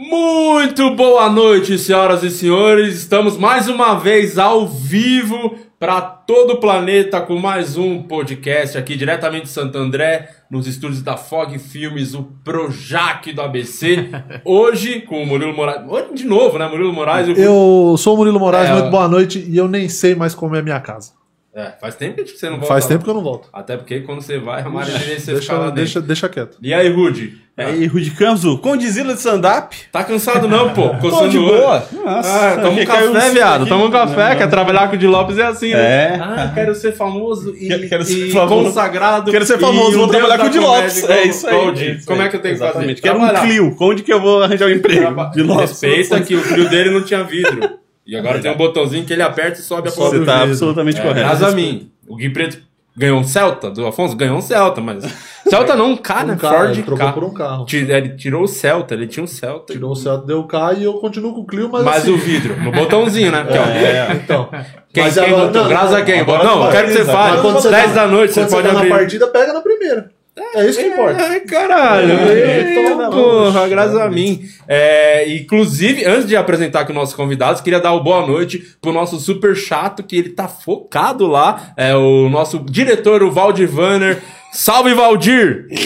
Muito boa noite, senhoras e senhores. Estamos mais uma vez ao vivo para todo o planeta com mais um podcast aqui diretamente de Santo André, nos estúdios da Fog Filmes, o Projac do ABC. Hoje com o Murilo Moraes. Hoje de novo, né? Murilo Moraes. e o- Eu sou o Murilo Moraes, É, muito boa noite, e eu nem sei mais como é a minha casa. É, faz tempo que você não volta. Faz tempo que eu não volto. Até porque quando você vai, a Maria você fica lá Deixa, dentro. deixa, deixa quieto. E aí, Rudy? E aí, Rudy Campos, o Condizila de stand-up? Tá cansado não, pô? Coçando de boa. Nossa, ah, toma um café, um viado. aqui. Toma um café, quer trabalhar com o de Lopes é assim, né? É. Ah, quero ser famoso e, Quero- quero ser e famoso. consagrado. Quero ser famoso, um vou trabalhar com o de Lopes. É isso aí. Cody. é isso Como aí. é que eu tenho que fazer? Exatamente. Quero um Trabalhar. Clio. Onde que eu vou arranjar um emprego? Traba- De Lopes. Respeita que o Clio dele não tinha vidro. E agora tem um botãozinho que ele aperta e sobe a Você ponta. tá absolutamente É, correto. graças a mim. O Gui Preto ganhou um Celta do Afonso? Ganhou um Celta, mas... Celta não, um K, né? Um carro, Ford ele trocou K. por um carro. Ti- Ele tirou o Celta, ele tinha um Celta. Tirou o Celta, deu o K e eu continuo com o Clio, mas, Mas assim, o vidro, no botãozinho, né? Ó. É. Então. Quem, mas quem agora- botou? não, Graças não, a quem? não, vai, quero que você fale. Mas quando você 10 tá- da noite, você pode tá abrir. na partida, pega na primeira. É isso que importa. Ai, caralho. É, Eita, então, porra, graças a mim. É, inclusive, antes de apresentar aqui os nossos convidados, queria dar uma boa noite pro nosso super chato, que ele tá focado lá. É o nosso diretor, o Valdir Vanner. Salve, Valdir!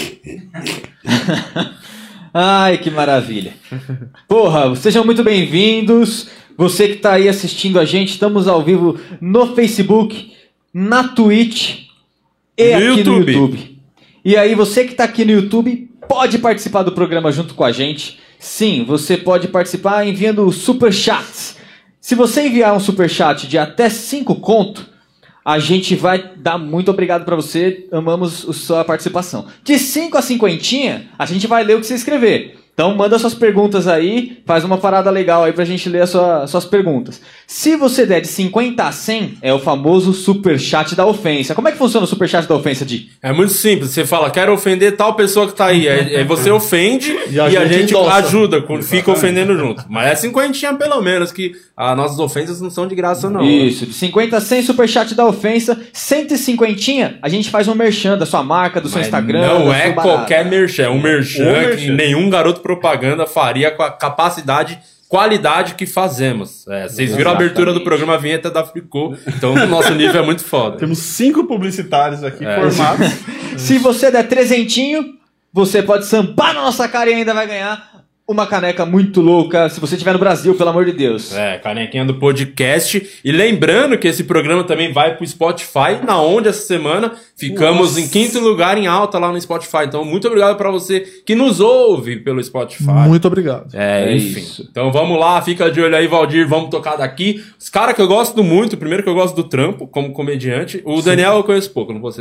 Ai, que maravilha. Porra, sejam muito bem-vindos. Você que tá aí assistindo a gente, estamos ao vivo no Facebook, na Twitch e No aqui YouTube. no YouTube. E aí, você que tá aqui no YouTube, pode participar do programa junto com a gente. Sim, você pode participar enviando super chats. Se você enviar um super chat de até 5 conto, a gente vai dar muito obrigado pra você. Amamos a sua participação. De 5 a 50, a gente vai ler o que você escrever. Então manda suas perguntas aí, faz uma parada legal aí pra gente ler as sua- suas perguntas. Se você der de 50 a 100, é o famoso super chat da ofensa. Como é que funciona o super chat da ofensa, Di? É muito simples. Você fala, quero ofender tal pessoa que tá aí. Aí aí você ofende e E a, a gente ajuda, com- fica ofendendo junto. Mas é cinquentinha pelo menos, que as nossas ofensas não são de graça, não. Isso, de 50 a 100 super chat da ofensa, 150 a gente faz um merchan da sua marca, do seu Mas Instagram. Não é qualquer merchan, é um merchan, Um que merchan. nenhum garoto propaganda faria com a capacidade, qualidade que fazemos. É, vocês viram a abertura do programa a vinheta da Fricô, então o nosso nível é muito foda. Temos cinco publicitários aqui É. formados. Se você der trezentinho, você pode sampar na nossa cara e ainda vai ganhar uma caneca muito louca. Se você estiver no Brasil, pelo amor de Deus. É, canequinha do podcast. E lembrando que esse programa também vai pro Spotify, na onde essa semana ficamos Nossa. em quinto lugar em alta lá no Spotify. Então, muito obrigado pra você que nos ouve pelo Spotify. Muito obrigado. É, É enfim. isso. Então vamos lá, fica de olho aí, Valdir. Vamos tocar daqui. Os caras que eu gosto muito, primeiro que eu gosto do trampo, como comediante. O Daniel eu conheço pouco, não vou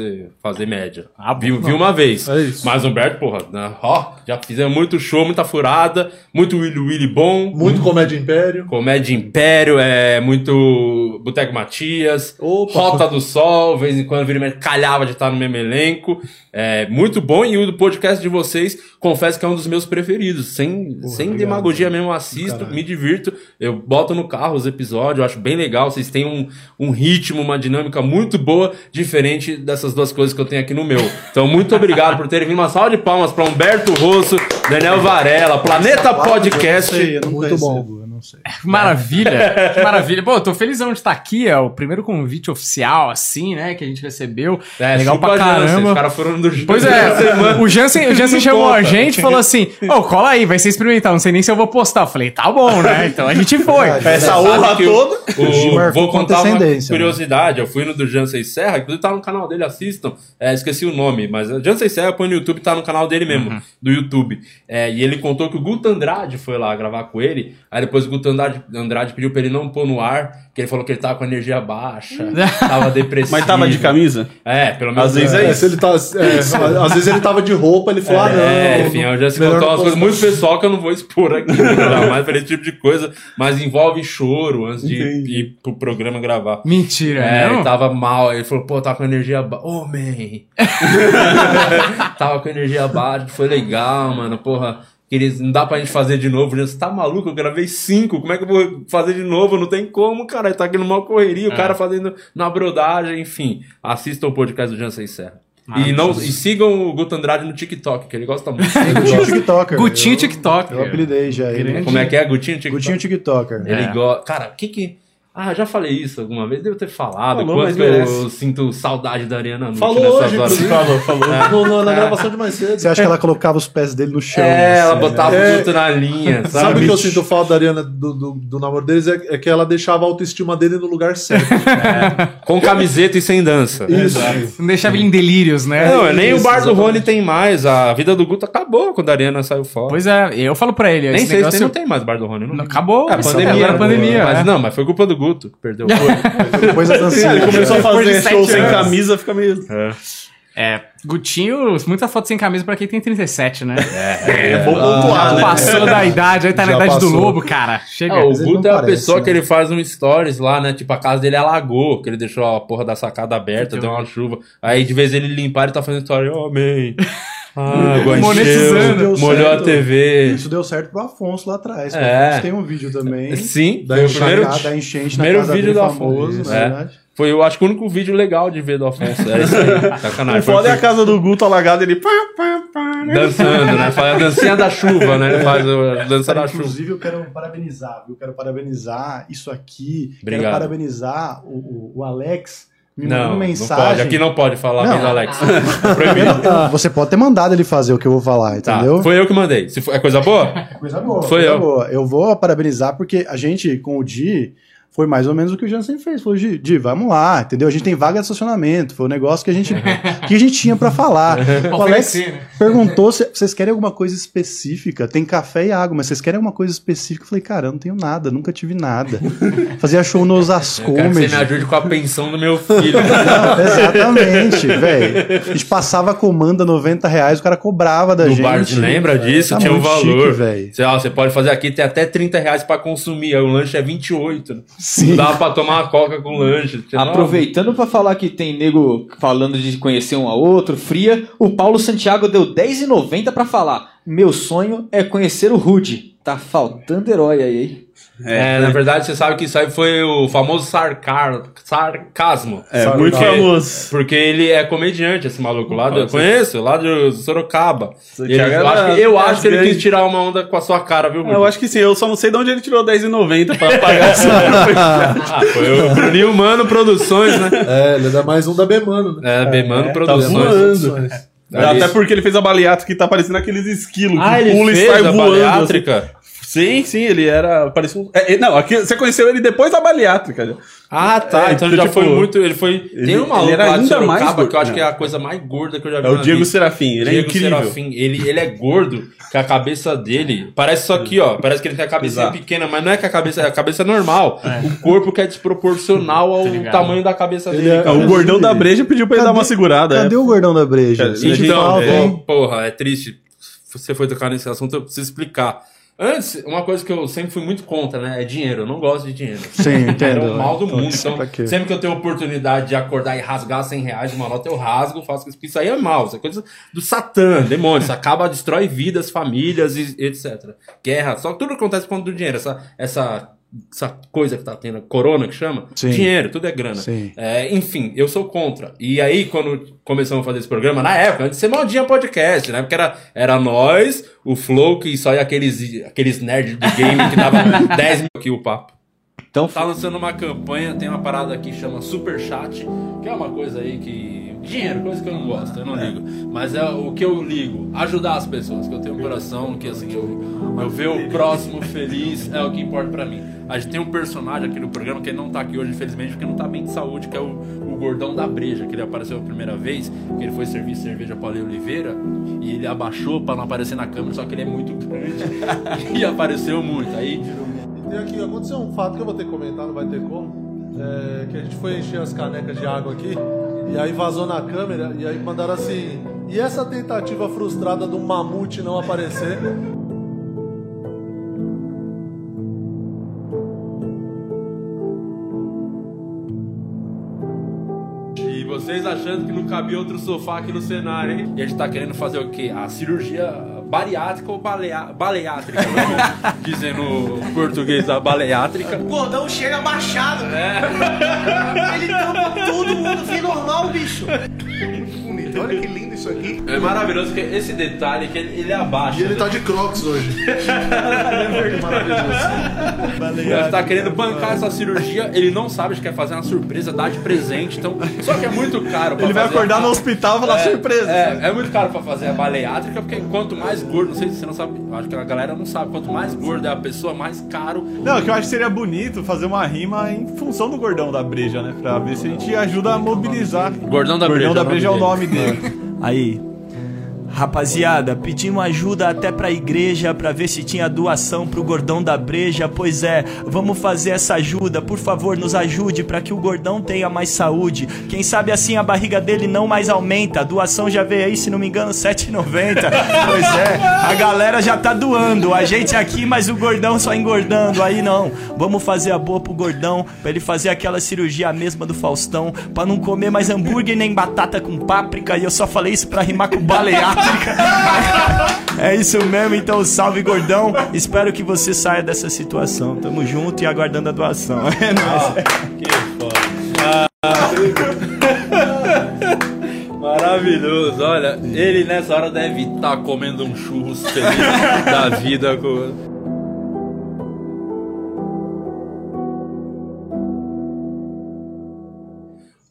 fazer média. Ah, vi, vi uma vez. É isso. Mas o Humberto, porra, né, ó, já fizemos muito show, muita furada, muito Willy Willy bom. Muito Comédia Império. Comédia Império, é muito Boteco Matias, Opa. Rota do Sol, vez em quando vira calhava de estar no mesmo elenco. É muito bom e o podcast de vocês, confesso que é um dos meus preferidos. Sem, sem obrigado. demagogia mesmo, assisto, Caralho. me divirto. Eu boto no carro os episódios, eu acho bem legal. Vocês têm um, um ritmo, uma dinâmica muito boa, diferente dessas duas coisas que eu tenho aqui no meu. Então, muito obrigado por terem vindo. Uma salva de palmas para Humberto Rosso, Daniel Varela, Planeta Podcast. Muito bom. Não sei. Que maravilha, que maravilha. Pô, eu tô felizão de estar aqui, é o primeiro convite oficial, assim, né, que a gente recebeu. É, Legal pra a Jansen, Os caramba. caras foram do Pois é, o Jansen, o Jansen chamou a gente e falou assim: Ô, cola aí, vai ser experimental. Não sei nem se eu vou postar. Eu falei, tá bom, né? Então a gente foi. Essa Sabe honra o- toda. o- marcou vou contar uma né? curiosidade. Eu fui no do Jansen Serra, inclusive tá no canal dele, assistam. É, esqueci o nome, mas o Jansen Serra põe no YouTube, tá no canal dele mesmo, do YouTube. É, e ele contou que o Guto Andrade foi lá gravar com ele. Aí depois o Guto Andrade, Andrade pediu pra ele não pôr no ar, que ele falou que ele tava com energia baixa, tava depressivo. Mas tava de camisa? É, pelo menos. Às vezes É, é se ele tá, é, às vezes ele tava de roupa, ele falou, ah, não. É, enfim, eu já se contou umas coisas muito pessoal que eu não vou expor aqui, não, mais pra esse tipo de coisa, mas envolve choro antes de Entendi. ir pro programa gravar. Mentira, É, não? ele tava mal, ele falou, pô, tava com energia baixa. Ô, man! tava com energia baixa, foi legal, mano, porra. Queria, não dá pra gente fazer de novo. Você tá maluco? Eu gravei cinco. Como é que eu vou fazer de novo? Não tem como, cara. Tá aqui numa correria, o cara fazendo na brodagem, enfim. Assista o podcast do Jansen Serra. E, não, e sigam o Guto Andrade no TikTok, que ele gosta muito. Gutinho TikToker. Gutinho Eu- TikTok. Eu apelidei já ele. Como é que é? Gutinho TikTok? Gutinho TikToker. Ele É. gosta. Cara, o que que. Ah, já falei isso alguma vez, devo ter falado. Falou, Quanto eu sinto saudade da Ariana Nutt Falou nessas hoje, horas. Falou, falou. No- no- na gravação de mais cedo. É. Você acha que ela colocava os pés dele no chão? É, ela assim, botava né? o Guto na linha, sabe? Sabe o que eu sinto falta da Ariana do, do, do namoro deles? É, é que ela deixava a autoestima dele no lugar certo. Com camiseta e sem dança. Isso. Não deixava ele em delírios, né? Não, nem o Isso, bar do exatamente. Rony tem mais. A vida do Guto acabou quando a Ariana saiu fora. Pois é, eu falo pra ele. Nem sei se negócio... tem, não tem mais bar do Rony. Não. Acabou. É, pandemia. Agora é pandemia. Mas é. não, mas foi culpa do Guto que perdeu. Depois a dancinha. Ele começou a Depois de fazer show sem anos. camisa, fica meio. É, Gutinho, muita foto sem camisa pra quem tem 37, né? É bom pontuar, né? Passou da idade, aí tá na Já idade do passou. lobo, cara. Chega. Ah, o Guto é a parece, pessoa né? que ele faz um stories lá, né? Tipo, a casa dele alagou, que ele deixou a porra da sacada aberta, deu uma chuva. Aí, de vez ele limpar, ele tá fazendo story, oh, man. Água Monetizando. molhou a certo. TV. Isso deu certo pro Afonso lá atrás. É. O Afonso tem um vídeo também. Sim, Da foi o enchente, primeiro, da enchente na primeiro casa vídeo do famoso, Afonso. na É. Foi, eu acho que o único vídeo legal de ver do Afonso. Era isso aí. Sacanagem. O foda é a casa do Guto alagado, ele. Né? Dançando, né? Faz a dancinha da chuva, né? Ele faz a dança da chuva. Inclusive, eu quero parabenizar, viu? Quero parabenizar isso aqui. Obrigado. Quero parabenizar o, o- o Alex. Me mandou Não, uma não mensagem. pode. Aqui não pode falar Não. Alex. Proibido. Eu- Você pode ter mandado ele fazer o que eu vou falar, Tá, entendeu? foi eu que mandei. Se for- é coisa boa? Coisa boa. Foi coisa eu. boa. Eu vou parabenizar porque a gente, com o Di, foi mais ou menos o que o Jansen fez. Falou, Di, vamos lá, entendeu? A gente tem vaga de estacionamento. Foi um negócio que a gente, que a gente tinha pra falar. O Alex Oferecer, né? perguntou se vocês querem alguma coisa específica. Tem café e água, mas vocês querem alguma coisa específica? Eu falei, cara, eu não tenho nada, nunca tive nada. Fazia show no quero que você me ajude com a pensão do meu filho. Não, exatamente, velho. A gente passava a comanda 90 reais, o cara cobrava da Do gente. bar, você lembra disso? Tá Tinha um chique, valor. velho. Você, ó, você pode fazer aqui, tem até 30 reais pra consumir. Aí o lanche é 28. Sim. Não dava pra tomar uma coca com lanche. Aproveitando pra falar que tem nego falando de conhecer um ao outro, fria, o Paulo Santiago deu R$10,90 pra falar: Meu sonho é conhecer o Rude. Tá faltando herói aí, hein? É, na verdade, você sabe que isso aí foi o famoso sarcar, sarcasmo. É, Sabe, muito famoso. Porque ele é comediante, esse maluco lá. Do, eu conheço, lá de Sorocaba. E ele- eu acho que, eu acho que ele quis tirar uma onda com a sua cara, viu, É, Eu acho que sim, eu só não sei de onde ele tirou R$10,90 pra pagar essa. Ah, foi o Bruninho Mano Produções, né? É, ele é da mais um da Bemano, né? É, Bemano tá Produções. É Até porque ele fez a baleátrica que tá parecendo aqueles esquilos Ah, que ele pula e fez sai a voando. bariátrica? Sim, sim, ele era. Parecia um. é, é, não, aqui, você conheceu ele depois da baleátrica. Ah, tá. É, então ele já tipo, foi muito. Ele foi. ele- tem um maluco ele era lá ainda mais Sorocaba gordo. que eu acho Não. que é a coisa mais gorda que eu já vi. É o na Diego vida. Serafim, ele é Diego incrível. Serafim, ele, ele é gordo, que a cabeça dele parece isso aqui, ó. Parece que ele tem a cabeça pequena, mas não é que a cabeça, a cabeça é normal. O corpo que é desproporcional ao ligado. tamanho da cabeça Ele dele. é- cara. o gordão da breja pediu pra ele Cadê- dar uma segurada. Cadê é. o gordão da breja? Cara, Então, é, porra, é triste. Você foi tocar nesse assunto, eu preciso explicar. Antes, uma coisa que eu sempre fui muito contra, né? É dinheiro. Eu não gosto de dinheiro. Sim, É entendo. o mal do mundo. Então, sempre que eu tenho oportunidade de acordar e rasgar 100 reais de uma nota, eu rasgo, faço isso. Isso aí é mal. Isso é coisa do Satã, demônio. Isso acaba, destrói vidas, famílias e etc. Guerra. Só que tudo acontece por conta do dinheiro. Essa, essa, essa coisa que tá tendo, corona que chama, Sim. dinheiro, tudo é grana. É, enfim, eu sou contra. E aí, quando começamos a fazer esse programa, na época, antes de ser modinha podcast, né? Porque era, era nós, o Flow, que só ia aqueles, aqueles nerds de game que dava 10 mil aqui o papo. Então, Tá lançando uma campanha, tem uma parada aqui que chama Super Chat, que é uma coisa aí que. Dinheiro, coisa que eu não gosto, eu não ligo. Mas é o que eu ligo, ajudar as pessoas, que eu tenho um coração que assim, eu, eu ver o próximo feliz é o que importa pra mim. A gente tem um personagem aqui no programa que ele não tá aqui hoje, infelizmente, porque não tá bem de saúde, que é o, o gordão da breja, que ele apareceu a primeira vez, que ele foi servir cerveja pra Lei Oliveira, e ele abaixou pra não aparecer na câmera, só que ele é muito grande e apareceu muito. Aí E tem aqui, aconteceu um fato que eu vou ter que comentar, não vai ter como. É, que a gente foi encher as canecas de água aqui, e aí vazou na câmera, e aí mandaram assim. E essa tentativa frustrada do mamute não aparecer? E vocês achando que não cabia outro sofá aqui no cenário, hein? E a gente tá querendo fazer o quê? A cirurgia bariátrica ou balea... baleátrica, né? Dizendo o português a baleátrica. O gordão chega abaixado. É. Ele tampa todo mundo, vem normal, bicho. Olha que lindo isso aqui. É maravilhoso que esse detalhe que ele, ele abaixa. E ele tá de crocs hoje. Maravilhoso. Ele tá querendo bancar essa cirurgia, ele não sabe se quer fazer uma surpresa, dar de presente, então. Só que é muito caro pra Ele vai fazer acordar a- no hospital e falar É, surpresa. É, é muito caro pra fazer a baleátrica, porque quanto mais gordo, não sei se você não sabe, acho que a galera não sabe, quanto mais gorda é a pessoa, mais caro. Não, que eu acho que seria bonito fazer uma rima em função do gordão da breja, né? Pra ver se a gente ajuda a mobilizar. Gordão da Gordão Breja. da é o breja é o nome dele. Aí. Rapaziada, pedimos ajuda até pra igreja pra ver se tinha doação pro gordão da breja. Pois é, vamos fazer essa ajuda. Por favor, nos ajude pra que o gordão tenha mais saúde. Quem sabe assim a barriga dele não mais aumenta. A doação já veio aí, se não me engano, 7,90. pois é, a galera já tá doando. A gente aqui, mas o gordão só engordando. Aí não. Vamos fazer a boa pro gordão pra ele fazer aquela cirurgia mesma do Faustão, pra não comer mais hambúrguer nem batata com páprica. E eu só falei isso pra rimar com baleátrica. É isso mesmo, então salve gordão. Espero que você saia dessa situação. Tamo junto e aguardando a doação. É nóis. Maravilhoso, olha, ele nessa hora deve estar comendo um churros feliz da vida. Com...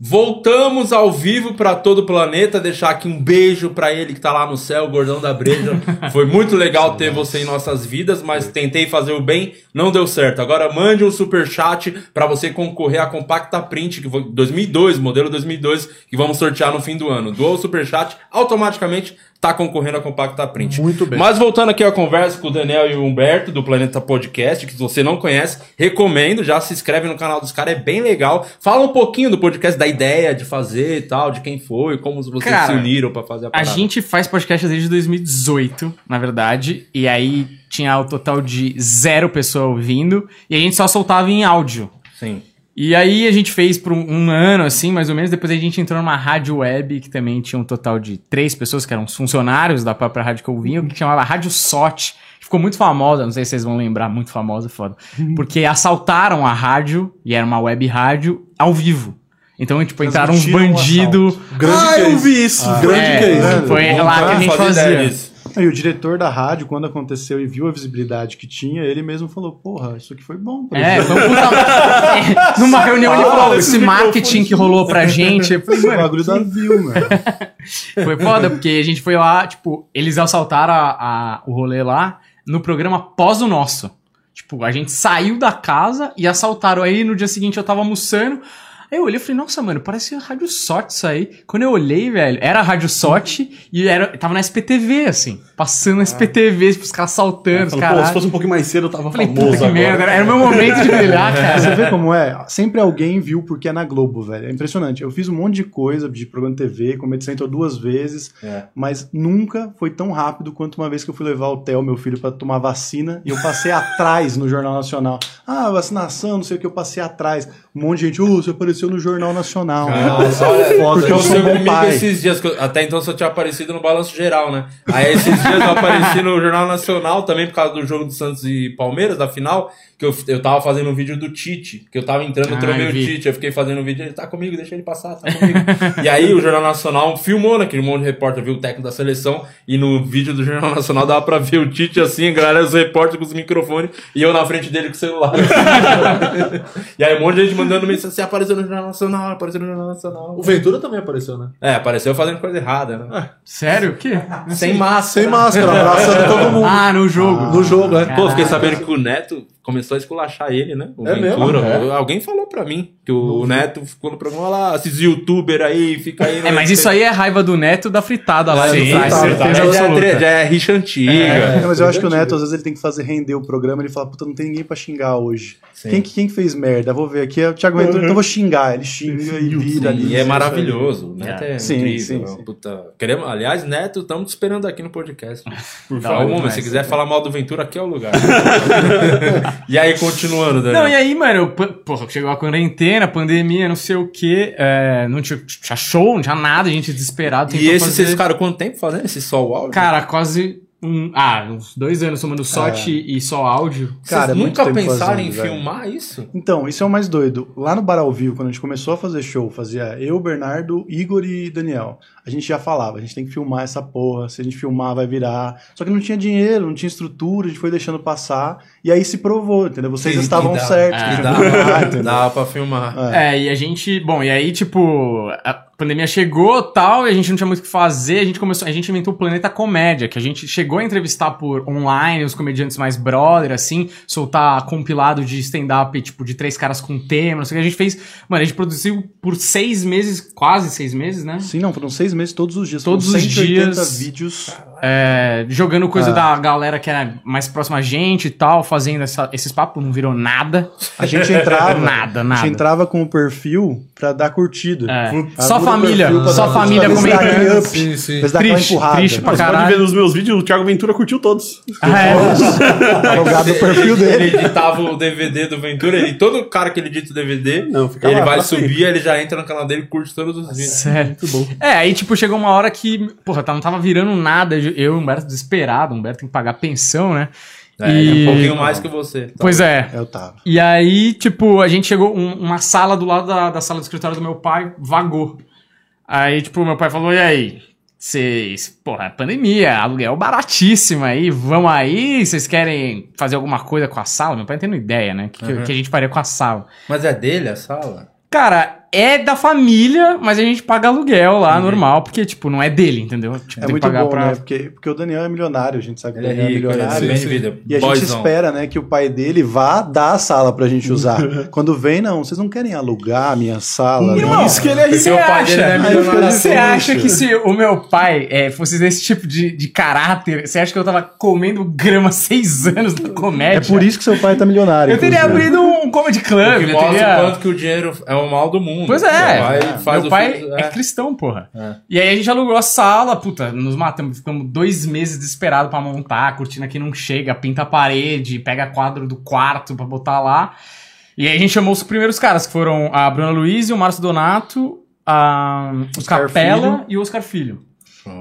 Voltamos ao vivo para todo o planeta. Deixar aqui um beijo para ele que tá lá no céu, o gordão da breja. Foi muito legal ter você em nossas vidas, mas tentei fazer o bem, não deu certo. Agora mande um super chat para você concorrer à Compacta Print que foi 2002, modelo 2002, que vamos sortear no fim do ano. Doou o super chat, automaticamente tá concorrendo à Compacta Print. Muito bem. Mas voltando aqui à conversa com o Daniel e o Humberto do Planeta Podcast, que se você não conhece, recomendo, já se inscreve no canal dos caras, é bem legal. Fala um pouquinho do podcast, da ideia de fazer e tal, de quem foi, como vocês Cara, se uniram pra fazer a A parada. gente faz podcast desde 2018, na verdade, e aí tinha o total de zero pessoa ouvindo, e a gente só soltava em áudio. Sim. E aí a gente fez por um, um ano, assim, mais ou menos. Depois a gente entrou numa rádio web que também tinha um total de três pessoas, que eram os funcionários da própria rádio que eu vinha, que chamava Rádio Sot. Ficou muito famosa, não sei se vocês vão lembrar, muito famosa, foda. Porque assaltaram a rádio, e era uma web rádio, ao vivo. Então, tipo, entraram uns um bandidos. Grande ah, eu vi isso. Grande É, case. foi lá que a gente fazia. disso. E o diretor da rádio, quando aconteceu e viu a visibilidade que tinha, ele mesmo falou: Porra, isso aqui foi bom. pra É, gente." foi um puta... é, Numa reunião ele falou, esse marketing que rolou pra gente. Esse mano, bagulho da Viu, mano. Foi foda, porque a gente foi lá, tipo, eles assaltaram a, a- o rolê lá no programa pós o nosso. Tipo, a gente saiu da casa e assaltaram. Aí no dia seguinte eu tava almoçando. Aí eu olhei e falei, nossa, mano, parece a Rádio Sorte isso aí. Quando eu olhei, velho, era a Rádio Sorte e era, tava na SPTV, assim. Passando na SPTV, tipo, os caras assaltando, os Falou, Pô, se caras. fosse um pouquinho mais cedo, eu tava Falei, famoso puta que agora. merda, era, era o meu momento de brilhar, cara. Você vê como é? Sempre alguém viu porque é na Globo, velho. É impressionante. Eu fiz um monte de coisa de programa de TV, Comedy Central duas vezes, É. mas nunca foi tão rápido quanto uma vez que eu fui levar o Theo, meu filho, pra tomar vacina e eu passei atrás no Jornal Nacional. Ah, vacinação, não sei o que, eu passei atrás. Um monte de gente, ô, você apareceu no Jornal Nacional. Nossa, olha, Porque eu sou bom pai. esses dias, que eu- até então só tinha aparecido no Balanço Geral, né? Aí esses dias eu apareci no Jornal Nacional também por causa do jogo do Santos e Palmeiras, da final, que eu, eu tava fazendo um vídeo do Tite, que eu tava entrando, eu Ah, tromei eu o vi. Tite, eu fiquei fazendo um vídeo, ele tá comigo, deixa ele passar, tá comigo. e aí o Jornal Nacional filmou, né? Aquele monte de repórter viu o técnico da seleção, e no vídeo do Jornal Nacional dava pra ver o Tite assim, a galera, os repórteres com os microfones, e eu na frente dele com o celular. e aí um monte de gente mandando mensagem, você apareceu no Jornal Nacional, apareceu no Jornal Nacional. O Ventura também apareceu, né? É, apareceu fazendo coisa errada, né? Sério? O quê? Sem máscara. Sem máscara, abraçando todo mundo. Ah, no jogo. No jogo, é. Pô, fiquei sabendo que o Neto começou a esculachar ele, né? O É mesmo? É. Alguém falou pra mim que o Neto ficou no programa lá, esses youtuber aí, fica aí. É, mas isso aí é raiva do neto da fritada lá. Sim, faz, sim, certeza já, é, já é rixa antiga. É, mas eu acho que o Neto, às vezes, ele tem que fazer render o programa. Ele fala, puta, não tem ninguém pra xingar hoje. Quem, que- quem que fez merda? Vou ver aqui. É o Thiago Ventura, então eu vou xingar. Ele xinga e vira ali. E é maravilhoso. O Neto é, Sim, incrível. sim, é sim. puta- Queremos, aliás, Neto, estamos te esperando aqui no podcast. Por favor, se quiser falar mal do Ventura, aqui é o lugar. e aí, continuando, Daniel. Não, e aí, mano, eu, porra, chegou a quarentena, pandemia, não sei o quê, é, não tinha, tinha show, não tinha nada, a gente desesperado. E esses fazer- vocês ficaram quanto tempo fazendo esse só o áudio? Cara, quase Um, ah, uns dois anos somando SOT e só áudio. Cara, Vocês é nunca pensaram fazendo, em velho. filmar isso? Então, isso é o mais doido. Lá no Bar ao Vivo, quando a gente começou a fazer show, fazia eu, Bernardo, Igor e Daniel. A gente já falava, a gente tem que filmar essa porra, se a gente filmar vai virar. Só que não tinha dinheiro, não tinha estrutura, a gente foi deixando passar. E aí se provou, entendeu? Vocês Que- estavam que dá- certos. que que dá- filmar? Dá pra filmar. É, e a gente. Bom, e aí, tipo, a pandemia chegou tal, e a gente não tinha muito o que fazer. A gente começou. A gente inventou o Planeta Comédia, que a gente chegou a entrevistar por online os comediantes mais brother, assim, soltar compilado de stand-up, tipo, de três caras com tema, não sei o que. A gente fez. Mano, a gente produziu por seis meses, quase seis meses, né? Sim, não, foram seis meses todos os dias. Todos os 180 dias. vídeos. É, jogando coisa Ah. da galera que era mais próxima a gente e tal, fazendo essa- esses papos, não virou nada. A gente entrava. Nada, A nada. gente entrava com o perfil pra dar curtida. É. Só o família, só família comentando. Sim, sim. Triste, triste pra Você pode caralho. ver nos meus vídeos, o Thiago Ventura curtiu todos. Ah, é? Logado no perfil dele. Ele editava o DVD do Ventura e todo cara que ele edita o DVD, Não, ele lá vai pra subir, sempre. ele já entra no canal dele e curte todos os vídeos. Sério. É, aí tipo, chegou uma hora que, porra, tá- não tava virando nada. Eu e o Humberto desesperado, o Humberto tem que pagar pensão, né? É, E- um pouquinho mais que você. Pois é. Eu tava. E aí, tipo, a gente chegou, um- uma sala do lado da, da sala do escritório do meu pai vagou. Aí, tipo, meu pai falou, e aí? Vocês, porra, pandemia, aluguel baratíssimo aí, vamos aí, vocês querem fazer alguma coisa com a sala? Meu pai não tem ideia, né? O que, que- que a gente faria com a sala? Mas é dele a sala? Cara, é da família, mas a gente paga aluguel lá, normal, porque, tipo, não é dele, entendeu? Tipo, É tem que muito pagar bom, pra... né? Porque, porque o Daniel é milionário, a gente sabe que o Ele é Daniel é, rico, é milionário. bem de vida. E a gente espera, né, que o pai dele vá dar a sala pra gente usar. Quando vem, não, vocês não querem alugar a minha sala? né? Irmão, Isso que ele é Você Porque o pai dele acha, não é você acha que se o meu pai é, fosse desse tipo de, de caráter, você acha que eu tava comendo grama há seis anos na comédia? É por isso que seu pai tá milionário. Eu teria abrido um comedy club, O que eu mostra teria... o quanto que o dinheiro é o mal do mundo. Pois é, Meu pai faz meu pai filho- é. cristão, porra. E aí a gente alugou a sala, puta, nos matamos, ficamos dois meses desesperados pra montar, a cortina que não chega, pinta a parede, pega quadro do quarto pra botar lá. E aí a gente chamou os primeiros caras, que foram a Bruna Luiz, o Márcio Donato, a, o Oscar Capela Filho. e o Oscar Filho.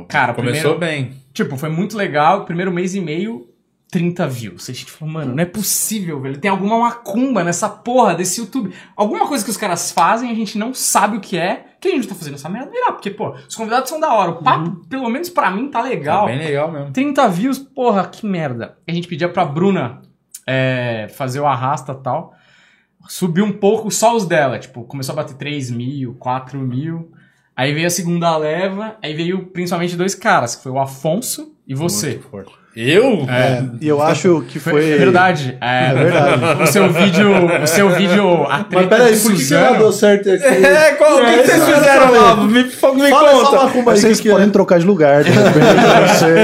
Cara, Começou primeiro- bem. Tipo, foi muito legal. Primeiro mês e meio, 30 views. A gente falou, mano, não é possível, velho. Tem alguma macumba nessa porra desse YouTube. Alguma coisa que os caras fazem, a gente não sabe o que é. Que a gente tá fazendo essa merda virar. Porque, pô, os convidados são da hora. O papo, pelo menos pra mim, tá Tá legal. bem legal mesmo. 30 views, porra, que merda. A gente pedia pra Bruna é, fazer o arrasta e tal. Subiu um pouco só os dela. Tipo, começou a bater 3 mil, 4 mil. Aí veio a segunda leva. Aí veio principalmente dois caras, que foi o Afonso e você. Muito forte. Eu? É, e eu acho que Foi, é verdade. É, É verdade. O seu vídeo, o seu vídeo, a Mas peraí, por que, que Suzano. deu certo aqui? É, qual, o que, que vocês fizeram lá? Me, me Fala conta. Vocês que que podem é? trocar de lugar, você-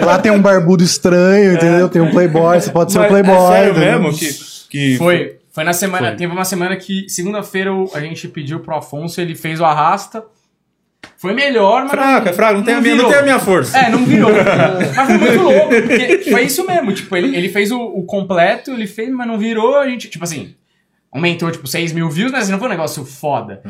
Lá tem um barbudo estranho, entendeu? Tem um playboy, você pode ser um Mas playboy. É sério entendeu? mesmo que, que Foi. Foi na semana. Foi. Teve uma semana que, segunda-feira, a gente pediu pro Afonso, ele fez o arrasta. Foi melhor, mas. Fraco, é fraco, não tem, a minha, não tem a minha força. É, não virou. mas foi muito louco, porque foi isso mesmo. Tipo, ele, ele fez o, o completo, ele fez, mas não virou. A gente, tipo assim, aumentou, tipo, 6 mil views, mas não foi um negócio foda.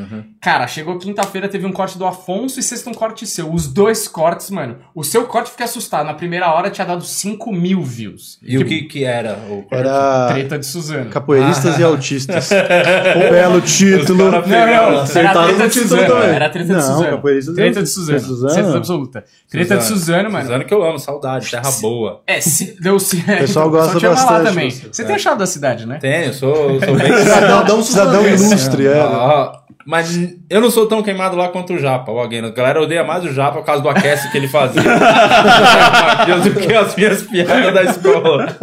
Cara, chegou quinta-feira, teve um corte do Afonso e sexta um corte seu. Os dois cortes, mano. O seu corte, fiquei assustado. Na primeira hora tinha dado 5 mil views. E o que, que era o corte? Era Treta de Suzano. capoeiristas e autistas. Um belo título. Não, não, era treta de Suzano. Era treta de Suzano. Treta de Suzano. Suzano. Absoluta. Treta de Suzano, mano. Suzano que eu amo, saudade, terra boa. É, se, deu se, O pessoal gosta bastante. Você tem achado da cidade, né? Tenho, sou, sou bem Cidadão Cidadão ilustre, é. Ah, mas eu não sou tão queimado lá quanto o Japa, o Agueno. A galera odeia mais o Japa por causa do aquece que ele fazia. do que as minhas piadas da escola.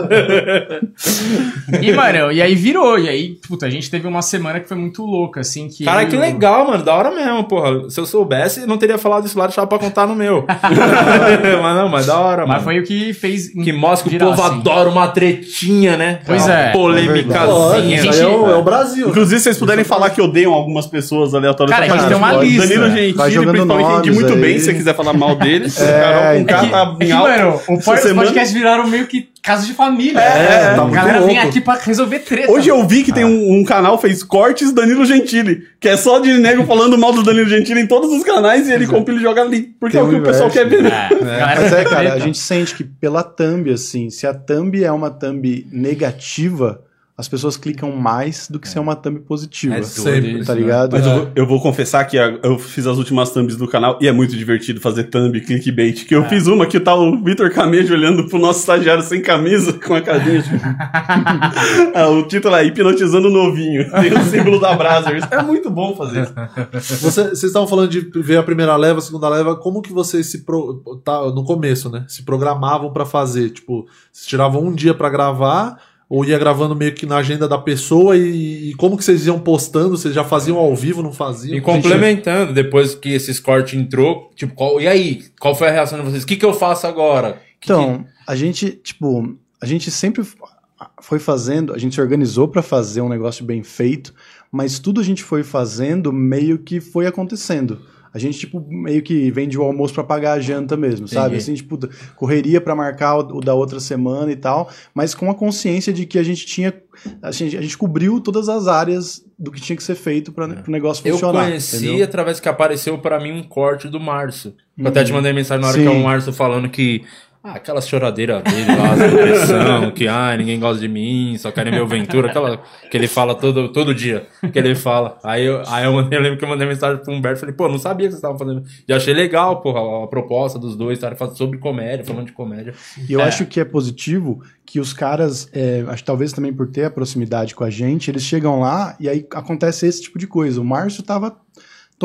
E, mano, e aí virou. E aí, puta, a gente teve uma semana que foi muito louca, assim. Que Cara, eu- que legal, mano. Da hora mesmo, porra. Se eu soubesse, eu não teria falado isso lá, deixava pra contar no meu. mas não, mas da hora, Mas mano. foi o que fez. Que mostra que o povo assim. adora uma tretinha, né? Pois Uma é. Lógico, Polêmicazinha. isso aí é o, é o Brasil. Inclusive, se vocês puderem falar que odeiam algumas pessoas pessoas aleatórias. Cara, a gente tem uma lista. Danilo Gentili, principalmente, rende nomes muito aí. bem, se você quiser falar mal deles. É, Carol com K então. tá É em que, alta. mano, o Essa pod- os semana- podcasts viraram meio que casa de família. É, a tá muito galera vem louco. aqui pra resolver treta. Hoje eu vi que tem um, um canal fez cortes Danilo Gentili, que é só de nego falando mal do Danilo Gentili em todos os canais e ele compila e joga ali. Porque Tem é o que um o pessoal quer ver. né? É, a galera Mas é, cara, a gente sente que pela thumb, assim, se a thumb é uma thumb negativa, as pessoas clicam mais do que se é uma thumb positiva. É Sempre. isso, tá né? ligado? Mas eu, vou- eu vou confessar que eu fiz as últimas thumbs do canal e é muito divertido fazer thumb clickbait. Que eu fiz uma que tá o Vitor Camejo olhando pro nosso estagiário sem camisa, com a casinha. tipo. Ah, o título é Hipnotizando o Novinho. Tem o símbolo da Brazzers. É muito bom fazer isso. Você- Vocês estavam falando de ver a primeira leva, a segunda leva. Como que vocês se pro, tá, no começo, né? Se programavam pra fazer? Tipo, vocês tiravam um dia pra gravar ou ia gravando meio que na agenda da pessoa e, e como que vocês iam postando? Vocês já faziam ao vivo, não faziam? E complementando, depois que esse corte entrou, tipo, qual, e aí? Qual foi a reação de vocês? O que, que eu faço agora? Que Então, a gente, tipo, a gente sempre foi fazendo, a gente se organizou pra fazer um negócio bem feito, mas tudo a gente foi fazendo meio que foi acontecendo. A gente, tipo, meio que vende o almoço pra pagar a janta mesmo, sabe? Entendi. Assim, tipo, correria pra marcar o, o da outra semana e tal, mas com a consciência de que a gente tinha. A gente, a gente cobriu todas as áreas do que tinha que ser feito para o negócio Eu funcionar. conheci entendeu? através que apareceu pra mim um corte do Márcio. Eu até te mandei mensagem na hora Sim. que é o Márcio falando que. Ah, aquela choradeira dele lá, depressão, que ai, ninguém gosta de mim, só querem meu Ventura, aquela que ele fala todo, todo dia, que ele fala. Aí eu, aí eu, mandei, eu lembro que eu mandei mensagem pro Humberto, falei, pô, não sabia que vocês estavam fazendo. E achei legal, porra, a, a proposta dos dois, estarem falando sobre comédia, falando de comédia. E eu É. acho que é positivo que os caras, é, acho que talvez também por ter a proximidade com a gente, eles chegam lá e aí acontece esse tipo de coisa. O Márcio tava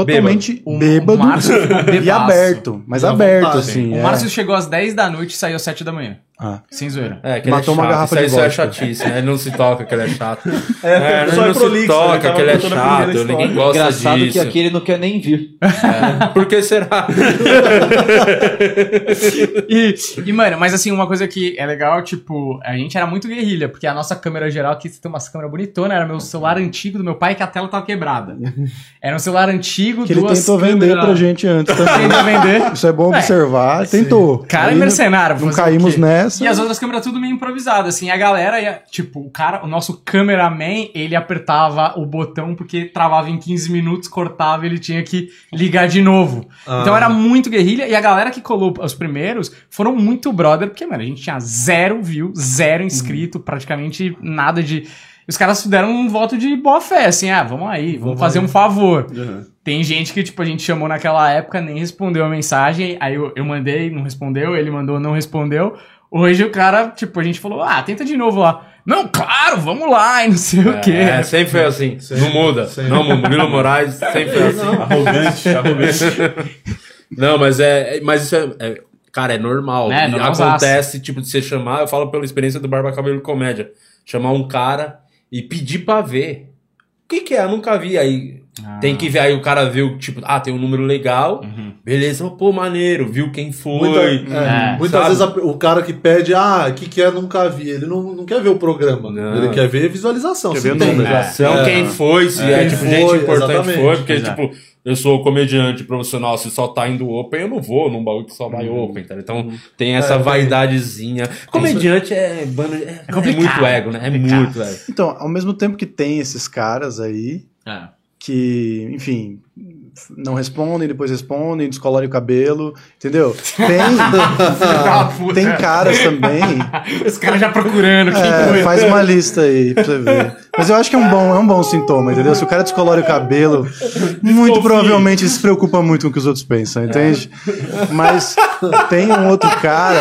totalmente bêbado, o Márcio ficou e aberto, mas aberto, vontade. assim. O é. Márcio chegou às 10 da noite e saiu às 7 da manhã. Ah. Sem zoeira. É, que Matou ele é uma chato. garrafa isso, aí- de isso é chatice, né? Ele não se toca, que ele é chato. É, É, só ele é não se prolixo, ele toca, tava que ele é chato, ninguém gosta Engraçado disso. que aqui ele não quer nem vir. Por que será? E, e, mano, mas assim, uma coisa que é legal, tipo, a gente era muito guerrilha, porque a nossa câmera geral aqui tem uma câmera bonitona, era meu celular antigo do meu pai que a tela tava quebrada. Era um celular antigo, Que ele duas tentou vender pra gente antes também. Tentou vender. Isso é bom É, observar. Tentou. Cara é Aí mercenário. Não caímos quê? Nessa. E as outras câmeras tudo meio improvisado, assim. A galera ia, tipo, o cara, o nosso cameraman, ele apertava o botão porque travava em 15 minutos, cortava, ele tinha que ligar de novo. Ah. Então era muito guerrilha e a galera que colou os primeiros foram muito brother, porque, mano, a gente tinha zero view, zero inscrito, praticamente nada de. Os caras deram um voto de boa fé, assim, ah, vamos aí, vamos fazer um favor. Tem gente que, tipo, a gente chamou naquela época, nem respondeu a mensagem, aí eu, eu mandei, não respondeu, ele mandou, não respondeu. Hoje o cara, tipo, a gente falou, ah, tenta de novo lá. Não, claro, vamos lá, e não sei o quê. É, sempre foi assim. Não muda. Não, Murilo Moraes sempre foi assim. Arrogante, arrogante. Não, mas é. Mas isso é. é- cara, é normal. É, E normalzaço. Acontece, tipo, de você chamar, eu falo pela experiência do Barba Cabelo Comédia. Chamar um cara e pedir pra ver. O que, que é? Eu nunca vi. Aí Ah. tem que ver. Aí o cara viu, tipo, ah, tem um número legal. Uhum. Beleza, pô, maneiro. Viu quem foi. Muita- é, É, muitas sabe? vezes a- o cara que pede, ah, o que, que é, nunca vi. Ele não, não quer ver o programa. Não. Ele quer ver visualização. Quer se ver o tem. número. Então, É. quem foi, se é, Quem tipo, foi, gente importante exatamente. foi, porque, Exato. tipo, eu sou comediante profissional, se só tá indo open, eu não vou num bagulho que só vai open, tá? Então tem essa É, tem. vaidadezinha. Comediante é, é, é muito ego, né? É complicado. muito ego. Então, ao mesmo tempo que tem esses caras aí, É. que, enfim, não respondem, depois respondem, descolorem o cabelo, entendeu? Tem, tem caras também. Os caras já procurando É, faz uma lista aí pra você ver. Mas eu acho que é um bom, é um bom sintoma, entendeu? Se o cara descolore o cabelo, muito provavelmente ele se preocupa muito com o que os outros pensam, entende? Mas tem um outro cara.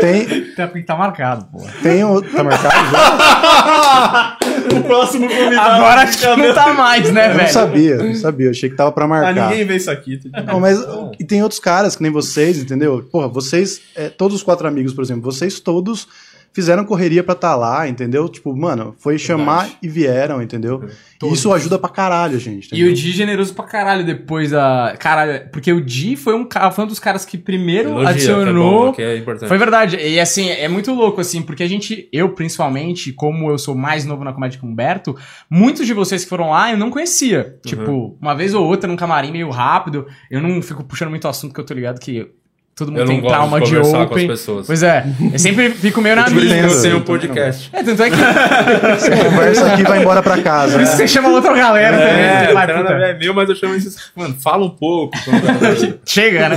Tem, Tá, tá marcado, pô. tem um outro. Tá marcado já? O próximo convidado. Agora acho que não tá mais, né, Eu não velho? sabia, não sabia. Eu achei que tava pra Ah, marcar. ninguém vê isso aqui. Não, mas e tem outros caras que nem vocês, entendeu? Porra, vocês, é, todos os quatro amigos, por exemplo, vocês todos fizeram correria pra estar lá, entendeu? Tipo, mano, foi chamar e vieram, entendeu? E isso ajuda pra caralho, gente. E entendeu? o Di generoso pra caralho depois da. Caralho, porque o Di foi um, foi um dos caras que primeiro Elogia, que é adicionou. bom, que é importante. Foi verdade. E assim, é muito louco, assim, porque a gente, eu principalmente, como eu sou mais novo na comédia que o Humberto, muitos de vocês que foram lá eu não conhecia. Tipo, uma vez ou outra num camarim meio rápido. Eu não fico puxando muito assunto, que eu tô ligado que todo mundo Eu tem não gosto trauma de de, conversar com as open. pessoas. Pois é. Eu sempre fico meio na minha. entendo. Eu tenho um Eu podcast. É, tanto é que. Você conversa aqui e vai embora pra casa. Por isso você chama outra galera também. É, Vai, o cara puta. é meu, mas eu chamo esses. Mano, fala um pouco. Chega, né?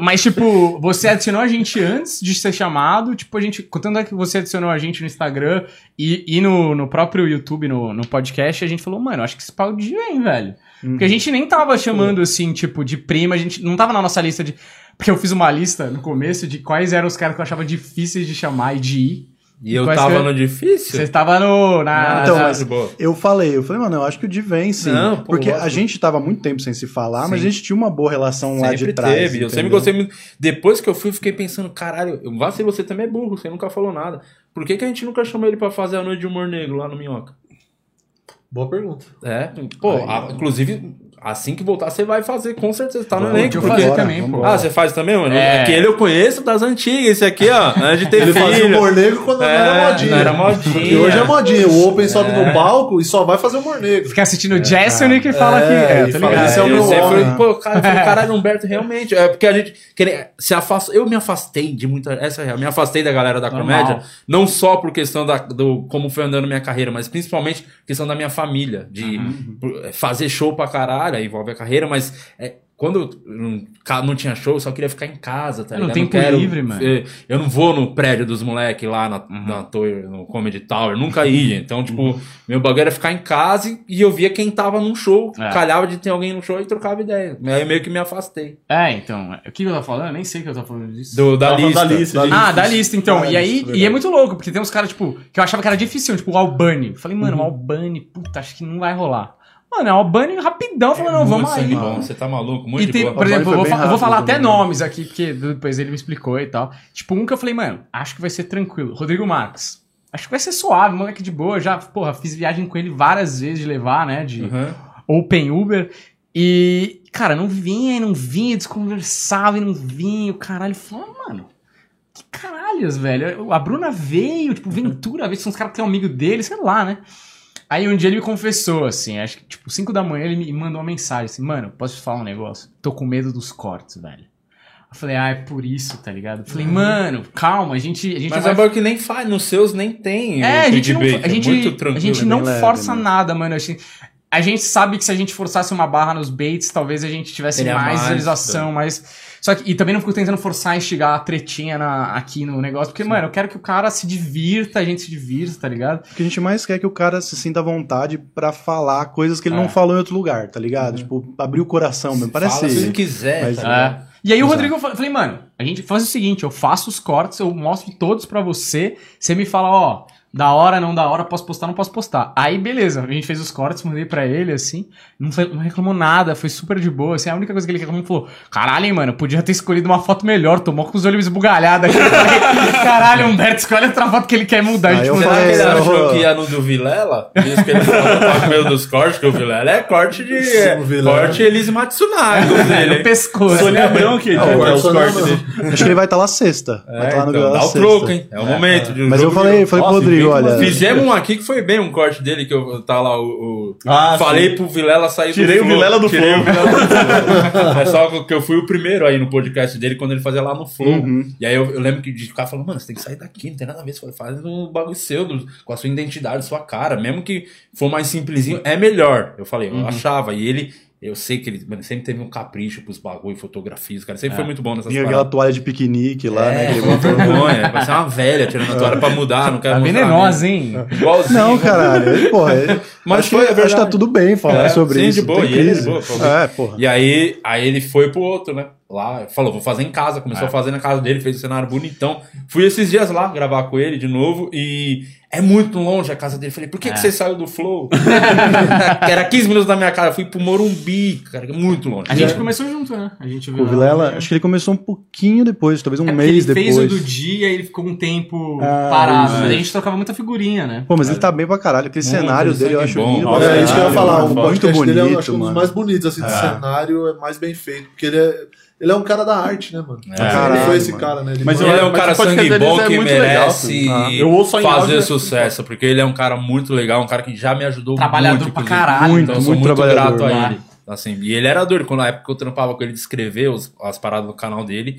Mas, tipo, você adicionou a gente antes de ser chamado. Tipo, a gente. Tanto é que você adicionou a gente no Instagram e, e no, no próprio YouTube, no, no podcast, a gente falou, mano, acho que esse pau de vem, velho. Porque a gente nem tava chamando, assim, tipo, de prima, a gente não tava na nossa lista de. Porque eu fiz uma lista no começo de quais eram os caras que eu achava difíceis de chamar e de ir. E eu Quais tava que- no difícil. Você tava no. Na, Então, na- mas- de. Eu falei, eu falei, mano, eu acho que o Di vem sim. Não, pô, porque a gente tava muito tempo sem se falar, mas a Sim. gente tinha uma boa relação lá de Sempre trás. teve. Eu sempre entendeu? gostei muito. Depois que eu fui, eu fiquei pensando, caralho, eu- vá se você também é burro, você nunca falou nada. Por que, que a gente nunca chamou ele pra fazer a noite de humor negro lá no Minhoca? Boa pergunta. É, pô, a- inclusive, assim que voltar, você vai fazer, com certeza. Tá no elenco. eu porque- fazer Bora, também, pô. Ah, você faz também, mano? É. Aquele eu conheço das antigas, esse aqui, ó, antes de ter Ele filho. fazia humor negro quando não É, era modinha. não era modinha. E hoje é modinha. O Open sobe no palco e só vai fazer humor negro. Fica assistindo o Jason que fala É, que. É, fala ligado. esse é o eu meu sempre falei, pô, cara, eu caralho, Humberto, realmente. É porque a gente quer- se afasta. Eu me afastei de muita. Essa é a real. Me afastei da galera da Normal. comédia. Não só por questão da, do como foi andando minha carreira, mas principalmente questão da minha família. De é, fazer show pra caralho, aí envolve a carreira, mas. é, quando não, não tinha show, eu só queria ficar em casa, tá É, ligado? tempo não quero, livre, mano. é, Eu não vou no prédio dos moleques lá na, na torre, no Comedy Tower, nunca ia. Então, tipo, meu bagulho era ficar em casa e- eu via quem tava num show. É. Calhava de ter alguém no show e trocava ideia. Aí meio que me afastei. É, então. O que eu tava falando? Eu nem sei o que eu tava falando disso. Do, da Tava falando lista. da lista, de- Ah, da lista, então. Ah, e aí, isso, e é muito louco, porque tem uns caras, tipo, que eu achava que era difícil, tipo o Albani. Eu Falei, mano, o Albani, puta, acho que não vai rolar. Mano, é o Albani rapidão, falou, não, vamos aí. bom, você tá maluco, muito E de tem, boa. por exemplo, eu vou, fa- vou falar até também. nomes aqui, porque depois ele me explicou e tal. Tipo, um que eu falei, mano, acho que vai ser tranquilo. Rodrigo Marques. Acho que vai ser suave, moleque de boa. Já, porra, fiz viagem com ele várias vezes de levar, né? De Uhum. Open Uber. E, cara, não vinha e não vinha, desconversava e não vinha. O caralho falou, mano, que caralhos, velho. A Bruna veio, tipo, Ventura veio, são os caras que são amigo dele, sei lá, né? Aí um dia ele me confessou, assim, acho que, tipo, 5 da manhã ele me mandou uma mensagem assim, mano, posso te falar um negócio? Tô com medo dos cortes, velho. Eu falei, ah, é por isso, tá ligado? Eu falei, mano, calma, a gente, a gente Mas vai é bagulho que nem faz, nos seus nem tem. é, a gente não, clickbait, a é gente, muito a gente é não leve, força né? nada, mano. A gente, a gente sabe que se a gente forçasse uma barra nos baits, talvez a gente tivesse mais mais, visualização, mas. Só que, e também não fico tentando forçar, instigar a tretinha na- aqui no negócio, porque, mano, eu quero que o cara se divirta, a gente se divirta, tá ligado? O que a gente mais quer é que o cara se sinta à vontade pra falar coisas que ele É. não falou em outro lugar, tá ligado? Tipo, abrir o coração mesmo. Parece. Fala se quiser, Mas- tá? É. E aí o Exato. Rodrigo, eu falei, mano, a gente faz o seguinte, eu faço os cortes, eu mostro todos pra você, você me fala, ó, da hora, não da hora, posso postar, não posso postar. Aí, beleza, a gente fez os cortes, mandei pra ele, assim, não, foi- não reclamou nada, foi super de boa, assim, a única coisa que ele reclamou falou, caralho, hein, mano, podia ter escolhido uma foto melhor, tomou com os olhos esbugalhados aqui. Falei, caralho, Humberto, escolhe outra foto que ele quer mudar. Aí A gente eu. Será que ele falei, achou que ia no do Vilela? Isso que ele falou tá dos cortes, que o Vilela é corte de. É, corte Elise Matsunaga no dele. pescoço. Abrão que Não, é os cortes dele. Acho que ele vai estar lá sexta. vai É, estar lá no então, dá o troco, hein? É o momento. de- o Mas eu falei, falei pro Rodrigo, olha. Fizemos um aqui que foi bem um corte dele, que eu tá lá o. o- Ah, falei sim. pro Vilela sair Tirei do o Flow. Vilela do Tirei Flow. o Vilela do Flow. É só que eu fui o primeiro aí no podcast dele quando ele fazia lá no Flow. Uhum. E aí eu, eu lembro que de ficar falando, mano, você tem que sair daqui, não tem nada a ver. Você faz um bagulho seu, do- com a sua identidade, sua cara. Mesmo que for mais simplesinho, é melhor. Eu falei, eu achava. E ele. Eu sei que ele mano, sempre teve um capricho pros bagulho, fotografias, cara. Sempre foi muito bom nessas Vinha aquela paradas. toalha de piquenique lá, né? É, que foi uma vergonha. Vai ser uma velha tirando a toalha pra mudar, não quero Tá mostrar venenosa, mesmo. hein? Igualzinho. Não, caralho. Porra, ele- Mas acho, que, foi, é acho que tá tudo bem falar É, sobre sim, isso. de boa, e ele de crise. boa. É, porra. E aí, aí ele foi pro outro, né? lá, falou, vou fazer em casa, começou a fazer na casa dele, fez um cenário bonitão. Fui esses dias lá gravar com ele de novo e é muito longe a casa dele. Falei, por que, que você saiu do Flow? Que Era 15 minutos da minha casa, fui pro Morumbi, cara, é muito longe. A gente começou junto, né? A gente viu. O Vilela, acho que ele começou um pouquinho depois, talvez um É mês ele fez depois. o do dia e ele ficou um tempo Ah, parado. Mas a gente trocava muita figurinha, né? Pô, mas ele tá bem pra caralho. Aquele Muito, cenário ele dele eu acho lindo. É isso que eu ia falar. O muito dele é bonito, acho que um dos mais bonitos, assim, de cenário, é mais bem feito. Porque ele é, ele é um cara da arte, né, mano? ele Caralho, foi esse mano. cara, né? Ele Mas Ele é um cara sangue bom é que legal, merece assim. Eu ouço só em fazer sucesso, porque ele é um cara muito legal, um cara que já me ajudou Trabalhador muito. pra inclusive. caralho. Muito, Então eu sou muito muito, trabalhador, grato a ele. Assim, e ele era doido, quando na época que eu trampava com ele de escrever os- as paradas do canal dele,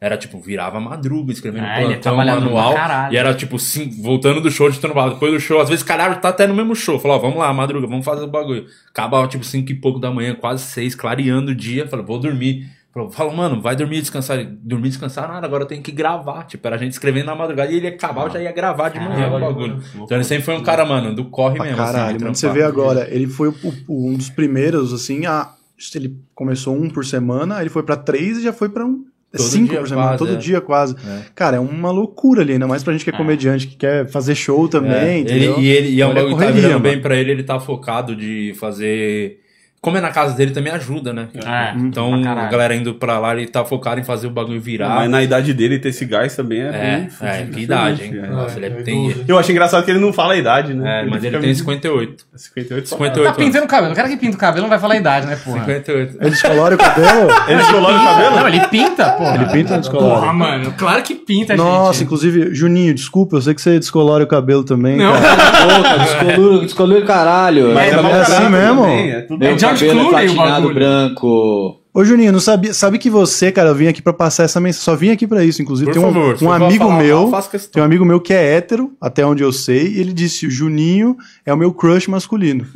era tipo, virava madruga escrevendo É, ele é plantão, trabalhador pra manual. caralho. E era tipo, sim, voltando do show de trabalho. Depois do show, às vezes, caralho, tá até no mesmo show. Falou, ó, vamos lá, madruga, vamos fazer o bagulho. Acabava tipo 5 e pouco da manhã, quase 6, clareando o dia. Falei, vou dormir. Falou, fala, mano, vai dormir e descansar. Dormir e descansar nada, agora eu tenho que gravar. Tipo, era a gente escrevendo na madrugada e ele acabava, já ia gravar de manhã o bagulho. Então ele sempre foi um cara, mano, do corre Pra mesmo. assim, caralho, mano. Você vê agora, ele foi o- o- um dos primeiros, assim, a. Ele começou um por semana, aí ele foi pra três e já foi pra um. Todo cinco dia por semana, quase, todo é. dia quase. É. Cara, é uma loucura ali, ainda mais pra gente que é comediante, que quer fazer show também, É, ele, entendeu? e ele e é um bagulho que tá virando bem pra ele, ele tá focado de fazer. Como é na casa dele também ajuda, né? É, Então, pra caralho. a galera indo pra lá, ele tá focado em fazer o bagulho virar. Mas na idade dele ter esse gás também é, É, bem é, que idade, hein? diferente, Nossa, ele é- é tem. idoso. Eu acho engraçado que ele não fala a idade, né? É, mas ele tem 58. 58 só. 58 Tá pintando o cabelo. O cara que pinta o cabelo não vai falar a idade, né, porra? 58. Ele descolora o cabelo? Ele descolora o cabelo? Não, ele pinta, porra. Ele pinta ou descolora? Porra, mano, claro que pinta, Nossa, gente. inclusive, Juninho, desculpa, eu sei que você descolora o cabelo também. Não. cara. Descolou, descolou o caralho. Mas É mau assim mesmo? é tudo- É cabelo é platinado branco. Ô Juninho, não sabia, sabe que você, cara, eu vim aqui pra passar essa mensagem, só vim aqui pra isso, inclusive Por tem um, favor, um amigo falar meu, tem um amigo meu que é hétero, até onde eu sei, e ele disse, o Juninho é o meu crush masculino.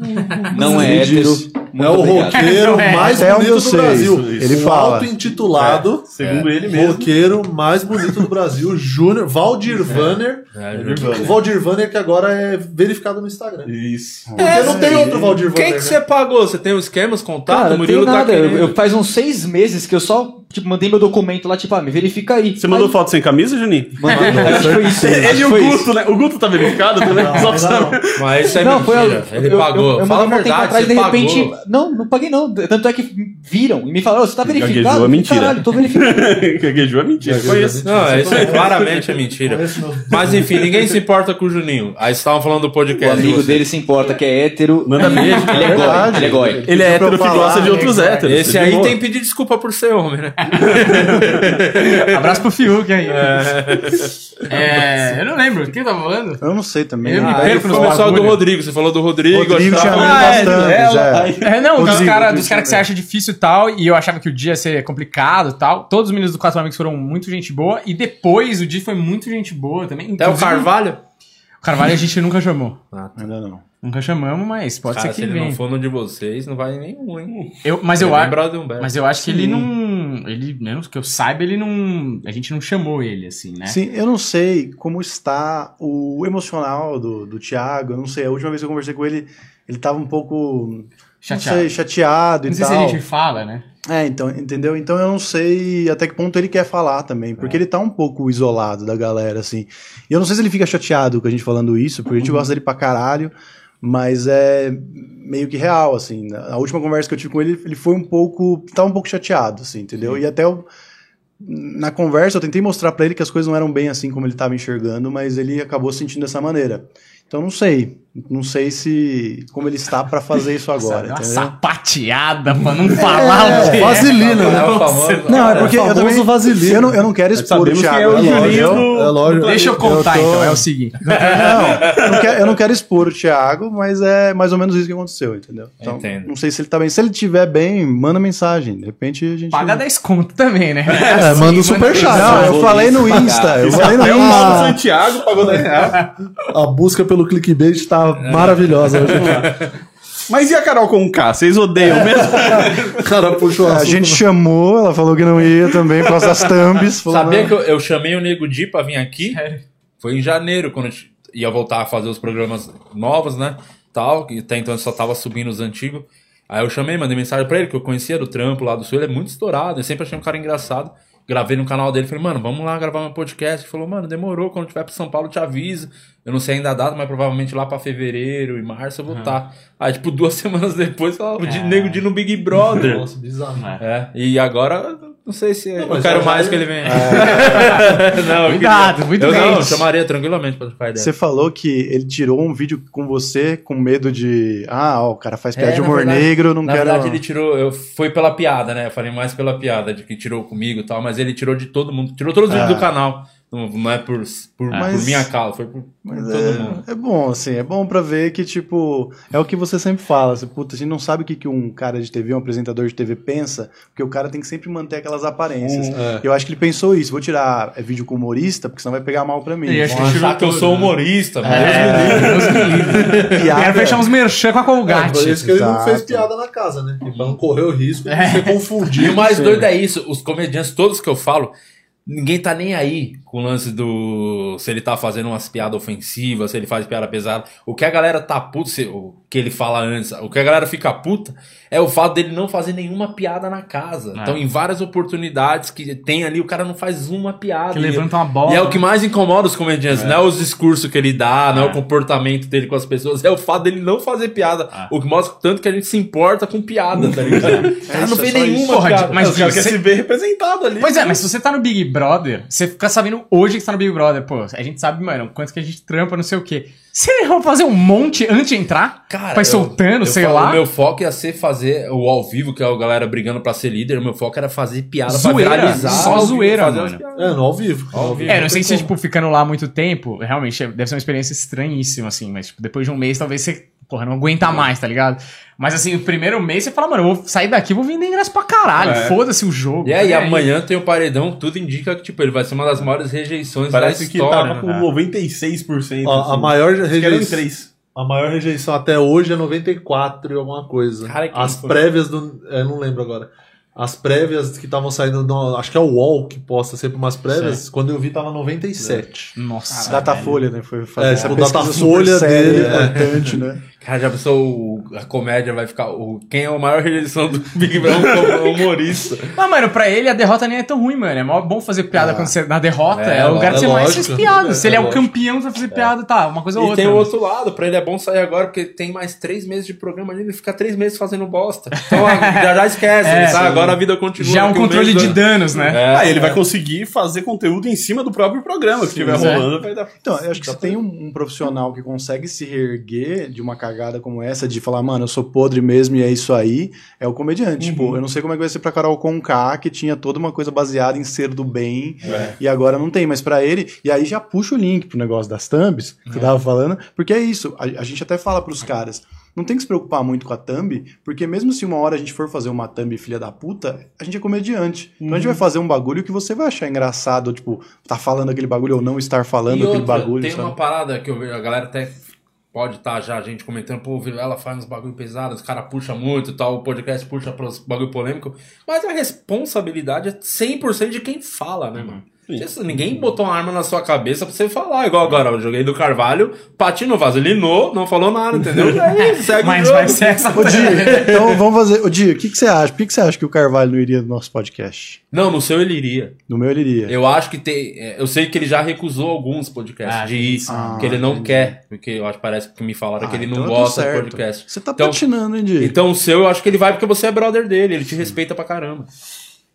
Não é hétero. disse. Muito É o roqueiro Não é. mais bonito do sei, Brasil. isso, ele um fala. auto-intitulado Segundo ele mesmo. roqueiro mais bonito do Brasil, Júnior, Valdir Vanner. É, O Valdir Vanner que agora é verificado no Instagram. Isso. Porque não tem outro Valdir Vanner. Quem que né? você pagou? Você tem os esquemas, contato? Cara, o não Murilo tem nada. tá eu, querendo. eu- faz uns seis meses que eu só tipo, mandei meu documento lá, tipo, ah, me verifica aí. Você mandou Aí- foto sem camisa, Juninho? Mandei, acho que foi isso. Ele e o foi Guto, isso. né? O Guto tá verificado também? Só pra saber. Mas isso é Não, foi mentira. eu, Ele eu- pagou. Eu, eu Fala a um verdade, atrás, você de repente. pagou. Não, não paguei não. Tanto é que viram e me falaram, "Ô, você tá verificado? Gaguejou, é mentira. Caralho, tô verificado. Gaguejou é mentira. Foi isso. Não, é isso aí, claramente é mentira. Mas enfim, ninguém se importa com o Juninho. Aí vocês estavam falando do O podcast. de amigo dele se importa que é hétero. Manda beijo. Ele é goi, ele é goi. Ele é pra hétero que gosta de outros né? héteros. Esse aí tem que pedir desculpa por ser homem, né? Abraço pro Fiuk aí. É, eu não lembro. Quem tava falando? Eu não sei também. Eu me Ah, perco foi nos o pessoal do. Rodrigo. Você falou do Rodrigo. Rodrigo achava- tinha Ah, é, bastante, é. É, não, dos Rodrigo, caras dos cara que você acha difícil e tal, e eu achava que o dia ia ser complicado e tal. Todos os meninos do Quatro Amigos foram muito gente boa, e depois o dia foi muito gente boa também. Até o Carvalho. O Carvalho a gente nunca chamou. Ainda não. Nunca chamamos, mas pode Cara, ser se que ele não venha. for no de vocês, não vai nenhum, hein? Eu, mas eu é acho. Mas eu acho que ele não. Ele, né, que eu saiba, ele não. A gente não chamou ele, assim, né? Sim, eu não sei como está o emocional do, do Thiago, eu não sei, a última vez que eu conversei com ele, ele tava um pouco, Chateado. não sei, chateado Não e sei se tal. a gente fala, né? É, então, entendeu? Então eu não sei até que ponto ele quer falar também, porque ele tá um pouco isolado da galera, assim. E eu não sei se ele fica chateado com a gente falando isso, porque a gente gosta dele pra caralho, mas é meio que real, assim. A última conversa que eu tive com ele, ele foi um pouco, tava um pouco chateado, assim, entendeu? E até eu, na conversa eu tentei mostrar pra ele que as coisas não eram bem assim como ele tava enxergando, mas ele acabou sentindo dessa maneira. Então não sei, não sei se como ele está pra fazer isso agora, uma sapateada pra não falar o que é. Vaselina, É né? o famoso. Não, é porque eu famoso também vaselina. eu não, eu não quero expor o quem Thiago. é o É lógico. Deixa eu contar, Eu tô- então. É o seguinte. Não, eu não, quero, eu não quero expor o Thiago, mas é mais ou menos isso que aconteceu, entendeu? Então, Entendo. não sei se ele tá bem. Se ele tiver bem, manda mensagem. De repente a gente. Paga 10 conto também, né? É, manda o superchat. Não, eu falei no pagar. Insta. Eu falei no até o Insta. Santiago pagou 10 reais. A busca pelo clickbait tá maravilhosa hoje. Mas e a Carol com K? Vocês odeiam mesmo? Cara puxou A assunto. gente chamou, ela falou que não ia também por causa das thumbs. falou, Sabia não. que eu, eu chamei o Nego Di pra vir aqui? Foi em janeiro, quando a gente ia voltar a fazer os programas novos, né? Tal, que até então eu só tava subindo os antigos. Aí eu chamei, mandei mensagem pra ele, que eu conhecia do trampo lá do sul, ele é muito estourado, eu sempre achei um cara engraçado. Gravei no canal dele, falei, mano, vamos lá gravar um podcast. Ele falou, mano, demorou, quando tiver pra São Paulo eu te aviso. Eu não sei ainda a data, mas provavelmente lá pra fevereiro e março eu vou estar. Aí, tipo, duas semanas depois, o É. de nego de no Big Brother. Nossa, bizarro. É, e agora, não sei se eu mas quero já- mais que ele venha. não, eu Cuidado, queria- muito eu bem. não, eu chamaria tranquilamente pra trocar ideia. Você falou que ele tirou um vídeo com você com medo de. Ah, ó, o cara faz piada É, de na humor verdade- negro, eu não Na quero. verdade, ele tirou. Eu, foi pela piada, né? Eu falei mais pela piada, de que tirou comigo e tal, mas ele tirou de todo mundo. Tirou todos os vídeos Ah. do canal. Não, não é por, por, Mas- por minha causa, foi por, por Mas todo mundo. é, é bom, assim, é bom pra ver que, tipo, é o que você sempre fala. Assim, puta, a gente não sabe o que, que um cara de TV, um apresentador de TV pensa, porque o cara tem que sempre manter aquelas aparências. É. Eu acho que ele pensou isso. Vou tirar é, vídeo com humorista, porque senão vai pegar mal pra mim. E acho que tirou que eu sou né? humorista, É, Deus me livre. Quero fechar uns merchan com a É, Colgate. por isso que ele não fez piada na casa, né? E pra não correr o risco de É. ser E confundido. o mais Sim. doido é isso, os comediantes todos que eu falo, ninguém tá nem aí com o lance do. Se ele tá fazendo umas piadas ofensivas, se ele faz piada pesada. O que a galera tá puta, se- o que ele fala antes, o que a galera fica puta é o fato dele não fazer nenhuma piada na casa. É. Então, em várias oportunidades que tem ali, o cara não faz uma piada. Que E- levanta uma bola. E é o que mais incomoda os comediantes, não é os discursos que ele dá, não é É. o comportamento dele com as pessoas, é o fato dele não fazer piada. O que mostra tanto que a gente se importa com piada, tá ligado? O cara não é fez só nenhuma isso. Piada. mas Os caras você- querem se ver representado ali. Pois é, mas se você tá no Big Brother, você fica sabendo hoje que você tá no Big Brother, pô, a gente sabe, mano, quanto que a gente trampa, não sei o quê. Você vai fazer um monte antes de entrar? Cara, vai eu- soltando, eu sei falo, lá. O meu foco ia ser fazer o ao vivo, que é a galera brigando pra ser líder. O meu foco era fazer piada Zoeira, pra viralizar. só vivo, zoeira, fazer mano. É, no ao vivo. Ao vivo. É, não sei se, tipo, ficando lá muito tempo, realmente deve ser uma experiência estranhíssima, assim, mas, tipo, depois de um mês, talvez você, porra, não aguenta mais, tá ligado? Mas, assim, o primeiro mês você fala, mano, eu vou sair daqui e vou vender ingresso pra caralho, É. foda-se o jogo. E aí, E amanhã tem o paredão, tudo indica que, tipo, ele vai ser uma das maiores rejeições Parece da que história. tava com né? 96%. Ó, a assim. maior Acho que eram rejeição. A maior rejeição até hoje é 94 e alguma coisa. Cara, que As foi? prévias do. Eu não lembro agora. As prévias que estavam saindo. no- acho que é o UOL que posta sempre umas prévias. Quando eu vi, tava 97. Nossa. Datafolha, né? Foi fazer É, essa tipo, Datafolha dele, é. importante, né? Cara, já pensou, o- a comédia vai ficar. O, quem é a maior rejeição do Big Brother é o humorista. Mas, mano, pra ele a derrota nem é tão ruim, mano. É mó bom fazer piada quando você na derrota. É, É, o lugar que é você mais lógico. faz piada. É, Se ele é, é o campeão, você vai fazer piada, tá, uma coisa ou E outra. tem o né? outro lado, pra ele é bom sair agora, porque tem mais três meses de programa ali, ele fica três meses fazendo bosta. Então já, já esquece, É, sim. agora a vida continua. Já é um controle de dois- danos, né? É, Aí ele é. vai conseguir fazer conteúdo em cima do próprio programa que estiver é. rolando. Vai dar... Então, eu acho que se tem um, um profissional que consegue se reerguer de uma cagada como essa, de falar, mano, eu sou podre mesmo e é isso aí, é o comediante. Tipo, eu não sei como é que vai ser pra Carol Conká, que tinha toda uma coisa baseada em ser do bem, e agora não tem, mas pra ele, e aí já puxa o link pro negócio das thumbs, que eu tava falando, porque é isso, a, a gente até fala pros caras, não tem que se preocupar muito com a thumb, porque mesmo se uma hora a gente for fazer uma thumb filha da puta, a gente é comediante. Então a gente vai fazer um bagulho que você vai achar engraçado, tipo, tá falando aquele bagulho ou não estar falando E aquele outra, bagulho. tem sabe? uma parada que eu vejo, a galera até pode estar já a gente comentando, pô, ela faz uns bagulho pesado, os caras puxam muito e tal, o podcast puxa para os bagulho polêmico, mas a responsabilidade é 100% de quem fala, né, mano? Isso, ninguém botou uma arma na sua cabeça pra você falar. Igual agora, eu joguei do Carvalho, patinou, vaselinou, não falou nada, entendeu? E aí, segue o Mas jogo. vai ser essa Ô, Di, então vamos fazer. Ô, Di, o que, que você acha? Por que, que você acha que o Carvalho não iria no nosso podcast? Não, no seu ele iria. No meu ele iria. Eu acho que tem. é, Eu sei que ele já recusou alguns podcasts Ah, de ir, Ah, que ele não entendi. quer, porque eu acho parece que me falaram Ah, que ele então não gosta do podcast. Você tá Então- patinando, hein, Di? Então o seu eu acho que ele vai porque você é brother dele, ele te respeita pra caramba.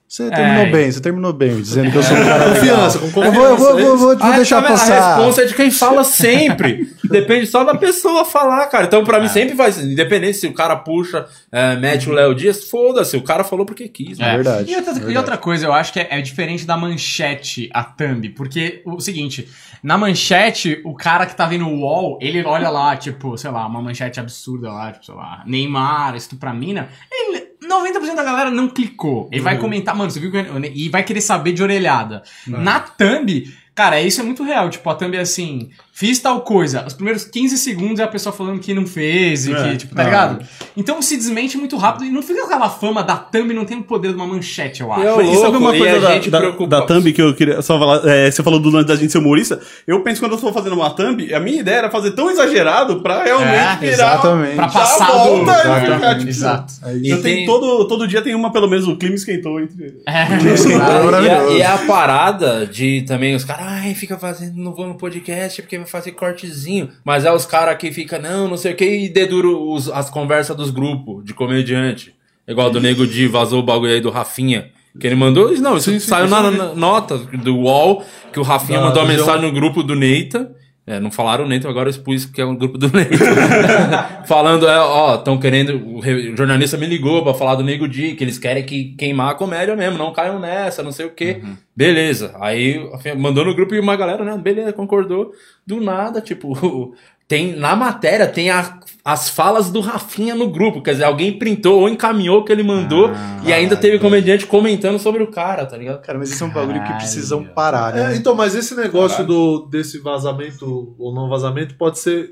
Você terminou É. bem, você terminou bem, dizendo que eu sou um cara legal. Confiança, com Eu confiança. vou, eu vou, vou, vou, Ah, deixar tá passar. A resposta é de quem fala sempre. Depende só da pessoa falar, cara. Então, pra mim, sempre vai ser. Independente se o cara puxa, é, mete o Léo Dias, foda-se. O cara falou porque quis. É né? verdade, E outra, é e verdade. outra coisa, eu acho que é, é diferente da manchete, a thumb. Porque o seguinte, na manchete, o cara que tá vendo o UOL, ele olha lá, tipo, sei lá, uma manchete absurda lá, tipo, sei lá, Neymar, estupra mina. Ele, 90% da galera não clicou. Ele vai comentar, mano, você viu que. E vai querer saber de orelhada. Na thumb. Cara, isso é muito real. Tipo, a thumb é assim: fiz tal coisa. Os primeiros 15 segundos é a pessoa falando que não fez e É. que, tipo, tá Ah. ligado? Então se desmente muito rápido e não fica aquela fama da thumb não tem o poder de uma manchete, eu acho. Eu- E sabe uma coisa a da, gente da, preocupa- da thumb que eu queria só falar? É, você falou do lance da gente ser humorista. Eu penso quando eu estou fazendo uma thumb, a minha ideia era fazer tão exagerado pra realmente É, virar. exatamente. Pra passar a volta do- e Exatamente. ficar, tipo, Exato. E Eu tenho tem- todo, todo dia tem uma, pelo menos, o clima esquentou entre. É, Isso, exato. é E a, e a parada de também os caras, ai, fica fazendo, não vou no podcast porque vai fazer cortezinho. Mas é os caras que ficam, não, não sei o que, e deduro os, as conversas dos grupos de comediante. Igual do Nego Di, vazou o bagulho aí do Rafinha. Que ele mandou. Não, isso Sim, sim, saiu isso na, na nota do UOL que o Rafinha mandou uma mensagem no grupo do Neita. É, não falaram Neita, agora eu expus que é um grupo do Neita. Falando, é, ó, estão querendo. O, jornalista me ligou pra falar do Nego Di, que eles querem que queimar a comédia mesmo, não caiam nessa, não sei o quê. Beleza. Aí mandou no grupo e uma galera, né? Beleza, concordou. Do nada, tipo, tem na matéria tem a- as falas do Rafinha no grupo. Quer dizer, alguém printou ou encaminhou o que ele mandou e ainda teve comediante comentando sobre o cara, tá ligado? Cara, mas isso é um bagulho que precisam parar, né? É, então, mas esse negócio do, desse vazamento ou não vazamento pode ser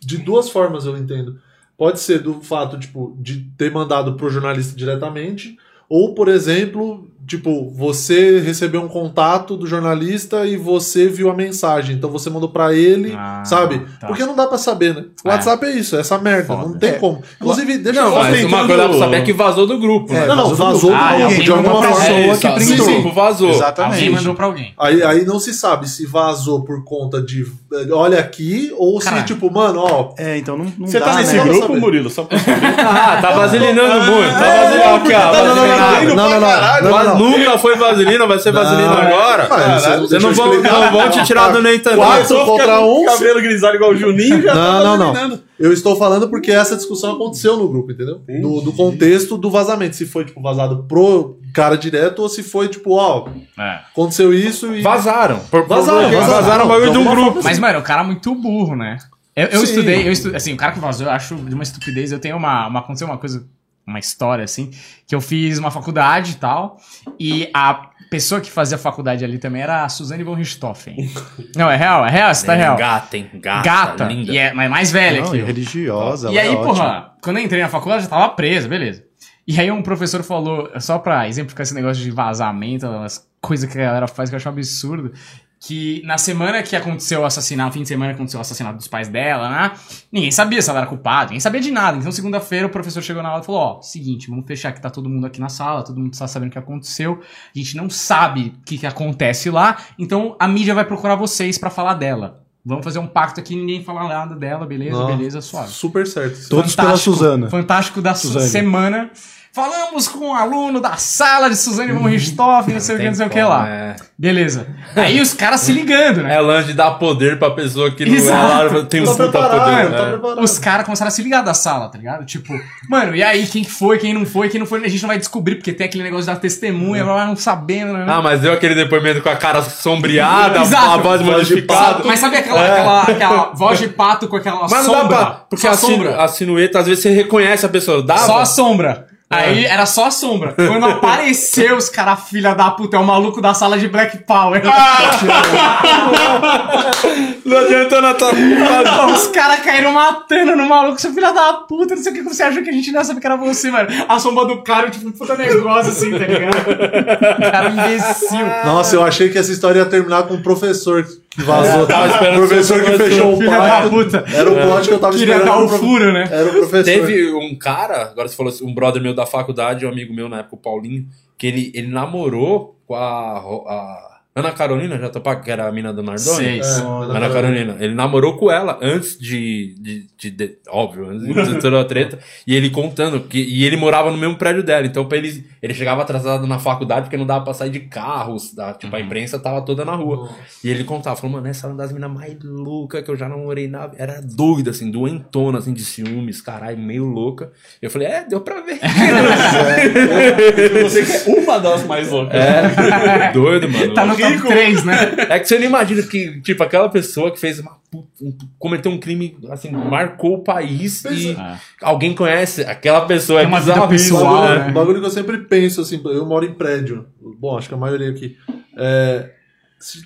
de duas formas, eu entendo. Pode ser do fato, tipo, de ter mandado pro jornalista diretamente, ou, por exemplo, tipo, você recebeu um contato do jornalista e você viu a mensagem, então você mandou pra ele, Ah, sabe? tá. Porque não dá pra saber, né? O É. WhatsApp é isso, é essa merda, Foda. não tem É. como. Inclusive, deixa Não, eu falar mas uma coisa dá pra saber é que vazou do grupo, É, né? Não, não, vazou do vazou grupo. de Ah, alguém de alguma pessoa É, que printou. sim, sim, vazou. Exatamente. Alguém mandou pra alguém. Aí, aí não se sabe se vazou por conta de eh, olha aqui ou Caralho. se, tipo, mano, ó. É, então não, não Você dá, tá nesse né? Grupo. Murilo? Só pra... Ah, tá vaselinando muito. Tá aqui, ó. Não, não, não, vaselinado. não, não, não, não, não, Mas não. Nunca foi vaselina, vai ser vaselina Não. agora. Ah, isso- Você não eu vão, não vão te tirar do Neita, não. Quatro contra um. Cabelo grisalho igual o Juninho já Não, tá não, não. Eu estou falando porque essa discussão aconteceu no grupo, entendeu? Do, do contexto do vazamento. Se foi, tipo, vazado pro cara direto ou se foi, tipo, ó, É. aconteceu isso e. Vazaram. Por, por- Vazaram, vazaram. vazaram o bagulho de um grupo. Mas, mano, o cara é muito burro, né? Eu, eu estudei, eu estu... assim, o cara que vazou, eu acho de uma estupidez. Eu tenho uma, uma. Aconteceu uma coisa, uma história, assim, que eu fiz uma faculdade e tal, e a pessoa que fazia faculdade ali também era a Suzane von Richthofen. Não, é real, é real, você tá real. Gata, hein? Gata, Gata, linda. e é mas mais velha Não, e eu. religiosa. E ela aí, é ótima. porra, quando eu entrei na faculdade, eu já tava presa, beleza. E aí um professor falou, só pra exemplificar esse negócio de vazamento, as coisas que a galera faz que eu acho um absurdo, que na semana que aconteceu o assassinato, fim de semana que aconteceu o assassinato dos pais dela, né? Ninguém sabia se ela era culpada, ninguém sabia de nada. Então, segunda-feira, o professor chegou na aula e falou: Ó, seguinte, vamos fechar que tá todo mundo aqui na sala, todo mundo tá sabendo o que aconteceu. A gente não sabe o que, que acontece lá, então a mídia vai procurar vocês pra falar dela. Vamos fazer um pacto aqui, ninguém falar nada dela, beleza, Não, beleza, suave. Super certo. Todos pela Suzana. Fantástico da su- Suzane. semana. Falamos com um aluno da sala de Suzane von Richthofen, não sei o que, não sei o que lá. é. Beleza. Aí os caras se ligando, né? É lance de dar poder pra pessoa que não Exato. é, tem um Tá puta preparado, poder. tá né? preparado. Os caras começaram a se ligar da sala, tá ligado? Tipo, mano, e aí, quem que foi, quem não foi, quem não foi, a gente não vai descobrir, porque tem aquele negócio da testemunha, blá, blá, não sabendo, né? Ah, mas deu aquele depoimento com a cara sombreada, Exato. a voz modificada. Mas sabe aquela, aquela, aquela voz de pato com aquela Mas não sombra? dá pra. Porque a, sinu- a sinueta, às vezes você reconhece a pessoa. Dá? Só a sombra. Aí era só a sombra. Quando apareceu os caras, filha da puta, é o maluco da sala de Black Power. Não adianta na tua os caras caíram matando no maluco, seu filho da puta, não sei o que você achou que a gente não ia saber que era você, mano. A sombra do cara, tipo, um puta negócio assim, tá ligado? cara imbecil. Nossa, eu achei que essa história ia terminar com o professor que vazou. É, tava esperando o professor que fechou o puta. Era o plot que eu tava Queria esperando. dar o pro- furo, né? Era o professor. Teve um cara, agora você falou assim, um brother meu da faculdade, um amigo meu na época, o Paulinho, que ele, ele namorou com a, a Ana Carolina Jatopá, que era a mina do Nardoni. Sei. É, Ana Carolina. Ele namorou com ela antes de. de, de- de- óbvio, antes de toda a treta. E ele contando. Que, e ele morava no mesmo prédio dela. Então, pra ele, ele chegava atrasado na faculdade porque não dava pra sair de carros. Da, tipo, a imprensa tava toda na rua. E ele contava, falou, mano, essa é uma das minas mais loucas que eu já namorei na. Era doida, assim, doentona, assim, de ciúmes, caralho, meio louca. Eu falei, é, deu pra ver. Você que é uma das mais loucas. É, doido, mano. Tá no top 3, né? É que você não imagina que, tipo, aquela pessoa que fez uma puta- um- cometeu um crime, assim, marcou o país e alguém conhece aquela pessoa. É Tem uma vida bizarro isso, pessoal, né? Bagulho que eu sempre penso, assim, eu moro em prédio. Bom, acho que a maioria aqui. É,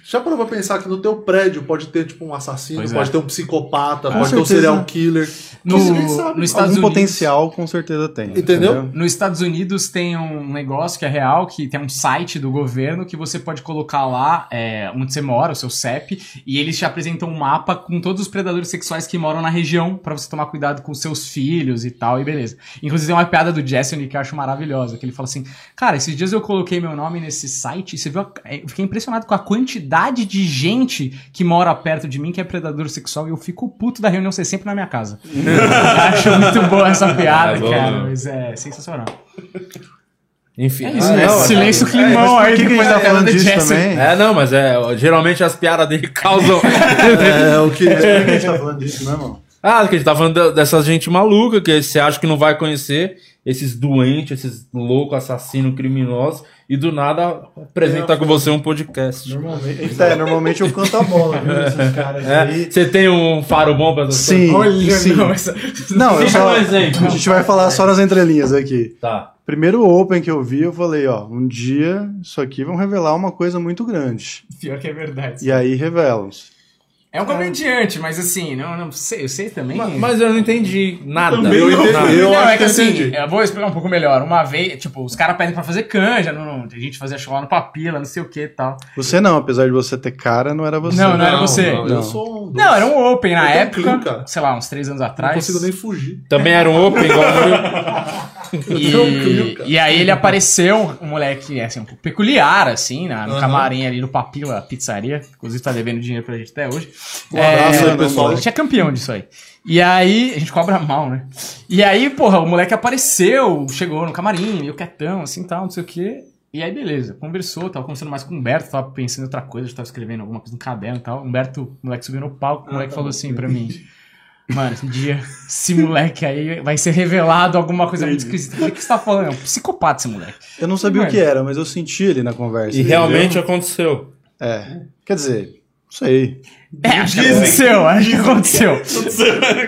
Já parou pra pensar que no teu prédio pode ter, tipo, um assassino, Pois pode é. ter um psicopata, Com pode ter um certeza. serial killer. No, sabe. nos Estados Algum Unidos, potencial com certeza tem. Entendeu? Nos Estados Unidos tem um negócio que é real, que tem um site do governo que você pode colocar lá é, onde você mora, o seu CEP, e eles te apresentam um mapa com todos os predadores sexuais que moram na região, pra você tomar cuidado com seus filhos e tal, e beleza. Inclusive tem uma piada do Jesse que eu acho maravilhosa, que ele fala assim, cara, esses dias eu coloquei meu nome nesse site, e você viu, a- eu fiquei impressionado com a quantidade de gente que mora perto de mim que é predador sexual, e eu fico puto da reunião ser sempre na minha casa. acho muito boa essa piada, É bom, cara, né? mas é sensacional. Enfim. É isso, Ah, né? não, Silêncio é, climão Por aí que, que a gente depois tá falando do disso Jesse. também? É, não, mas é. Geralmente as piadas dele causam. É, o que. Por que a gente tá falando disso, né, irmão? ah, que a gente tá falando de- dessa gente maluca que você acha que não vai conhecer, esses doentes, esses loucos, assassinos, criminosos, e do nada apresenta com você um podcast. Normalmente, é, normalmente eu canto a bola, viu? Esses caras É, aí. você tem um faro bom pra Sim, Olha, sim. não, essa... Não, eu só, um exemplo. a gente vai falar só nas entrelinhas aqui. Tá. Primeiro Open que eu vi, eu falei, ó, um dia isso aqui vão revelar uma coisa muito grande. Pior que é verdade. E aí revelam. É um comediante, mas assim, não, não sei, eu sei também. Mas, mas eu não entendi nada. Também eu entendi. Nada. Eu não, acho é que assim, entendi. eu vou explicar um pouco melhor. Uma vez, tipo, os caras pedem pra fazer canja, não, não, a gente fazia show lá no Papila, não sei o que e tal. Você não, apesar de você ter cara, não era você. Não, não era você. Não, Não. eu sou um. Não, era um Open na época, clean, sei lá, uns três anos Não atrás. consigo nem fugir. Também era um open igual. E, e aí ele apareceu, um moleque assim, um pouco peculiar, assim, na- no camarim ali no Papila Pizzaria. Inclusive tá devendo dinheiro pra gente até hoje. Um abraço É, aí, pessoal. A gente é campeão disso aí. E aí, a gente cobra mal, né? E aí, porra, o moleque apareceu, chegou no camarim, meio quietão, assim, tal, não sei o quê. E aí, beleza, conversou, tava conversando mais com o Humberto, tava pensando em outra coisa, tava escrevendo alguma coisa no caderno e tal. Humberto, o moleque subiu no palco, o moleque falou assim pra mim. Mano, um dia, esse moleque aí vai ser revelado alguma coisa muito esquisita. O que você tá falando? É um psicopata esse moleque. Eu não sabia Mano. o que era, mas eu senti ele na conversa. E realmente aconteceu. É. Quer dizer, não sei. É, acho que aconteceu, acho que aconteceu.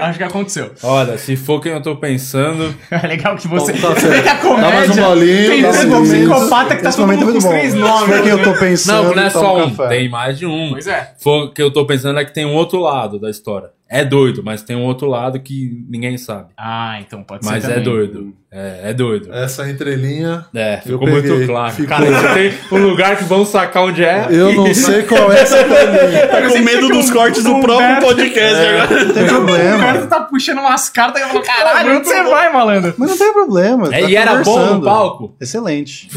acho que aconteceu. Olha, se for quem eu tô pensando. É legal que você. Tá vê que a certo. Dá mais um comédia. bolinho, tem dá esse mais um psicopata que tá todo é mundo com os três Se nomes. for quem eu tô pensando, Não, não é só um, café. tem mais de um. Pois é. For, que eu tô pensando é que tem um outro lado da história. É doido, mas tem um outro lado que ninguém sabe. Ah, então pode Mas ser. é também. doido. É, é doido. Essa entrelinha. É, Eu ficou peguei. muito claro. Ficou. Cara, tem um lugar que vão sacar onde é. Eu não sei qual é essa entrelinha. Tá com medo dos cortes do próprio podcast agora. Não tem O problema. Humberto tá puxando umas cartas e eu falo, caralho, onde você vai, malandro? Mas não tem problema. É, tá e era bom no conversando. palco? Excelente.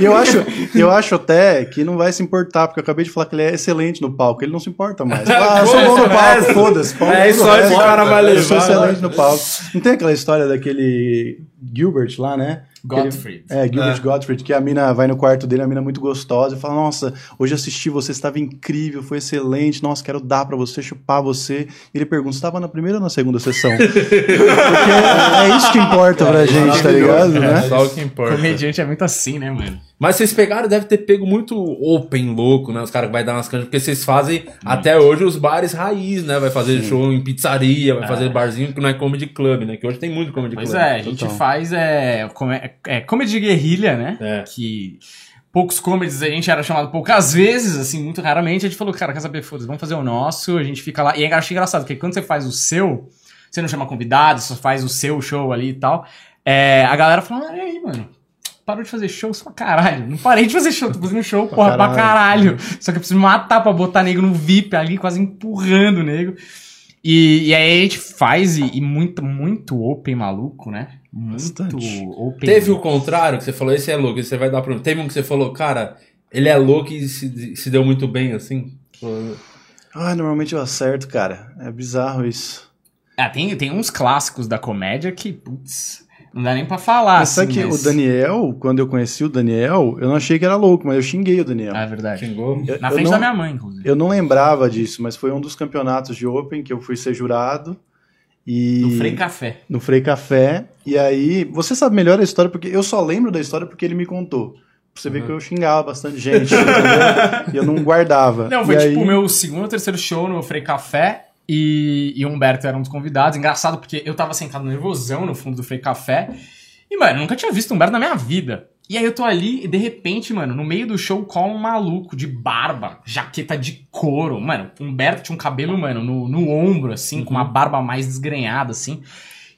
E eu acho, eu acho até que não vai se importar, porque eu acabei de falar que ele é excelente no palco. Ele não se importa mais. Ah, eu sou bom no palco, foda-se. palco É, tudo esse resto. cara vai Eu sou levar. excelente no palco. Não tem aquela história daquele Gilbert lá, né? Gottfried. É, Gilbert É. Gottfried, que a mina vai no quarto dele, a mina é muito gostosa, e fala: Nossa, hoje assisti você, estava incrível, foi excelente, nossa, quero dar pra você, chupar você. E ele pergunta: Você estava na primeira ou na segunda sessão? Porque é isso que importa pra gente, tá ligado? É Né? só o que importa. Comediante é muito assim, né, mano? Mas vocês pegaram, deve ter pego muito open louco, né? Os caras que vai dar umas canjas, porque vocês fazem até hoje os bares raiz, né? Vai fazer show em pizzaria, vai fazer barzinho que não é comedy club, né? Que hoje tem muito comedy Pois club. é, a gente Total. faz é, come- é, comedy de guerrilha, né? É. Que poucos comedies a gente era chamado poucas vezes, assim, muito raramente. A gente falou, cara, quer saber, foda-se, vamos fazer o nosso, a gente fica lá. E é acho engraçado, porque quando você faz o seu, você não chama convidados, só faz o seu show ali e tal. É, a galera fala, e aí, mano? Parou de fazer show só caralho. Não parei de fazer show, tô fazendo show, porra, pra caralho. Só que eu preciso matar pra botar nego no VIP ali, quase empurrando o nego. E, e aí a gente faz, e, e muito, muito open maluco, né? Muito Bastante. open. Teve o contrário, que você falou, esse é louco, esse você vai dar mim. Teve um que você falou, cara, ele é louco e se, se deu muito bem, assim. Ah, normalmente eu acerto, cara. É bizarro isso. Ah, tem, tem uns clássicos da comédia que, putz, não dá nem pra falar, Mas sabe assim, que mas- o Daniel, quando eu conheci o Daniel, eu não achei que era louco, mas eu xinguei o Daniel. Ah, é verdade. Xingou? Eu- Na eu frente não- da minha mãe, inclusive. Eu não lembrava disso, mas foi um dos campeonatos de Open que eu fui ser jurado. E... Do Frei Café. no Frei Café. E aí, você sabe melhor a história, porque eu só lembro da história porque ele me contou. Pra você ver que eu xingava bastante gente? E eu não guardava. Não, foi E tipo aí- o meu segundo ou terceiro show no Frei Café. E, e o Humberto era um dos convidados. Engraçado porque eu tava sentado nervosão no fundo do Frei Café. E, mano, nunca tinha visto o Humberto na minha vida. E aí eu tô ali e de repente, mano, no meio do show cola um maluco de barba, jaqueta de couro. Mano, o Humberto tinha um cabelo, mano, no, no ombro, assim, com uma barba mais desgrenhada, assim.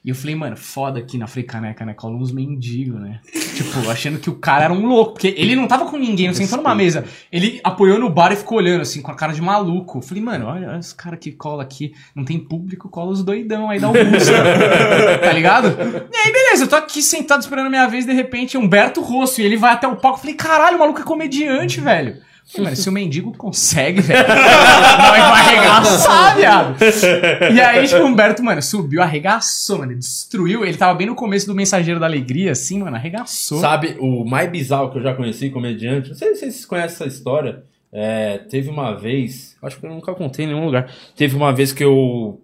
E eu falei, mano, foda aqui na Fricaneca, né? Cola uns mendigos, né? tipo, achando que o cara era um louco. Porque ele não tava com ninguém, não sentou numa mesa. Ele apoiou no bar e ficou olhando, assim, com a cara de maluco. Eu falei, mano, olha, olha esse cara que cola aqui. Não tem público, cola os doidão aí da Augusta. tá ligado? E aí, beleza, eu tô aqui sentado esperando a minha vez, de repente, Humberto Rosso. E ele vai até o palco. Eu falei, caralho, o maluco é comediante, velho. Falei, Mano, se o mendigo consegue, velho, nós vai arregaçar, viado. E aí, tipo, o Humberto, mano, subiu, arregaçou, mano, destruiu. Ele tava bem no começo do Mensageiro da Alegria, assim, mano, arregaçou. Sabe, o mais bizarro que eu já conheci comediante, não sei se vocês conhecem essa história. é, teve uma vez, acho que eu nunca contei em nenhum lugar. Teve uma vez que eu.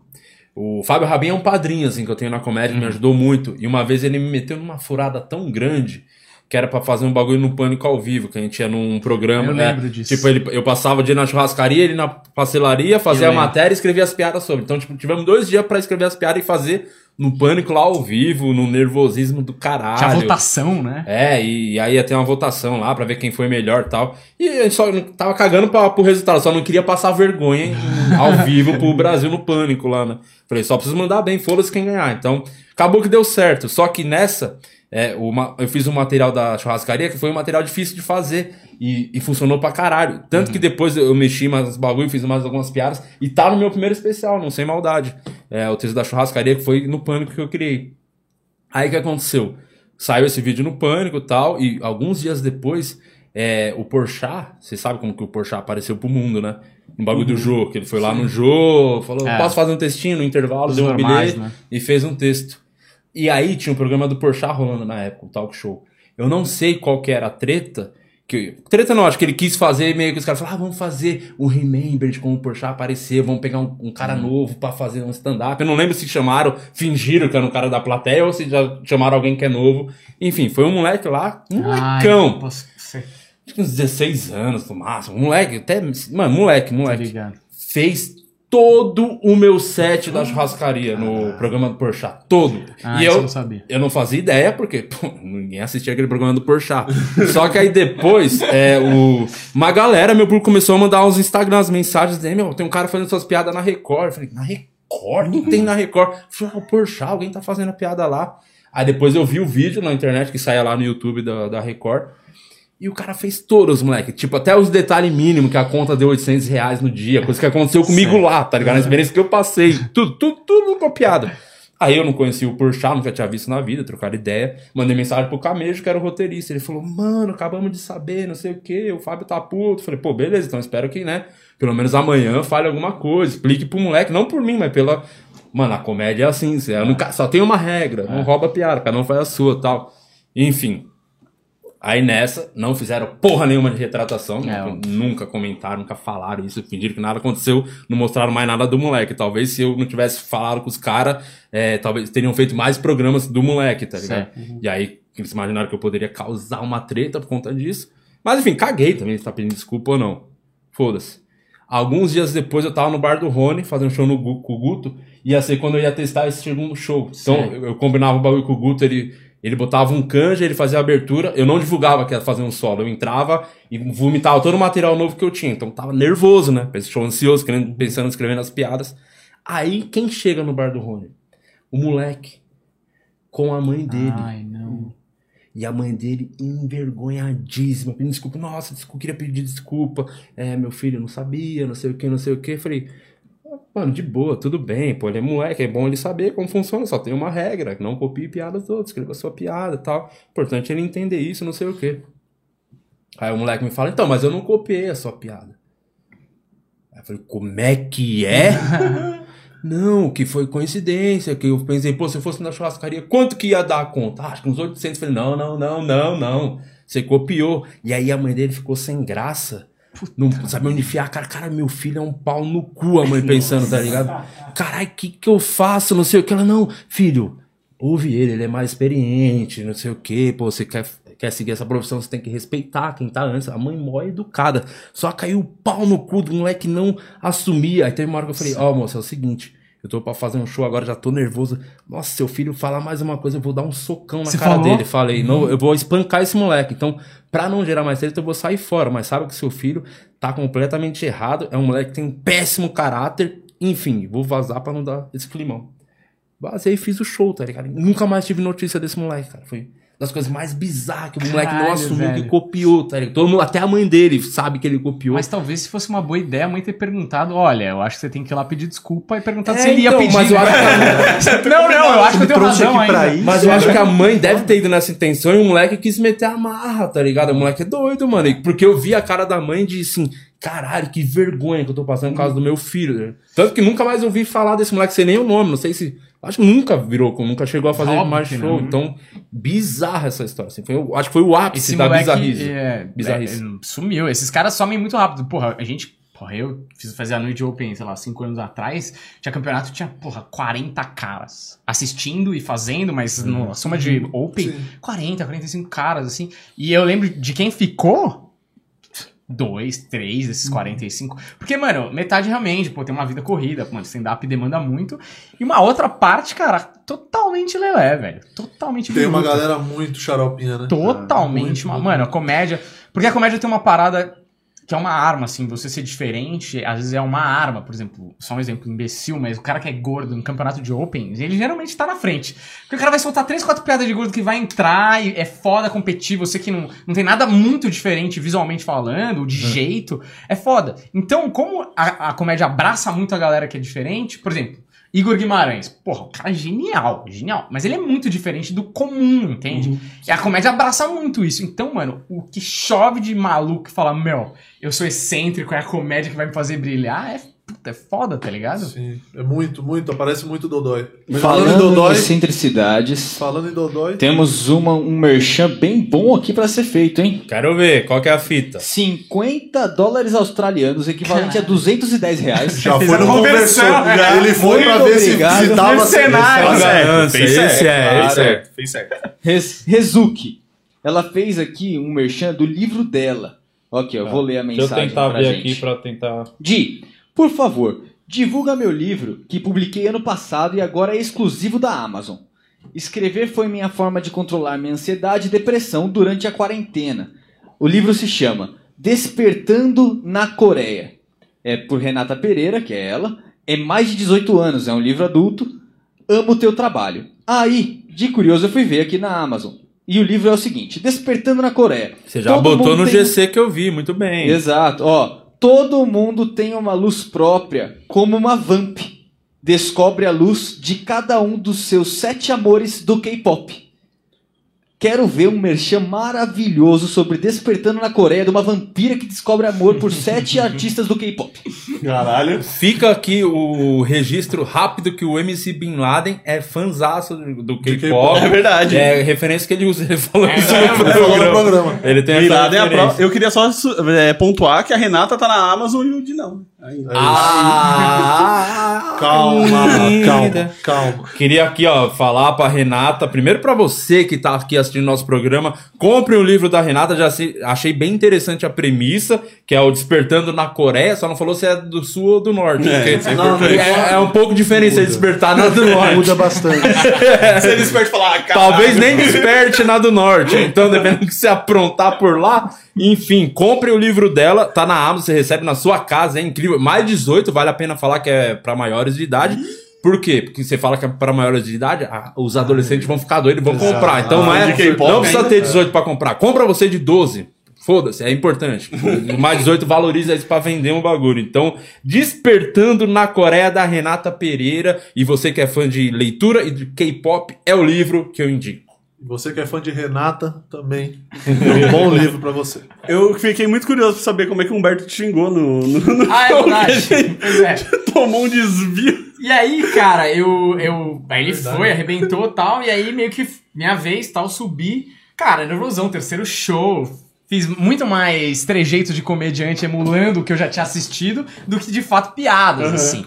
O Fábio Rabin é um padrinho, assim, que eu tenho na comédia, que me ajudou muito. E uma vez ele me meteu numa furada tão grande que era pra fazer um bagulho no Pânico ao vivo, que a gente ia num programa. Eu né? lembro disso. Tipo, ele, eu passava o dia na churrascaria, ele na pastelaria, fazia Eu a lembro. matéria e escrevia as piadas sobre. Então, tipo, tivemos dois dias pra escrever as piadas e fazer no Pânico lá ao vivo, no nervosismo do caralho. Tinha votação, né? É, e, e aí ia ter uma votação lá pra ver quem foi melhor e tal. E a gente só tava cagando pra, pro resultado, só não queria passar vergonha ao vivo pro Brasil no pânico lá, né? Falei, só preciso mandar bem, foda-se quem ganhar. Então, acabou que deu certo. Só que nessa, é, o ma- eu fiz um material da churrascaria que foi um material difícil de fazer e, e funcionou pra caralho. Tanto que depois eu mexi mais bagulho, fiz mais algumas piadas e tá no meu primeiro especial, não sem maldade. É, o texto da churrascaria que foi no pânico que eu criei. Aí o que aconteceu? Saiu esse vídeo no Pânico e tal, e alguns dias depois, é, o Porchat, você sabe como que o Porchat apareceu pro mundo, né? No bagulho do Jô, que ele foi lá no Jô, falou, É. posso fazer um textinho no intervalo, Os deu um normais, bilhete né? e fez um texto. E aí tinha um programa do Porchat rolando na época, o talk show. Eu não sei qual que era a treta, que, treta não, acho que ele quis fazer meio que os caras falaram, ah, vamos fazer o Remembered com o Porchat aparecer, vamos pegar um, um cara novo pra fazer um stand-up. Eu não lembro se chamaram, fingiram que era um cara da plateia ou se já chamaram alguém que é novo. Enfim, foi um moleque lá, um molecão. posso ser. Acho que uns 16 anos no máximo. Moleque, até. Mano, moleque, moleque. Fez todo o meu set da churrascaria no programa do Porchat. Todo. Ah, e eu não sabia. eu não fazia ideia, porque pô, ninguém assistia aquele programa do Porchat. Só que aí depois, é, o, uma galera, meu público começou a mandar uns Instagrams, mensagens, dizendo, meu, tem um cara fazendo suas piadas na Record. Eu falei, na Record? Quem tem na Record? Eu falei, ah, o Porchat, alguém tá fazendo a piada lá. Aí depois eu vi o vídeo na internet que saía lá no YouTube da, da Record. E o cara fez todos, moleque. Tipo, até os detalhes mínimos, que a conta deu 800 reais no dia. Coisa que aconteceu comigo lá, tá ligado? Na experiência que eu passei. Tudo, tudo, tudo copiado. Aí eu não conhecia o Porchat, nunca tinha visto na vida, trocaram ideia. Mandei mensagem pro Camejo, que era o roteirista. Ele falou, mano, acabamos de saber, não sei o quê. O Fábio tá puto. Falei, pô, beleza, então espero que, né? Pelo menos amanhã fale alguma coisa. Explique pro moleque, não por mim, mas pela... Mano, a comédia é assim, você nunca, só tem uma regra. Não rouba piada, cada um faz a sua tal. Enfim, Aí nessa, não fizeram porra nenhuma de retratação, É, nunca, nunca comentaram, nunca falaram isso, fingiram que nada aconteceu, não mostraram mais nada do moleque. Talvez se eu não tivesse falado com os caras, é, talvez teriam feito mais programas do moleque, tá ligado? E aí eles imaginaram que eu poderia causar uma treta por conta disso. Mas enfim, caguei também se tá pedindo desculpa ou não. Foda-se. Alguns dias depois eu tava no bar do Rony, fazendo show no com o Guto, ia ser quando eu ia testar esse segundo show. Então eu, eu combinava o bagulho com o Guto, ele, ele botava um canja, ele fazia a abertura, eu não divulgava que ia fazer um solo, eu entrava e vomitava todo o material novo que eu tinha. Então tava nervoso, né? Show ansioso, querendo, pensando, escrevendo as piadas. Aí quem chega no bar do Rony? O moleque. Com a mãe dele. Ai, não. E a mãe dele envergonhadíssima, pedindo desculpa. Nossa, desculpa, queria pedir desculpa. É, meu filho não sabia, não sei o que, não sei o que. Falei, mano, de boa, tudo bem, pô, ele é moleque, é bom ele saber como funciona, só tem uma regra, não copie piadas dos outros, escreva sua piada e tal. Importante ele entender isso, não sei o que. Aí o moleque me fala, então, mas eu não copiei a sua piada. Aí eu falei, como é que é? Não, que foi coincidência, que eu pensei, pô, se eu fosse na churrascaria, quanto que ia dar a conta? Ah, acho que uns 800. Eu falei, não, não, não, não, não. Você copiou. E aí a mãe dele ficou sem graça. Não sabia onde enfiar. Cara, cara, meu filho é um pau no cu, a mãe pensando, tá ligado? Caralho, o que que eu faço? Não sei o que. Ela, não, filho, ouve ele, ele é mais experiente, não sei o que. Pô, você quer, quer seguir essa profissão, você tem que respeitar quem tá antes. A mãe mó educada. Só caiu o pau no cu do moleque não assumia. Aí teve uma hora que eu falei, ó, moça, é o seguinte, eu tô pra fazer um show agora, já tô nervoso. Nossa, seu filho fala mais uma coisa, eu vou dar um socão na Você cara falou? dele. Falei, não, eu vou espancar esse moleque. Então, pra não gerar mais treta, eu vou sair fora. Mas sabe que seu filho tá completamente errado. É um moleque que tem um péssimo caráter. Enfim, vou vazar pra não dar esse climão. Vazei e fiz o show, tá ligado? Nunca mais tive notícia desse moleque, cara. Foi das coisas mais bizarras que o moleque não Caralho, assumiu velho. que copiou, tá ligado? Todo mundo, até a mãe dele sabe que ele copiou. Mas talvez se fosse uma boa ideia a mãe ter perguntado, olha, eu acho que você tem que ir lá pedir desculpa e perguntar É, se ele ia então, pedir. mas eu acho não, não, eu acho que eu tenho trouxe razão aqui pra ainda. isso. Mas eu acho que a mãe deve ter ido nessa intenção e o moleque quis meter a marra, tá ligado? O moleque é doido, mano. Porque eu vi a cara da mãe de assim, caralho, que vergonha que eu tô passando por causa do meu filho. né? Tanto que nunca mais ouvi falar desse moleque, sei nem o nome, não sei se. Acho que nunca virou, nunca chegou a fazer Óbvio mais show. não. Então, bizarra essa história. Assim, foi, acho que foi o ápice Esse da moleque bizarrice. é, Bizarrice. é, sumiu. Esses caras somem muito rápido. Porra, a gente. Porra, eu fiz fazer a noite Open, sei lá, cinco anos atrás. Tinha campeonato, tinha, porra, 40 caras assistindo e fazendo, mas Uhum. na soma de Open, 40, 45 caras, assim. E eu lembro de quem ficou. Dois, três Uhum. desses 45. Porque, mano, metade realmente, pô, tem uma vida corrida, mano, stand-up demanda muito. E uma outra parte, cara, totalmente lelé, velho. Totalmente Tem uma galera muito xaropinha, né? Totalmente. Muito, uma- muito. mano, a comédia. Porque a comédia tem uma parada que é uma arma, assim. Você ser diferente, às vezes é uma arma. Por exemplo, só um exemplo imbecil, mas o cara que é gordo no campeonato de Open, ele geralmente tá na frente. Porque o cara vai soltar três, quatro piadas de gordo que vai entrar e é foda competir. Você que não, não tem nada muito diferente visualmente falando, de jeito, é foda. Então, como a, a comédia abraça muito a galera que é diferente, por exemplo. Igor Guimarães, porra, o cara é genial, genial. Mas ele é muito diferente do comum, entende? E a comédia abraça muito isso. Então, mano, o que chove de maluco que fala, meu, eu sou excêntrico, é a comédia que vai me fazer brilhar, é, puta, é foda, tá ligado? Sim, é muito, muito. Aparece muito Dodói. Falando em Falando Dodói, em excentricidades, falando em Dodói, temos uma, um merchan bem bom aqui pra ser feito, hein? Quero ver, qual que é a fita? 50 dólares australianos, equivalente a 210 reais. já foi no conversão, já. Ele foi pra Muito ver se, obrigado. se tava Mercenário. Fez certo, fez Esse certo, é, fez Rezuki. Ela fez aqui um merchan do livro dela. Ok, eu vou ler a Deixa eu mensagem tentar pra ver gente. aqui pra tentar. Di, por favor, divulga meu livro que publiquei ano passado e agora é exclusivo da Amazon. Escrever foi minha forma de controlar minha ansiedade e depressão durante a quarentena. O livro se chama Despertando na Coreia. É por Renata Pereira, que é ela. É mais de 18 anos, é um livro adulto. Amo o teu trabalho. Aí, de curioso, eu fui ver aqui na Amazon. E o livro é o seguinte: Despertando na Coreia. Você já Todo botou no tem- GC que eu vi, muito bem. Exato, ó. Todo mundo tem uma luz própria, como uma vamp. Descobre a luz de cada um dos seus sete amores do K-pop. Quero ver um merchan maravilhoso sobre Despertando na Coreia de uma vampira que descobre amor por sete artistas do K-pop. Caralho. Fica aqui o registro rápido que o MC Bin Laden é fanzaço do K-pop. É verdade. É referência que ele usa, ele falou isso no Ele falou no programa. programa. Ele tem Bin essa Laden é a prova. Eu queria só é, pontuar que a Renata tá na Amazon e o Di não. Ainda. Ah, Calma, calma, calma. Queria aqui, ó, falar pra Renata, primeiro pra você que tá aqui assistindo nosso programa, compre o livro da Renata, já se- achei bem interessante a premissa, que é o Despertando na Coreia, só não falou se é do sul ou do norte. É, é Não, é, é um pouco diferente você despertar na do norte. Muda bastante. Você desperta e fala, ah, caralho. Talvez nem desperte na do norte. Então, dependendo do que você aprontar por lá. Enfim, compre o livro dela, tá na Amazon, você recebe na sua casa, é incrível. Mais 18, vale a pena falar que é pra maiores de idade. Por quê? Porque você fala que é pra maiores de idade, ah, os adolescentes vão ficar doidos e vão comprar. Então não, é, não precisa ainda. ter 18 pra comprar. Compra você de 12. Foda-se, é importante. O mais 18 valoriza isso pra vender um bagulho. Então, Despertando na Coreia da Renata Pereira. E você que é fã de leitura e de K-pop, é o livro que eu indico. Você que é fã de Renata, também. É um bom livro pra você. Eu fiquei muito curioso pra saber como é que o Humberto te xingou no. no, no Ah, é verdade. Pois é. Tomou um desvio. E aí, cara, eu. eu aí ele foi, arrebentou e tal, e aí meio que minha vez tal, subi. Cara, nervosão, terceiro show. Fiz muito mais trejeito de comediante emulando o que eu já tinha assistido do que de fato piadas, assim.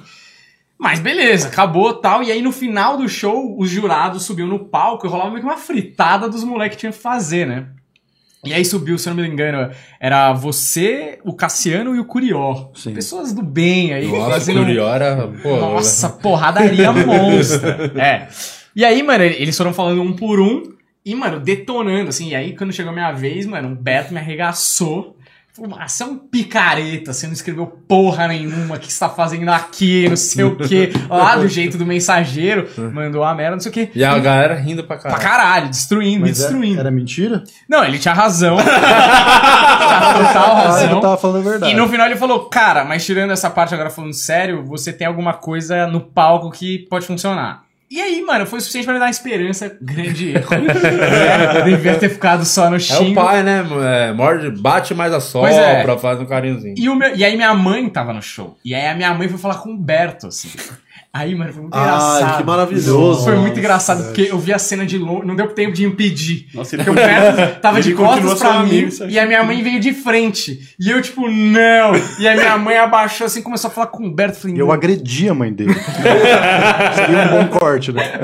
Mas beleza, acabou tal. E aí no final do show, os jurados subiu no palco e rolava meio que uma fritada dos moleques que tinham que fazer, né? E aí subiu, se eu não me engano, era você, o Cassiano e o Curió. Sim. Pessoas do bem aí. Nossa, fazendo- Curió era. Pô, Nossa, porradaria monstra. É. E aí, mano, eles foram falando um por um e, mano, detonando, assim. E aí, quando chegou a minha vez, mano, o Beto me arregaçou. "Ah, você é um picareta, você não escreveu porra nenhuma, o que você tá fazendo aqui, não sei o quê. Lá do jeito do mensageiro, mandou a merda, não sei o quê. E a galera rindo pra Pra caralho. caralho, destruindo, me Mas é- destruindo. era mentira? Não, ele tinha razão. tinha total Ah, razão. eu tava falando a verdade. E no final ele falou, cara, mas tirando essa parte agora falando sério, você tem alguma coisa no palco que pode funcionar. E aí, mano, foi o suficiente pra me dar uma esperança. Grande erro. é, devia ter ficado só no É xingo. o pai, né? É, morde, bate mais a Pois é. sopra, faz um carinhozinho. E, meu- e aí minha mãe tava no show. E aí a minha mãe foi falar com o Humberto, assim. Aí, mano, foi muito Ai, engraçado. que maravilhoso. Foi muito engraçado, porque eu vi a cena de longe, não deu tempo de impedir. Nossa, ele Porque o Humberto tava de costas pra mim amigo, e a minha mãe veio de frente. E eu, tipo, não. E a minha mãe abaixou assim, começou a falar com o Humberto. Falei, eu "Não." agredi a mãe dele. Seria um bom corte, né?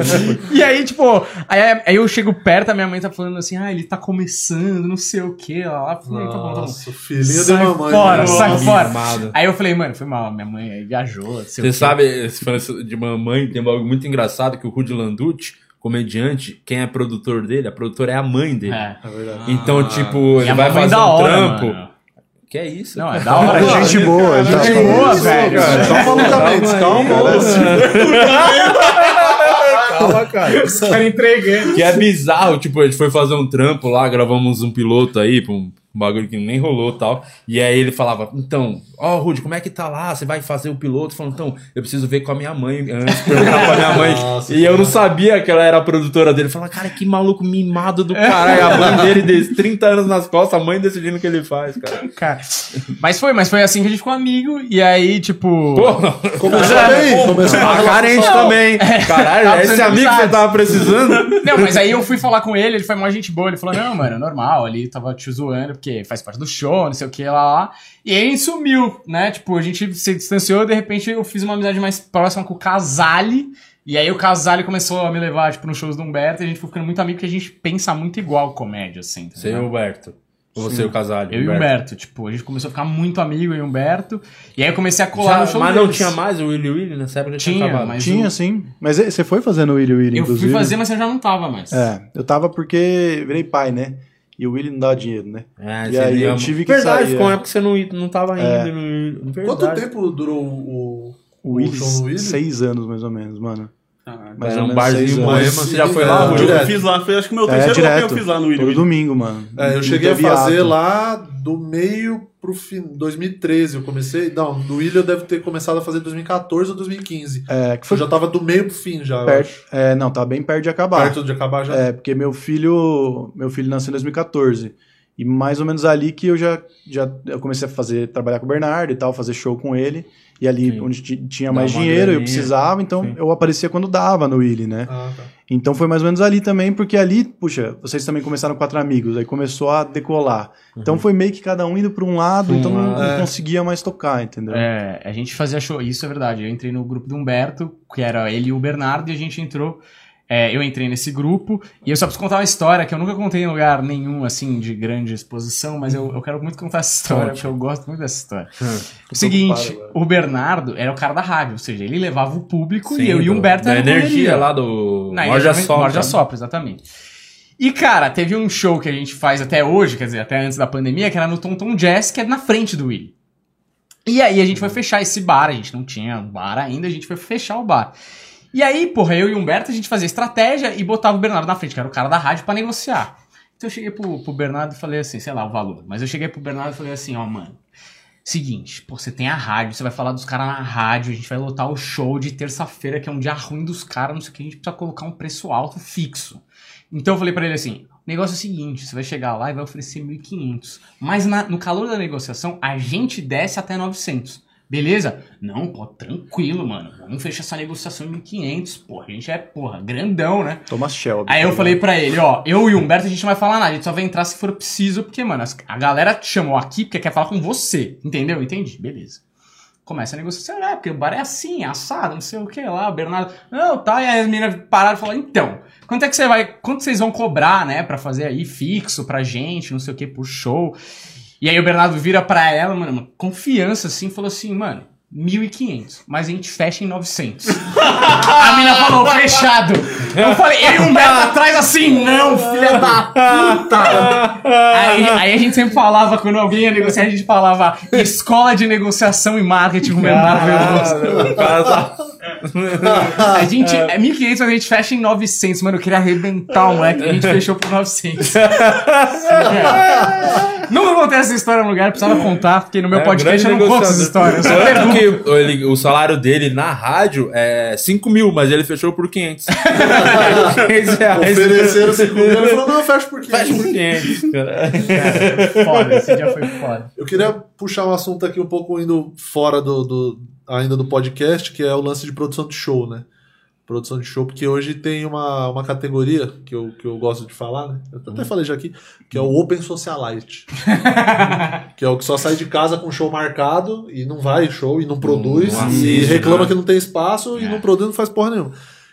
E aí, tipo, aí, aí eu chego perto, a minha mãe tá falando assim, ah, ele tá começando, não sei o que. Lá, eu falei, tá bom, tá bom. Nossa, filhinho Sai mamãe. fora, né? sai Nossa, fora. Aí eu falei, mano, foi mal, minha mãe viajou, Você quê. sabe, se de mamãe, tem algo muito engraçado que o Rudy Landucci, comediante, quem é produtor dele, a produtora é a mãe dele. É. É verdade. Então, tipo, E ele vai fazer um hora, trampo. mano. Que é isso? Não, é da hora. É gente boa, Gente gente boa, Isso, velho. Só malucamente, calma. Calma, cara. Os caras entregando. Que é bizarro, tipo, a gente foi fazer um trampo lá, gravamos um piloto aí, pra um bagulho que nem rolou e tal. E aí ele falava, então, ó, Rudy, como é que tá lá? Você vai fazer o piloto? Falando, então, eu preciso ver com a minha mãe antes, perguntar pra minha mãe. Nossa, e eu não sabia que ela era a produtora dele. Falava, cara, que maluco mimado do caralho. A mãe dele, de 30 anos nas costas, a mãe decidindo o que ele faz, cara. Cara. Mas foi, mas foi assim que a gente ficou amigo. E aí, tipo. Pô, Começou bem, começou tá carente também. Caralho, Tava é esse amigo que você tava precisando. Não, mas aí eu fui falar com ele, ele foi uma gente boa. Ele falou: Não, mano, é normal. Ali tava te zoando, porque faz parte do show, não sei o que lá, lá. E aí a gente sumiu, né? Tipo, a gente se distanciou. De repente eu fiz uma amizade mais próxima com o Casale. E aí o Casale começou a me levar, tipo, nos shows do Humberto. E a gente foi ficando muito amigo, porque a gente pensa muito igual comédia, assim. Você e o Humberto. Ou você e o Casalho. Eu e o Humberto, tipo, a gente começou a ficar muito amigo, eu e o Humberto. E aí eu comecei a colar Já- no show mas não deles. tinha mais o Willy Willy nessa época? Tinha, Tinha, mas Tinha, o- sim. Mas você foi fazendo o Willy Willy, Eu inclusive? fui fazer, mas eu já não tava mais. É, eu tava porque virei pai, né? E o Willy não dava dinheiro, né? É, E aí eu tive que Verdade, sair, ficou uma é. época que você não, não tava indo. É. no- Verdade. Quanto tempo durou o, O o Willy, show no Willy? seis anos mais ou menos, mano. Mais Era ou um barzinho. Moema, Mas você já foi é, lá, eu Rudy? Eu direto. fiz lá, foi acho que o meu É, terceiro que direto. eu fiz lá no Willy Todo Willy. domingo, mano. É, eu cheguei a fazer lá do meio pro fim. 2013 eu comecei. Não, no William eu devo ter começado a fazer 2014 ou 2015. É, que Eu foi já tava do meio pro fim já. eu perto. É, não, tava bem perto de acabar. Perto de acabar já. É, porque meu filho, meu filho nasceu em 2014. E mais ou menos ali que eu já, já eu comecei a fazer, trabalhar com o Bernardo e tal, fazer show com ele. E ali Sim. onde ti- tinha mais dinheiro, eu graninha. precisava, então Sim. eu aparecia quando dava no Willy, né? Ah, tá. Então foi mais ou menos ali também, porque ali, puxa, vocês também começaram quatro amigos, aí começou a decolar. Então foi meio que cada um indo para um lado, então não, lado. não É. conseguia mais tocar, entendeu? É, a gente fazia show, isso é verdade. Eu entrei no grupo do Humberto, que era ele e o Bernardo, e a gente entrou. É, eu entrei nesse grupo, e eu só preciso contar uma história que eu nunca contei em lugar nenhum, assim, de grande exposição, mas eu, eu quero muito contar essa história, porque eu gosto muito dessa história. Hum. O seguinte, agora. o Bernardo era o cara da rádio, ou seja, ele levava o público Sim, e eu e o do- Humberto Da era energia lá do. Na Morde a exatamente, Sopra. Morde a Sopra, exatamente. E, cara, teve um show que a gente faz até hoje, quer dizer, até antes da pandemia, que era no Tom Tom Jazz, que é na frente do Willy. E aí a gente foi fechar esse bar, a gente não tinha bar ainda, a gente foi fechar o bar. E aí, porra, eu e o Humberto, a gente fazia estratégia e botava o Bernardo na frente, que era o cara da rádio, pra negociar. Então eu cheguei pro, pro Bernardo e falei assim, sei lá, o valor, mas eu cheguei pro Bernardo e falei assim, ó, mano, Seguinte, pô, você tem a rádio, você vai falar dos caras na rádio, a gente vai lotar o show de terça-feira, que é um dia ruim dos caras, não sei o que, a gente precisa colocar um preço alto fixo. Então eu falei pra ele assim: o negócio é o seguinte, você vai chegar lá e vai oferecer 1.500. Mas na- no calor da negociação, a gente desce até 900. Beleza? Não, pô, tranquilo, mano. Vamos fechar essa negociação em 1.500. Porra, a gente é, porra, grandão, né? Thomas Shelby. Aí eu tá falei pra ele, ó, eu e o Humberto a gente não vai falar nada, a gente só vai entrar se for preciso, porque, mano, a galera te chamou aqui porque quer falar com você, entendeu? Entendi, beleza. Começa a negociação, né? Porque o bar é assim, é assado, não sei o que lá, o Bernardo, não, tá, e aí as meninas pararam e falaram, então, quanto é que você vai, quanto vocês vão cobrar, né, pra fazer aí fixo pra gente, não sei o que, por show. E aí o Bernardo vira pra ela, mano, uma confiança assim, falou assim, mano, 1.500, mas a gente fecha em 900. a mina falou, fechado. Eu falei, eu e o Humberto atrás assim, não, filha da puta. Aí, aí a gente sempre falava, quando alguém ia negociar, a gente falava escola de negociação e marketing com o Bernardo Veloso. A gente, é 1.500, mas a gente fecha em 900. Mano, eu queria arrebentar o moleque. A gente fechou por 900. É. Nunca contei essa história no lugar, precisava contar, porque no meu É, podcast eu não conto essa negociador. história. Eu pergunto. que ele- o salário dele na rádio é 5 mil, mas ele fechou por 500. 500 reais. Ofereceram 5 mil, ele falou, não, eu fecho por 500. Fecha por 500. cara. Cara, foi foda, esse dia foi foda. Eu queria puxar um assunto aqui um pouco indo fora do, do- ainda do podcast, que é o lance de produção de show, né? Produção de show, porque hoje tem uma, uma categoria que eu, que eu gosto de falar, né? Eu até falei já aqui, que é o Open Socialite. que é o que só sai de casa com show marcado e não vai show e não produz não e assiste, reclama né? que não tem espaço e não produz, não faz porra nenhuma.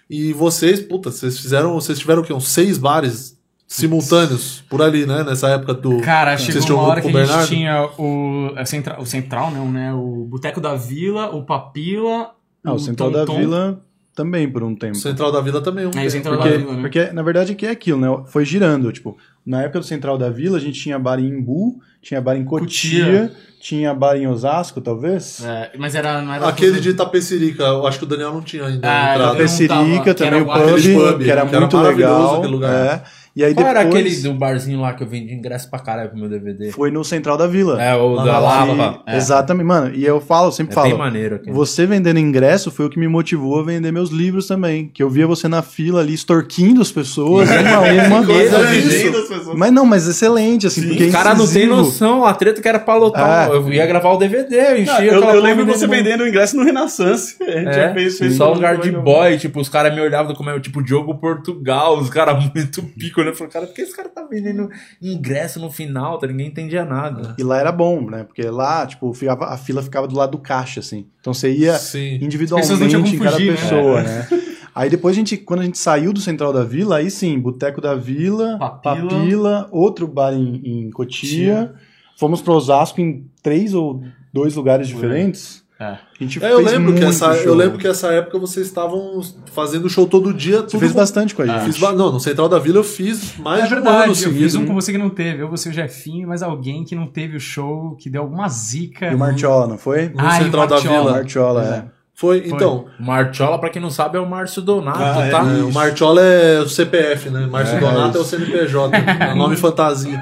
E vocês, puta, vocês fizeram, vocês tiveram o quê? Uns seis bares simultâneos por ali, né? Nessa época do. Cara, chegou uma um hora que a o gente tinha o, a centra, o Central, não, né? O Boteco da Vila, o Papila. Ah, o Central da Tom Tom. Vila também por um tempo. O Central da Vila também é um. É, Central Porque, da Vila, né? porque, na verdade, que é aquilo, né? Foi girando. Tipo, na época do Central da Vila, a gente tinha bar em Imbu, tinha bar em Cotia, Cotia. tinha bar em Osasco, talvez. É, mas era, não era Aquele tudo- de Itapecerica, eu acho que o Daniel não tinha ainda Ah, entrado. eu não Pecerica, tava, que também era o pub, pub, que era que era muito maravilhoso legal. aquele lugar. É. E aí Qual depois era aquele do barzinho lá que eu vendi ingresso pra caralho pro meu DVD? foi no Central da Vila. É, o da Lava. E- Exatamente, mano. E eu falo, eu sempre É falo. bem maneiro aqui. Você vendendo ingresso foi o que me motivou a vender meus livros também. Que eu via você na fila ali extorquindo as pessoas, uma a uma. É pessoas. Mas não, mas excelente, assim, porque é O cara não tem incisivo. noção, a treta que era pra lotar. É. Eu ia gravar o DVD, eu Não, enchia eu, aquela eu lembro você de- vendendo o ingresso no Renaissance. A gente já É, fez, fez só um lugar de boy, tipo, os caras me olhavam como é tipo Diogo Portugal, os caras muito pico, né? Eu falei, cara, por que esse cara tá vendendo ingresso no final? Tá? Ninguém entendia nada. E lá era bom, né? Porque lá, tipo, ficava- a fila ficava do lado do caixa, assim. Então você ia Sim. individualmente em cada fugir, né? pessoa, né? Aí depois a gente, quando a gente saiu do Central da Vila, aí sim, Boteco da Vila, Papila. Papila, outro bar em, em Cotia. Fomos para Osasco em três ou dois lugares diferentes. É. A gente É, eu fez lembro que essa, eu show. lembro que essa época vocês estavam fazendo show todo dia. Você Tudo fez com- bastante com a gente. Fiz não, no Central da Vila eu fiz mais É de um ano verdade, eu seguido. fiz um com você que não teve. Eu, você e o Jefinho, mas alguém que não teve o show, que deu alguma zica. E o Martiola, não foi? No Ah, Central da Vila. Martiola, é. Foi, então. O Martiola, pra quem não sabe, é o Márcio Donato, Ah, é, tá? né, o Martiola é o CPF, né? Márcio Donato é o CNPJ. é nome fantasia.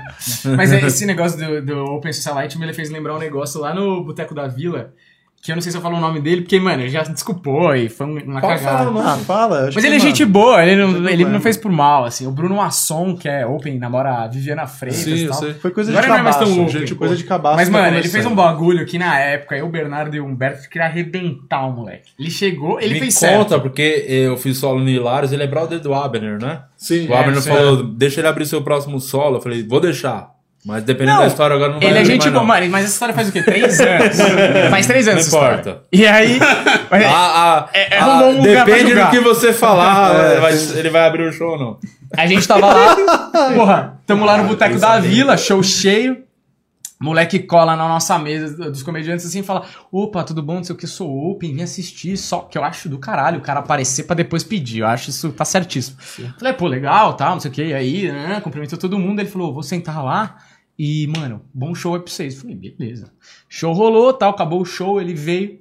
Mas é, esse negócio do, do Open Socialite me fez lembrar um negócio lá no Boteco da Vila, que eu não sei se eu falo o nome dele, porque, mano, ele já desculpou e foi um- uma Pode falar cagada. o nome. Ah, fala. acho Mas que, ele é gente boa, ele não, ele não fez por mal, assim. O Bruno Masson, que é Open, namora a Viviana Freitas Sim, e tal. sei. Foi coisa Agora de não é mais cabaço. tão gente, coisa de cabaço. Mas, mano, ele fez um bagulho que na época, eu, o Bernardo e o Humberto queria arrebentar o moleque. Ele chegou, ele Me fez conta, certo. porque eu fiz solo no Hilários, ele é brother do Abner, né? Sim. O Abner É, falou, deixa ele abrir seu próximo solo. Eu falei, vou deixar. Mas dependendo Não, da história agora não vai Ele é gente mais, boa, não. mano, mas essa história faz o quê? Três anos? faz três anos Não importa. E aí... mas- Ah, ah, É- é um pra depende do que você falar, ele, vai, ele vai abrir o show ou não. A gente tava lá, porra, tamo lá no Boteco da Vila, show cheio. Moleque cola na nossa mesa dos comediantes assim e fala: Opa, tudo bom? Não sei o que, sou open, vim assistir. Só que eu acho do caralho o cara aparecer pra depois pedir. Eu acho isso tá certíssimo. Falei, pô, legal, tal, não sei o que. E aí, né, cumprimentou todo mundo. Ele falou: Vou sentar lá e, mano, bom show aí pra vocês. Falei, beleza. Show rolou, tal, acabou o show, ele veio.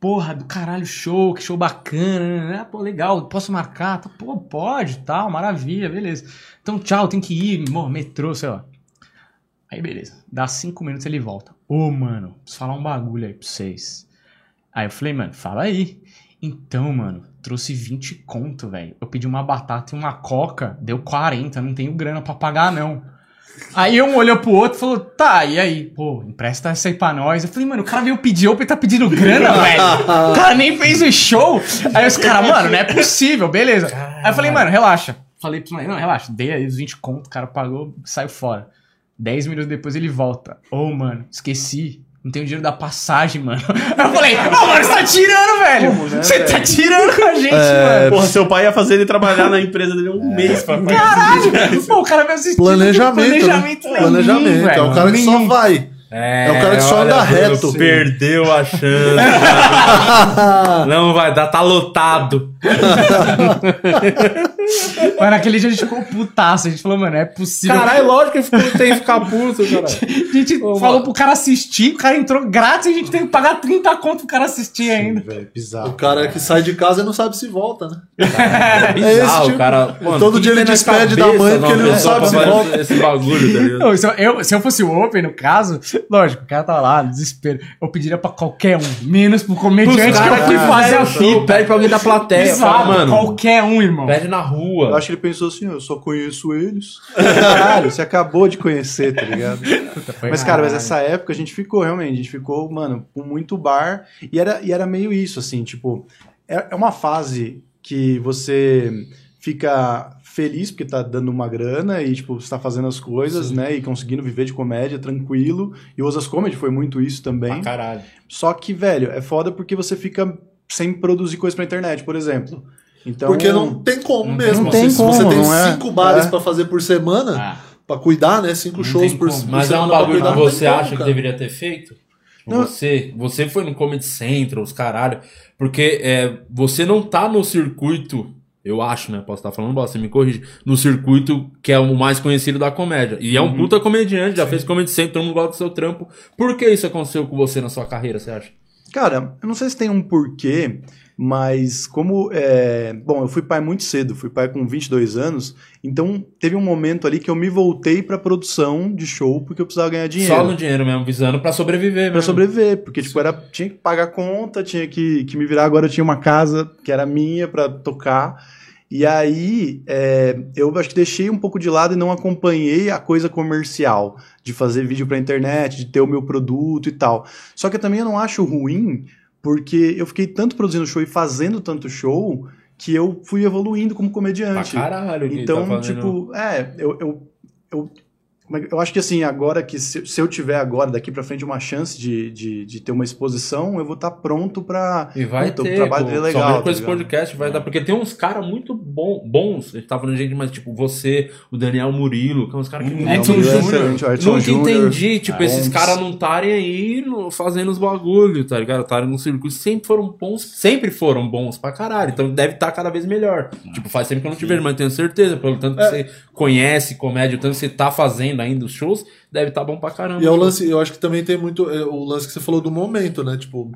Porra, do caralho, show, que show bacana, né? Pô, legal, posso marcar? Tá, Pô, pode, tal, maravilha, beleza. Então, tchau, tem que ir, morro, metrô, sei lá. Aí, beleza. Dá cinco minutos ele volta. Ô, mano, preciso falar um bagulho aí pra vocês. Aí eu falei, mano, fala aí. Então, mano, trouxe 20 conto, velho. Eu pedi uma batata e uma coca, deu 40, não tenho grana pra pagar, não. Aí um olhou pro outro e falou, tá, e aí? Pô, empresta essa aí pra nós. Eu falei, mano, o cara veio pedir open e tá pedindo grana, velho. O cara nem fez o show. Aí os caras, mano, não é possível, beleza. Aí eu falei, mano, relaxa. Falei pro moleque, não, relaxa, dei aí os 20 conto, o cara pagou, saiu fora. 10 minutos depois ele volta. Ô, mano, esqueci. Não tenho dinheiro da passagem, mano. Aí eu falei, ô, mano, você tá tirando, velho. Como, né, Você tá velho? tirando com a gente, É, mano. Porra, seu pai ia fazer ele trabalhar na empresa dele um mês pra pagar. Caralho! Pô, o cara vai assistir. Planejamento. Planejamento né? nenhum, Planejamento. é velho. o cara que só Nenhum. vai. É o cara que só olha, anda reto. Perdeu a chance. Não vai dar, tá lotado. Mas naquele dia a gente ficou putaço. A gente falou, mano, é possível. Caralho, lógico que tem que ficar puto, caralho. A gente falou pro cara assistir, o cara entrou grátis e a gente tem que pagar 30 conto pro cara assistir ainda. Velho, O bizarro. cara que sai de casa e não sabe se volta, né? É bizarro, esse tipo- cara. Mano, todo o dia ele despede da mãe porque ele não sabe se volta. Esse bagulho, tá ligado? Não, se, eu, se eu fosse o Open, no caso, lógico, o cara tá lá, no desespero. Eu pediria pra qualquer um, menos pro comediante que eu cara fui que fazer a show, fita. Pede pra alguém da plateia. Fala, Exato, mano, qualquer um, irmão. pede na rua. Eu acho que ele pensou assim, eu só conheço eles. Caralho, você acabou de conhecer, tá ligado? Mas, cara, mas essa época a gente ficou, realmente, a gente ficou, mano, com muito bar. E era, e era meio isso, assim, tipo, é, é uma fase que você fica feliz porque tá dando uma grana e, tipo, você tá fazendo as coisas, né? E conseguindo viver de comédia tranquilo. E o Osas Comedy foi muito isso também. Pra caralho. Só que, velho, é foda porque você fica sem produzir coisa pra internet, por exemplo. Então, Porque não tem como mesmo. não tem assim, se você como, tem não é? cinco bares É. pra fazer por semana, Ah, pra cuidar, né? Cinco shows tem por, como. por Mas é semana um bagulho que não você como, acha que deveria ter feito? Não. Você, você foi no Comedy Central, os caralho. Porque é, você não tá no circuito, eu acho, né? Posso estar falando bosta, você me corrige. No circuito que é o mais conhecido da comédia. E é um puta comediante, já fez Comedy Central, todo mundo gosta do seu trampo. Por que isso aconteceu com você na sua carreira, você acha? Cara, eu não sei se tem um porquê, mas como. É... Bom, eu fui pai muito cedo, fui pai com 22 anos, então teve um momento ali que eu me voltei pra produção de show porque eu precisava ganhar dinheiro. Só no dinheiro mesmo, visando pra sobreviver Pra mesmo. sobreviver, porque tipo, era, tinha que pagar conta, tinha que, que me virar. Agora eu tinha uma casa que era minha pra tocar. E aí é, eu acho que deixei um pouco de lado e não acompanhei a coisa comercial de fazer vídeo pra internet, de ter o meu produto e tal. Só que eu também eu não acho ruim, porque eu fiquei tanto produzindo show e fazendo tanto show que eu fui evoluindo como Pra comediante. caralho. que Então, tá tipo, é, eu, eu, eu, eu acho que assim, agora que se, se eu tiver agora, daqui pra frente, uma chance de, de, de ter uma exposição, eu vou estar pronto pra. E vai Puta, ter, o trabalho pô, dele é só legal. mesmo com tá esse podcast vai dar, porque tem uns caras muito bom, bons, a gente tá falando de gente, mas tipo, você, o Daniel Murilo, que é uns caras que Hum, Edson não, Júnior. Nunca entendi, tipo, É. esses caras não estarem aí no- fazendo os bagulho, tá ligado? Estarem no circuito, sempre foram bons, sempre foram bons pra caralho, então deve estar cada vez melhor. Tipo, faz tempo que eu não te vejo, mas tenho certeza, pelo tanto que É. você conhece comédia, o tanto que você tá fazendo ainda os shows, deve estar bom pra caramba. E é o lance, eu acho que também tem muito. é, o lance que você falou do momento, né? Tipo,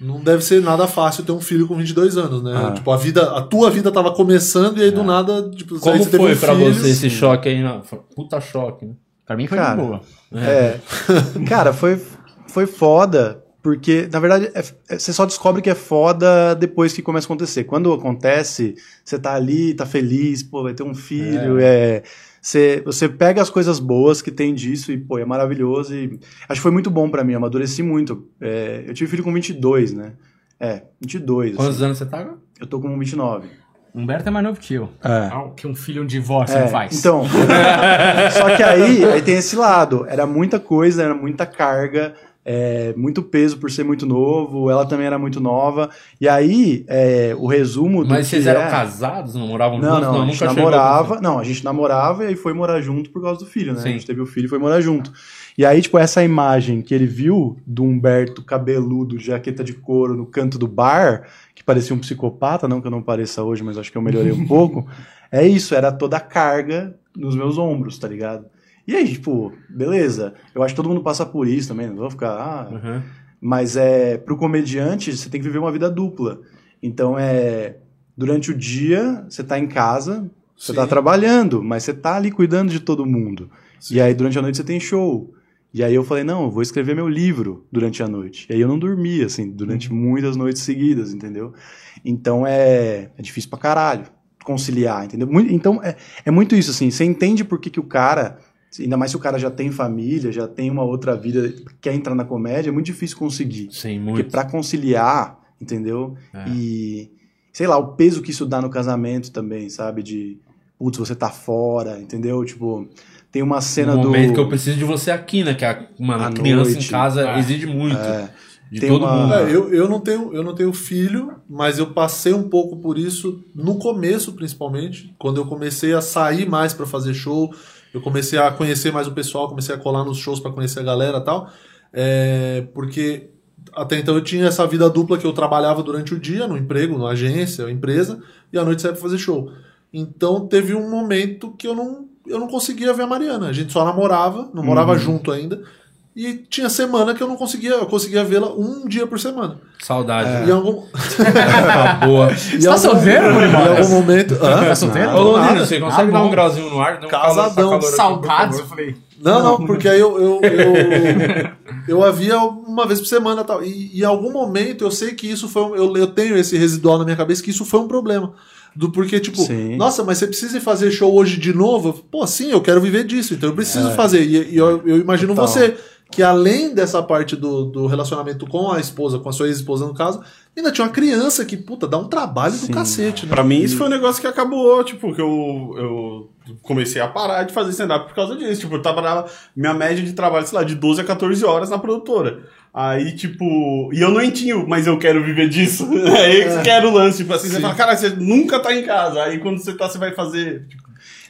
não deve ser nada fácil ter um filho com 22 anos, né? Ah. Tipo, a vida, a tua vida tava começando e aí do nada, tipo, Como você foi um pra filho, você esse choque aí? Não, puta choque, né? pra mim foi Cara, boa. É. Cara, foi, foi foda, porque, na verdade, é- é- você só descobre que é foda depois que começa a acontecer. Quando acontece, você tá ali, tá feliz, pô, vai ter um filho, é. Você, você pega as coisas boas que tem disso e, pô, é maravilhoso. E acho que foi muito bom pra mim, amadureci muito. É, eu tive filho com 22, né? É, 22. Quantos assim. anos você tá? agora? Eu tô com 29. Humberto é mais novo que eu. É. Ah, que um filho um divórcio É, faz. Então, só que aí, aí tem esse lado. Era muita coisa, era muita carga, é, muito peso por ser muito novo. Ela também era muito nova. E aí, é, o resumo do Mas vocês eram é- casados, não moravam Não, juntos? não, a gente namorava. Não, a gente namorava e aí foi morar junto por causa do filho, né? Sim. A gente teve o filho e foi morar junto. E aí, tipo, essa imagem que ele viu do Humberto cabeludo, jaqueta de couro no canto do bar, que parecia um psicopata, não que eu não pareça hoje, mas acho que eu melhorei um pouco. É isso, era toda a carga nos meus ombros, tá ligado? E aí, tipo, beleza. Eu acho que todo mundo passa por isso também, não vou ficar. Ah, Uhum. mas é pro comediante, você tem que viver uma vida dupla. Então é durante o dia você tá em casa, você tá Sim. trabalhando, mas você tá ali cuidando de todo mundo. E aí durante a noite você tem show. E aí eu falei, não, eu vou escrever meu livro durante a noite. E aí eu não dormia, assim, durante muitas noites seguidas, entendeu? Então é, é difícil pra caralho conciliar, entendeu? Muito- então é, é muito isso, assim, você entende por que, que o cara, ainda mais se o cara já tem família, já tem uma outra vida, quer entrar na comédia, é muito difícil conseguir. Sim, Porque muito. pra conciliar, entendeu? É. E sei lá, o peso que isso dá no casamento também, sabe? De putz, você tá fora, entendeu? Tipo, tem uma cena no do momento que eu preciso de você aqui, né? Que a, mano, a criança noite. em casa É. exige muito. É. De Tem todo uma- mundo. É, eu, eu, não tenho, eu não tenho filho, mas eu passei um pouco por isso no começo, principalmente. Quando eu comecei a sair mais pra fazer show, eu comecei a conhecer mais o pessoal, comecei a colar nos shows pra conhecer a galera e tal. É, porque até então eu tinha essa vida dupla que eu trabalhava durante o dia, no emprego, na agência, empresa, e à noite saía pra fazer show. Então teve um momento que eu não, eu não conseguia ver a Mariana. A gente só namorava, não morava Uhum. junto ainda. E tinha semana que eu não conseguia, eu conseguia vê-la um dia por semana. Saudade. E em algum, Tá boa. e tá algum- solteiro, Em algum momento. Hã? Tá solteiro? Ô, Londrina, você consegue dar um grauzinho no ar? Dá um Casadão. calor- Saudades, eu falei. Não, não, porque aí eu, eu, eu, eu havia uma vez por semana e tal. E em algum momento eu sei que isso foi. um- Eu, eu tenho esse residual na minha cabeça que isso foi um problema. Do porque, tipo, Sim. nossa, mas você precisa fazer show hoje de novo? Pô, sim, eu quero viver disso, então eu É. preciso fazer. E, e eu, eu imagino Total. você, que além dessa parte do, do relacionamento com a esposa, com a sua ex-esposa no caso, ainda tinha uma criança que, puta, dá um trabalho do cacete, né? Pra mim, isso foi um negócio que acabou, tipo, que eu, eu comecei a parar de fazer stand-up por causa disso. Tipo, eu trabalhava, minha média de trabalho, sei lá, de 12 a 14 horas na produtora. Aí, tipo, e eu não entinho, mas eu quero viver disso. Aí que que era o lance, tipo assim, você fala, cara, você nunca tá em casa. Aí quando você tá, você vai fazer. Tipo,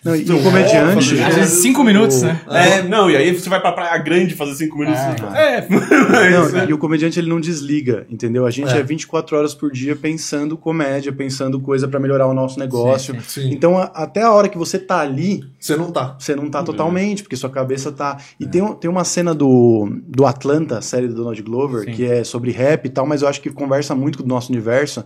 Não, e o comediante. Às vezes cinco minutos, né? é, não, e aí você vai pra Praia Grande fazer 5 minutos. É, Não, e o comediante ele não desliga, entendeu? A gente é, É. 24 horas por dia pensando comédia, pensando coisa pra melhorar o nosso negócio. Sim. Então, a- até a hora que você tá ali, Você não tá. você não tá totalmente, porque sua cabeça tá. E tem, tem uma cena do, do Atlanta, série do Donald Glover, Sim. que é sobre rap e tal, mas eu acho que conversa muito com o nosso universo.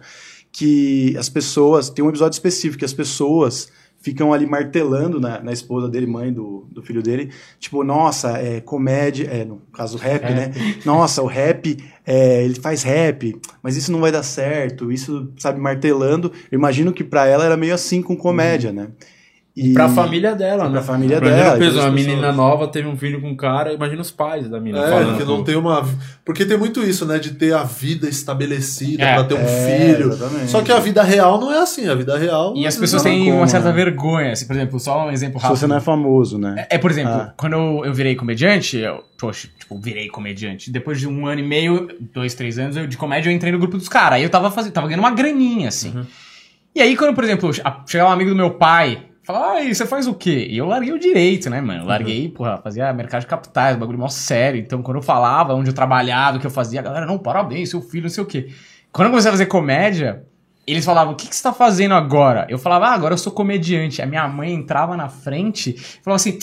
Que as pessoas. Tem um episódio específico que as pessoas ficam ali martelando na, na esposa dele, mãe do, do filho dele. Tipo, nossa, é comédia. É, no caso, rap, né? Nossa, o rap, é, ele faz rap, mas isso não vai dar certo. Isso, sabe, martelando. Eu imagino que pra ela era meio assim com comédia, né? E Pra família dela, né? Pra família Imagina dela, peso, e uma todas as menina pessoas. nova teve um filho com um cara, imagina os pais da menina É, falando. que não tem uma. Porque tem muito isso, né? De ter a vida estabelecida É. pra ter um É, filho. exatamente. Só que a vida real não é assim. A vida real. E as pessoas têm como, uma certa né? vergonha. Assim, por exemplo, só um exemplo Se rápido. você não é famoso, né? É, por exemplo, Ah. quando eu, eu virei comediante, eu, poxa, tipo, virei comediante. Depois de um ano e meio, dois, três anos eu- de comédia, eu entrei no grupo dos caras. Aí eu tava fazendo, tava ganhando uma graninha, assim. E aí, quando, por exemplo, chegava um amigo do meu pai, falava, ai, você faz o quê? E eu larguei o direito, né, mano? Eu larguei, porra, fazia mercado de capitais, bagulho mó sério. Então, quando eu falava onde eu trabalhava, o que eu fazia, a galera, não, parabéns, seu filho, não sei o quê. Quando eu comecei a fazer comédia, eles falavam, o que, que você tá fazendo agora? Eu falava, ah, agora eu sou comediante. A minha mãe entrava na frente e falava assim,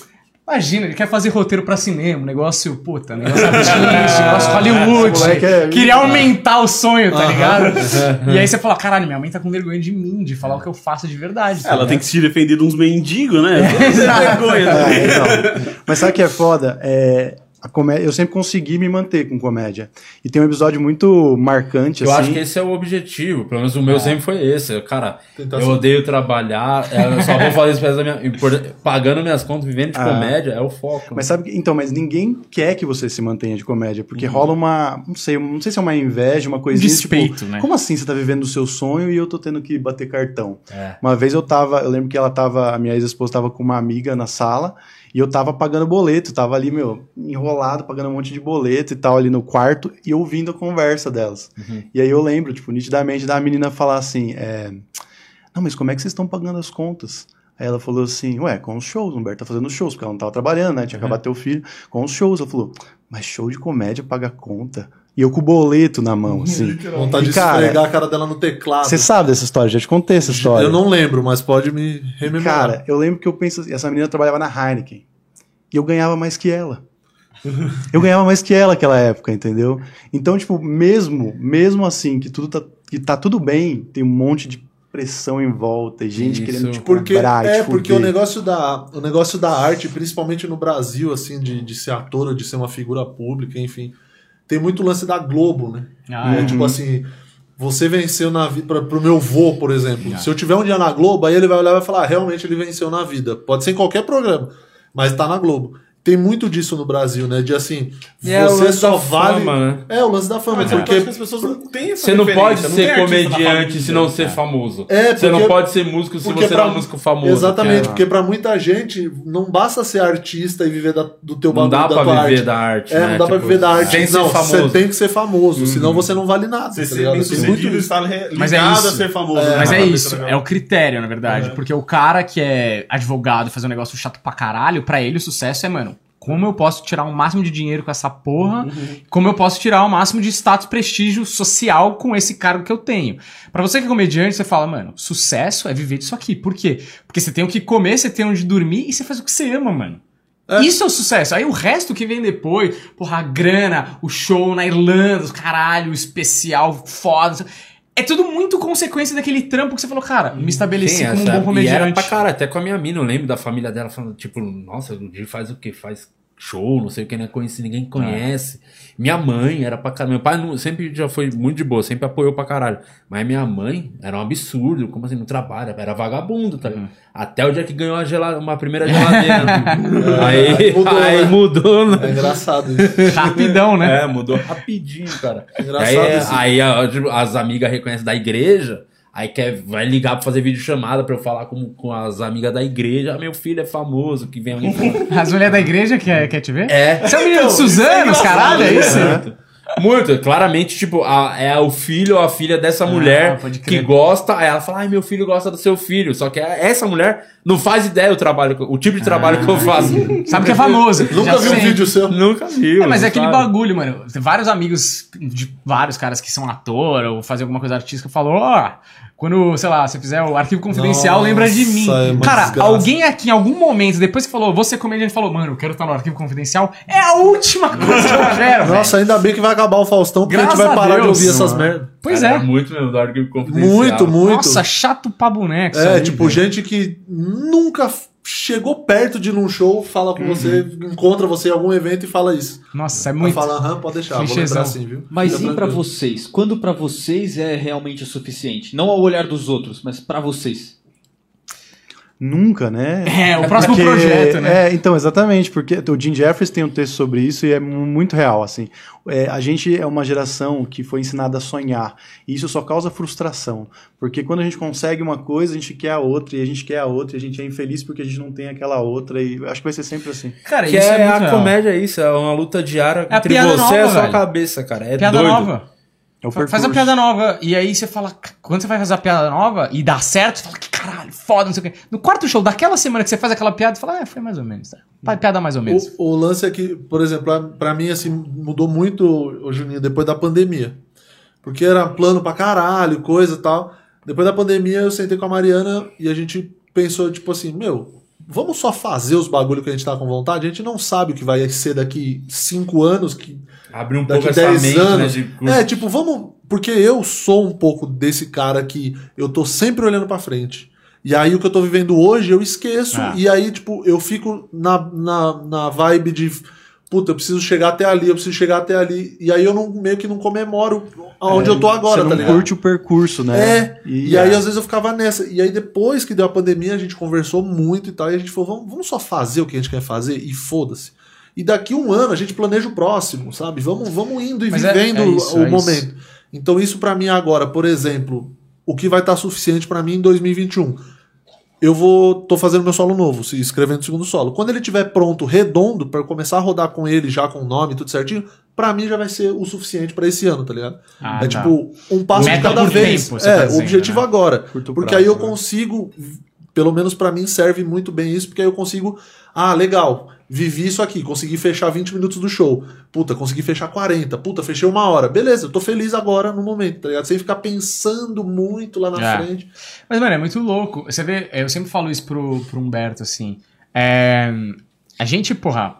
imagina, ele quer fazer roteiro pra cinema, um negócio, puta, negócio artístico, negócio Hollywood. É- Queria aumentar o sonho, tá ligado? e aí você fala, caralho, minha mãe tá com vergonha de mim, de falar o que eu faço de verdade. tá Ela tem que se defender de uns mendigos, né? Vergonha, né? É, então. Mas sabe o que é foda? É, comédia, eu sempre consegui me manter com comédia. E tem um episódio muito marcante, Eu assim. acho que esse é o objetivo, pelo menos o meu sempre foi esse. Cara, Tentar eu ser- odeio trabalhar, eu só vou fazer isso pra minha, pagando minhas contas, vivendo de Ah. comédia, é o foco. Mas sabe que, então, mas ninguém quer que você se mantenha de comédia, porque rola uma, não sei, não sei se é uma inveja, uma coisinha, despeito, tipo, né? como assim você tá vivendo o seu sonho e eu tô tendo que bater cartão? É. Uma vez eu tava, eu lembro que ela tava, a minha ex-esposa tava com uma amiga na sala, e eu tava pagando boleto, tava ali, meu, enrolado, pagando um monte de boleto e tal, ali no quarto, e ouvindo a conversa delas. E aí eu lembro, tipo, nitidamente da menina falar assim, é, não, mas como é que vocês estão pagando as contas? Aí ela falou assim, ué, com os shows, o Humberto tá fazendo shows, porque ela não tava trabalhando, né, tinha acabado de ter o filho, com os shows. Ela falou, mas show de comédia paga conta. E eu com o boleto na mão, assim. Vontade E, de cara, esfregar a cara dela no teclado. Você sabe dessa história, já te contei essa história. Eu não lembro, mas pode me rememorar. Cara, eu lembro que eu penso assim, essa menina trabalhava na Heineken. E eu ganhava mais que ela. Eu ganhava mais que ela naquela época, entendeu? Então, tipo, mesmo, mesmo assim, que tudo tá, que tá tudo bem, tem um monte de pressão em volta, e gente Isso. querendo te Porque, cobrar, é, te porque o negócio, da, o negócio da arte, principalmente no Brasil, assim, de, de ser ator ou de ser uma figura pública, enfim, tem muito lance da Globo, né? Ah, É, é. Tipo assim, você venceu na vida. Pro meu vô, por exemplo. Se eu tiver um dia na Globo, aí ele vai olhar e vai falar: ah, realmente ele venceu na vida. Pode ser em qualquer programa, mas tá na Globo. Tem muito disso no Brasil, né? De assim, E é o você lance só da vale. fama, né? É, o lance da fama. Eu porque as pessoas não têm essa Você não pode referência, ser comediante se não ser famoso. É, você não porque- pode ser músico se porque você pra- não é um músico famoso. Exatamente, que é- porque pra muita gente não basta ser artista e viver da- do teu Não bagulho, dá da pra tua viver arte. da arte, É, né? não dá pra Tipo, viver da arte. sem ser não, famoso. Uhum. você tem que ser famoso, senão você não vale nada. Você tá muito- está Mas é ligado isso. a ser famoso. né? Mas é cabeça isso, é o critério, na verdade. Porque o cara que é advogado, fazer um negócio chato pra caralho, pra ele o sucesso é, mano, como eu posso tirar o máximo de dinheiro com essa porra, como eu posso tirar o máximo de status, prestígio social com esse cargo que eu tenho. Pra você que é comediante, você fala, mano, sucesso é viver disso aqui. Por quê? Porque você tem o que comer, você tem onde dormir e você faz o que você ama, mano. Isso é o sucesso. Aí o resto que vem depois, porra, a grana, o show na Irlanda, caralho, o especial foda. É tudo muito consequência daquele trampo que você falou, cara, me estabeleci Sim, como um essa- bom E era comediante. pra cara, até com a minha mina, eu lembro da família dela falando, tipo, nossa, o dia faz o quê? Faz show, não sei o que, não é conhecido, ninguém conhece. Minha mãe era pra caralho. Meu pai não- sempre já foi muito de boa, sempre apoiou pra caralho. Mas minha mãe era um absurdo, como assim, não trabalha, era vagabundo, tá ligado? Até o dia que ganhou uma, gelada, uma primeira geladeira. aí, mudou, aí né? mudou, né? É engraçado isso. Rapidão, né? É, mudou rapidinho, cara. Engraçado E aí, isso. aí a- tipo, as amigas reconhecem da igreja, aí quer, vai ligar pra fazer vídeo chamada pra eu falar com, com as amigas da igreja. Ah, meu filho é famoso, que vem alguém falar. As mulheres da igreja quer, quer te ver? É. Você é o menino de Suzanos, caralho, é isso? Muito. Muito, claramente, tipo, a- é o filho ou a filha dessa mulher Ah, pode que gosta, aí ela fala, ai, meu filho gosta do seu filho. Só que essa mulher não faz ideia o trabalho, o tipo de trabalho que eu faço. Sabe que é famoso. Nunca Já vi um vídeo seu. Nunca viu. É, mas é aquele sabe. bagulho, mano. Tem vários amigos de vários caras que são ator ou fazem alguma coisa artística falou, ó, quando, sei lá, você fizer o arquivo confidencial, Nossa, lembra de mim. é Cara, desgraça. alguém aqui em algum momento, depois que falou, você comediante, falou, mano, eu quero estar no arquivo confidencial, é a última coisa que eu quero. Nossa, ainda bem que vai acabar o Faustão, porque Graças a gente vai parar de Deus, ouvir essas mano. merdas. Pois Cara, é. Muito mesmo, do arquivo confidencial. Muito, muito. Nossa, chato pra boneco. isso É, aí, tipo, velho. gente que nunca chegou perto de ir num show, fala com você, encontra você em algum evento e fala isso. Nossa, é Vai muito. falar, aham, pode deixar, vou Clichêzão. lembrar assim, viu? Mas Fica e pra tranquilo. vocês? Quando pra vocês é realmente o suficiente? Não ao olhar dos outros, mas pra vocês. Nunca, né? É, o próximo Porque- projeto, né? É, então, exatamente, porque o Jim Jeffries tem um texto sobre isso e é mu- muito real, assim. É, a gente é uma geração que foi ensinada a sonhar, e isso só causa frustração, porque quando a gente consegue uma coisa, a gente quer a outra, e a gente quer a outra, e a gente é infeliz porque a gente não tem aquela outra, e acho que vai ser sempre assim. Cara, Que isso é, é, a real. comédia, é isso, é uma luta diária É a entre você nova, e a sua velho. cabeça, cara. É piada doido. nova. É Faz a piada nova. E aí você fala, quando você vai fazer a piada nova e dá certo, você fala, que caralho, foda, não sei o quê. No quarto show daquela semana que você faz aquela piada, você fala, é, foi mais ou menos. Tá? Pa- Piada mais ou menos. O, o lance é que, por exemplo, pra- pra mim, assim, mudou muito, o Juninho, depois da pandemia. Porque era plano pra caralho, coisa e tal. Depois da pandemia, eu sentei com a Mariana e a gente pensou, tipo assim, meu, vamos só fazer os bagulho que a gente tá com vontade? A gente não sabe o que vai ser daqui cinco anos, que Abrir um daqui pouco essa 10 mente, anos. né? De... É, tipo, vamos. Porque eu sou um pouco desse cara que eu tô sempre olhando pra frente. E aí o que eu tô vivendo hoje eu esqueço. Ah. E aí, tipo, eu fico na, na, na vibe de. Puta, eu preciso chegar até ali, eu preciso chegar até ali. E aí eu não, meio que não comemoro aonde eu tô agora, Você não tá ligado? curte o percurso, né? É, e, aí é. às vezes eu ficava nessa. E aí depois que deu a pandemia, a gente conversou muito e tal, e a gente falou, vamos, vamos só fazer o que a gente quer fazer e foda-se. E daqui um ano a gente planeja o próximo, sabe? Vamos, vamos indo e Mas é- vivendo é isso, o é momento. Então isso pra mim agora, por exemplo, o que vai estar suficiente pra mim em 2021? Eu vou tô fazendo meu solo novo, se escrevendo o segundo solo. Quando ele tiver pronto, redondo, pra eu começar a rodar com ele já com o nome, tudo certinho, pra mim já vai ser o suficiente pra esse ano, tá ligado? Ah, é tá. tipo um passo de cada vez. tempo, é, tá o objetivo né? agora. Curto Porque prazo, aí eu né? consigo, pelo menos pra mim serve muito bem isso, porque aí eu consigo, ah, legal, vivi isso aqui, consegui fechar 20 minutos do show. Puta, consegui fechar 40. Puta, fechei uma hora. Beleza, eu tô feliz agora no momento, tá ligado? Sem ficar pensando muito lá na É. frente. Mas, mano, é muito louco. Você vê, eu sempre falo isso pro, pro Humberto, assim. É, a gente, porra,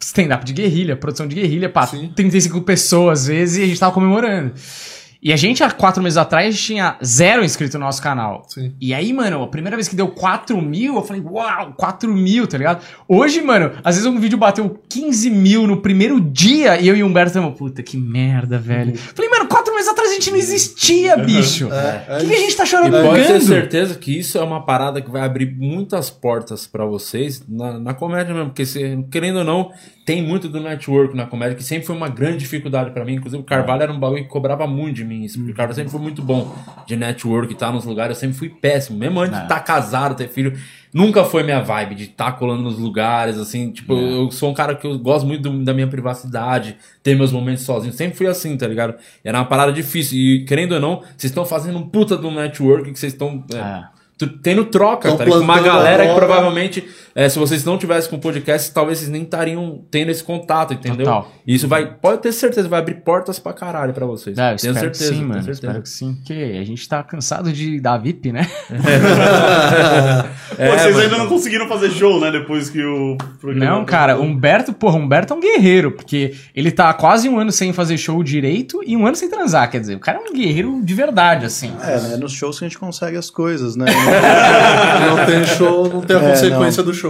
stand-up de guerrilha, produção de guerrilha, pá, Sim. 35 pessoas às vezes, e a gente tava comemorando. E a gente, há quatro meses atrás, tinha zero inscrito no nosso canal. Sim. E aí, mano, a primeira vez que deu 4 mil, eu falei, uau, 4 mil, tá ligado? Hoje, mano, às vezes um vídeo bateu 15 mil no primeiro dia e eu e o Humberto estamos, puta, que merda, velho. Falei, mano, quatro meses atrás a gente não existia, bicho. É, O que, que a gente tá E chorando pode ter certeza que isso é uma parada que vai abrir muitas portas pra vocês na, na comédia mesmo, porque se, querendo ou não, tem muito do network na comédia, que sempre foi uma grande dificuldade pra mim. Inclusive, o Carvalho era um bagulho que cobrava muito de mim. Isso, porque O Carvalho sempre foi muito bom de network, tá nos lugares. Eu sempre fui péssimo, mesmo antes de estar casado, ter filho. Nunca foi minha vibe de estar colando nos lugares, assim. Tipo, eu sou um cara que eu gosto muito do- da minha privacidade, ter meus momentos sozinho. Sempre fui assim, tá ligado? Era uma parada difícil. E, querendo ou não, vocês estão fazendo um puta do network que vocês estão. é, tu- Tendo troca, Tão tá ligado? Com uma galera que provavelmente, é, se vocês não tivessem com podcast, talvez vocês nem estariam tendo esse contato, entendeu? Total. E isso vai, pode ter certeza, vai abrir portas pra caralho pra vocês. É, eu tenho espero certeza, que sim, tenho mano. certeza. Espero que sim. Porque a gente tá cansado de dar VIP, né? É, Pô, vocês mano. ainda não conseguiram fazer show, né? Depois que o programa. Não, cara, Humberto, porra, Humberto é um guerreiro, porque ele tá quase um ano sem fazer show direito e um ano sem transar, quer dizer, o cara é um guerreiro de verdade, assim. É, né? Nos shows que a gente consegue as coisas, né? Não tem show, não tem a É, consequência do show.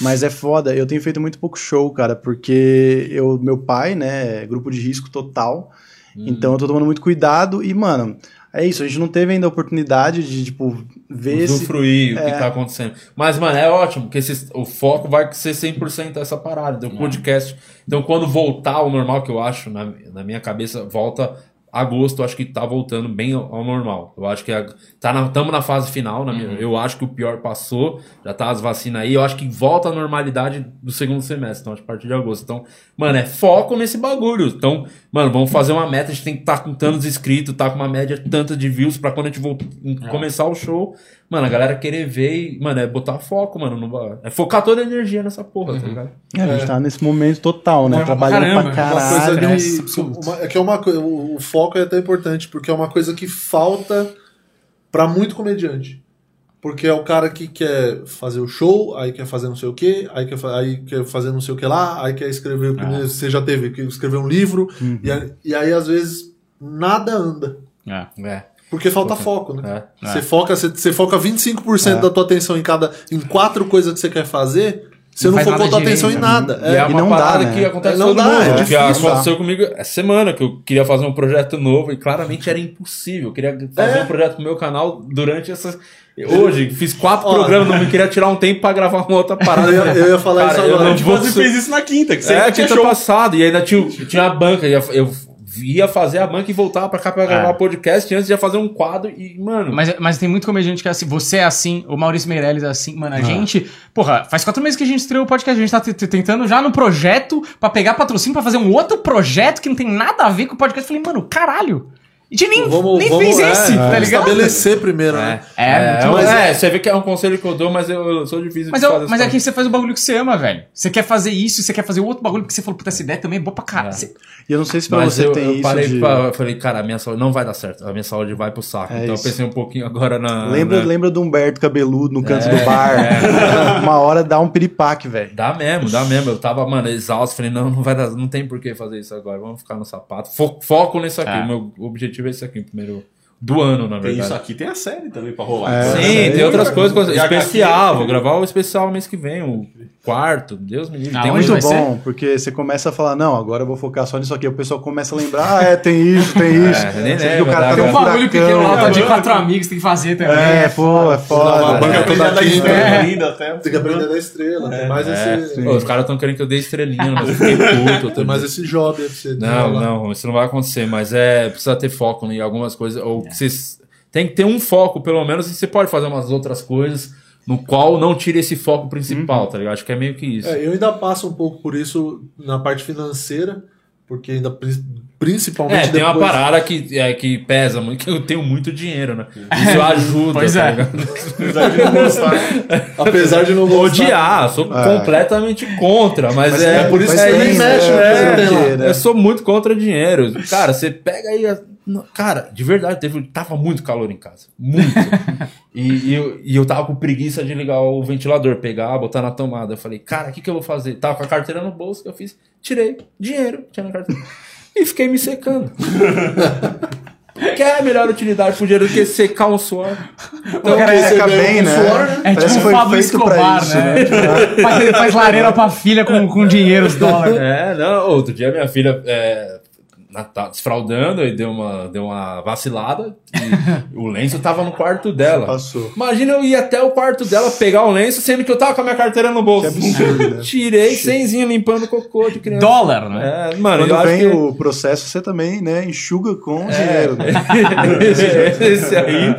Mas é foda, eu tenho feito muito pouco show, cara, porque eu, meu pai, né, é grupo de risco total. Então eu tô tomando muito cuidado e, mano, é isso, a gente não teve ainda a oportunidade de, tipo, ver esse. usufruir o É. que tá acontecendo. Mas, mano, é ótimo, porque esses- o foco vai ser 100% essa parada, do podcast. Então, quando voltar ao normal, que eu acho, na, na minha cabeça, volta agosto, eu acho que tá voltando bem ao, normal. Eu acho que a, tá na, tamo na fase final, na minha- eu acho que o pior passou, já tá as vacinas aí, eu acho que volta à normalidade do segundo semestre, então, acho que a partir de agosto. Então, mano, é foco nesse bagulho. Então, mano, vamos fazer uma meta, a gente tem que estar com tantos inscritos, tá com uma média tanta de views pra quando a gente voltar, começar o show, mano, a galera querer ver e, mano, é botar foco, mano, no, é focar toda a energia nessa porra, tá ligado? É, a gente tá nesse momento total, né? Trabalhando pra uma Uma coisa caralho. Uma- é que é uma o o foco é até importante porque é uma coisa que falta pra muito comediante. Porque é o cara que quer fazer o show, aí quer fazer não sei o que, aí quer, fa- aí quer fazer não sei o que lá, aí quer escrever. primeiro Você já teve que escrever um livro, e, aí, e aí às vezes nada anda. É. Porque falta foco, né? É. Você foca, você, você foca 25% da tua atenção em cada em quatro coisas que você quer fazer, você Não não, focou tua atenção em nada. E é, É, uma não dá, parada né? que acontece Não todo dá, mundo. é que aconteceu comigo essa semana, que eu queria fazer um projeto novo e claramente era impossível. Eu queria fazer É. um projeto pro meu canal durante essas. Hoje, fiz quatro Ó. programas, não me queria tirar um tempo pra gravar uma outra parada. Eu ia- eu ia falar Cara, isso eu agora. não gente vou quase su- fez isso na quinta, que sempre É, quinta passada. E ainda tinha, tinha a banca. Eu ia fazer a banca e voltava pra cá pra gravar podcast antes de fazer um quadro. E, mano. Mas, mas tem muito comediante que é assim, você é assim, o Maurício Meirelles é assim, mano, a gente, porra, faz quatro meses que a gente estreou o podcast, a gente tá tentando já no projeto pra pegar patrocínio pra fazer um outro projeto que não tem nada a ver com o podcast. Eu falei, mano, caralho, a gente nem, nem fez é, esse, tá ligado? Estabelecer primeiro, né? É, É, muito mas bom. é, você vê que é um conselho que eu dou, mas eu, eu sou difícil Mas, de eu, fazer mas é que você faz o bagulho que você ama, velho. Você quer fazer isso, você quer fazer outro bagulho porque você falou, puta, essa ideia também é boa pra caralho. Você- E eu não sei se pra Mas você eu, tem eu isso parei de... pra, eu falei, cara, a minha saúde não vai dar certo. A minha saúde vai pro saco. É então isso. eu pensei um pouquinho agora na. Lembra, na- lembra do Humberto cabeludo no canto É, do bar? Uma hora dá um piripaque, velho. Dá mesmo, dá mesmo. Eu tava, mano, exausto. Falei, não, não vai dar, não tem por que fazer isso agora. Vamos ficar no sapato. Fo- foco nisso aqui. É. O meu objetivo é esse aqui, primeiro. Do ano, na Tem verdade. isso aqui, tem a série também pra rolar. É. Sim, tem outras coisas. especial, HQ. vou gravar o especial mês que vem, o quarto. Deus me livre. Ah, Tem muito bom, porque você começa a falar, não, agora eu vou focar só nisso aqui. O pessoal começa a lembrar, ah, é, tem isso, tem isso. É, nem que lembra, o cara tá Tem um no bagulho pequeno lá, tá de É, quatro amigos, tem que fazer também. É, pô, é A foda. banca É. toda Aprender da estrela ainda até. Tem que aprender da estrela. Tem mais esse. Pô, os caras estão querendo que eu dê estrelinha, mas eu fiquei puto. Tem mais esse job aí pra você Não, não, isso não vai acontecer, mas é precisa ter foco em algumas coisas, ou que vocês tem que ter um foco, pelo menos, e você pode fazer umas outras coisas no qual não tire esse foco principal, tá ligado? Acho que é meio que isso. É, eu ainda passo um pouco por isso na parte financeira, porque ainda pri- principalmente É, tem uma depois- parada que, é, que pesa muito, que eu tenho muito dinheiro, né? Isso ajuda, Pois tá é. ligado? Apesar de não gostar. Apesar de não gostar. Odiar, sou completamente contra, mas, Mas é, é, por isso que nem mexe, né? né? Eu sou muito contra dinheiro. Cara, você pega aí. A- Cara, de verdade, teve, tava muito calor em casa. Muito. e, e eu, e eu tava com preguiça de ligar o ventilador, pegar, botar na tomada. Eu falei, cara, o que, que eu vou fazer? Tava com a carteira no bolso, que eu fiz? Tirei dinheiro, tinha na carteira. E fiquei me secando. qualquer melhor utilidade pro dinheiro do que secar um suor. Então, cara, Porque seca bem, um né? suor, né? É Parece tipo que o Pablo Escobar, isso, né? faz, ele faz lareira pra filha com, com dinheiro, os dólares. É, não, outro dia minha filha é, desfraudando e deu uma, deu uma vacilada e o lenço tava no quarto dela. Passou. Imagina eu ir até o quarto dela pegar o lenço, sendo que eu tava com a minha carteira no bolso. Que absurdo, né? Tirei cenzinho limpando cocô de criança. Dólar, né? É, mano, eu Quando acho vem que... o processo, você também, né, enxuga com É. dinheiro. Né? esse, aí,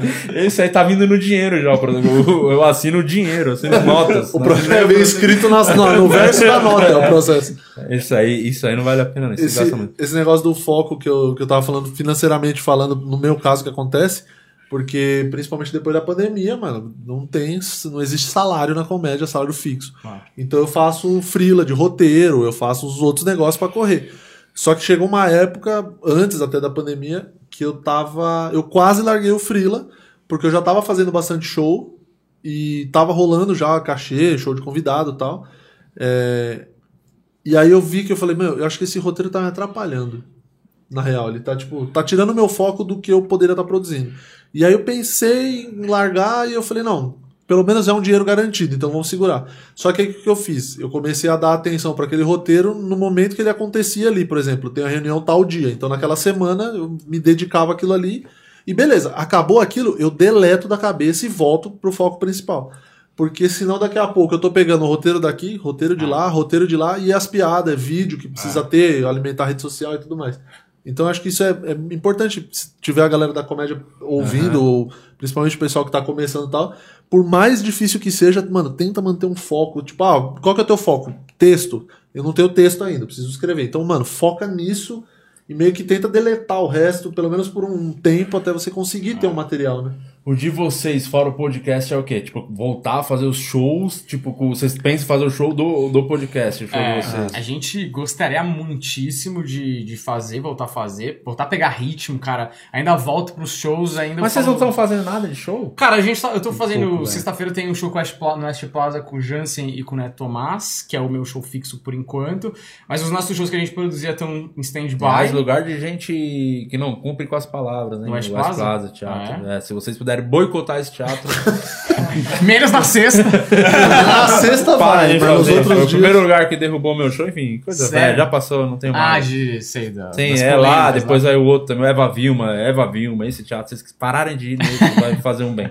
esse aí tá vindo no dinheiro já, por exemplo. Eu, assino o dinheiro, assino notas. O processo vem escrito nas- no, no verso da nota, é o processo. Isso aí, isso aí não vale a pena, não. Isso Esse, esse negócio do foco que eu, que eu tava falando, financeiramente falando, no meu caso que acontece, porque principalmente depois da pandemia, mano, não tem, não existe salário na comédia, salário fixo. Então eu faço frila de roteiro, eu faço os outros negócios pra correr. Só que chegou uma época, antes até da pandemia, que eu tava. Eu quase larguei o frila, porque eu já tava fazendo bastante show e tava rolando já cachê, show de convidado e tal. É, e aí eu vi que eu falei, meu, eu acho que esse roteiro tá me atrapalhando. Na real, ele tá tipo, tá tirando o meu foco do que eu poderia estar produzindo. E aí eu pensei em largar e eu falei, não, pelo menos é um dinheiro garantido, então vamos segurar. Só que aí o que eu fiz? Eu comecei a dar atenção para aquele roteiro no momento que ele acontecia ali, por exemplo, tem a reunião tal dia. Então naquela semana eu me dedicava àquilo ali e beleza, acabou aquilo, eu deleto da cabeça e volto pro foco principal. Porque senão daqui a pouco eu tô pegando o roteiro daqui, roteiro de lá, roteiro de lá e as piadas, é vídeo que precisa ter, alimentar a rede social e tudo mais. Então acho que isso é, é importante. Se tiver a galera da comédia ouvindo, ou principalmente o pessoal que tá começando e tal, por mais difícil que seja, mano, tenta manter um foco. Tipo, ah, qual que é o teu foco? Texto. Eu não tenho texto ainda, preciso escrever. Então, mano, foca nisso e meio que tenta deletar o resto, pelo menos por um tempo, até você conseguir ter um material, né? O de vocês, fora o podcast, é o quê? Tipo, voltar a fazer os shows? Tipo, vocês pensam em fazer o show do, do podcast? o show É, de vocês? a gente gostaria muitíssimo de, de fazer, voltar a fazer, voltar a pegar ritmo, cara. Ainda volto pros shows, ainda. Mas vocês não estão fazendo nada de show? Cara, a gente tá, eu tô fazendo. Sexta-feira tem um show com a West Pla- no West Plaza com o Jansen e com o Neto Tomás, que é o meu show fixo por enquanto. Mas os nossos shows que a gente produzia estão em stand-by. Mais lugar de gente que não cumpre com as palavras, né? No West O Plaza? Teatro. Ah, É, se vocês puderem boicotar esse teatro, Menos na sexta. Na sexta vai, de mas nos fazer. Foi outros o dias. primeiro lugar que derrubou meu show, enfim, coisa Sério? velha, já passou, não tenho ah, mais. de. sei da. Tem, das é lá, depois aí o outro também, o Eva Vilma, Eva Vilma, esse teatro, vocês pararem de ir nele, vai fazer um bem.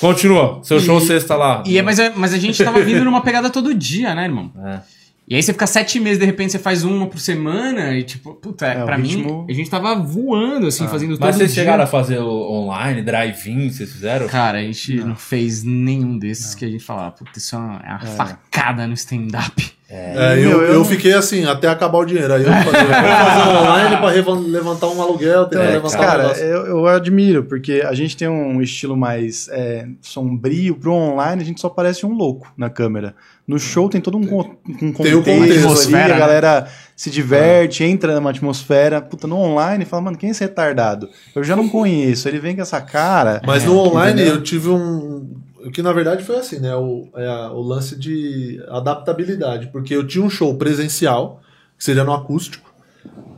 Continua, seu show sexta lá. E é, mas, é- mas a gente tava vindo numa pegada todo dia, né, irmão? É. E aí você fica sete meses, de repente você faz uma por semana e tipo, puta, É, pra ritmo- mim, a gente tava voando, assim, fazendo todo Mas vocês dia. chegaram a fazer online, drive-in, vocês fizeram? Cara, a gente não, fez nenhum desses que a gente falava, puta, isso é uma, é uma facada no stand-up. É, eu, Meu, eu eu fiquei assim, até acabar o dinheiro. Aí eu eu vou fazer um online pra revan- levantar um aluguel, tentar É, levantar um Cara, negócio. eu, eu admiro, porque a gente tem um estilo mais é, sombrio. Pro online, a gente só parece um louco na câmera. No show tem todo um, con- um Tem o contexto, contexto, ali, a né? galera se diverte, entra numa atmosfera. Puta, no online, fala, mano, quem é esse retardado? Eu já não conheço. Ele vem com essa cara. Mas no online entendeu? eu tive um. O que na verdade foi assim, né? O, é a- o lance de adaptabilidade. Porque eu tinha um show presencial, que seria no acústico.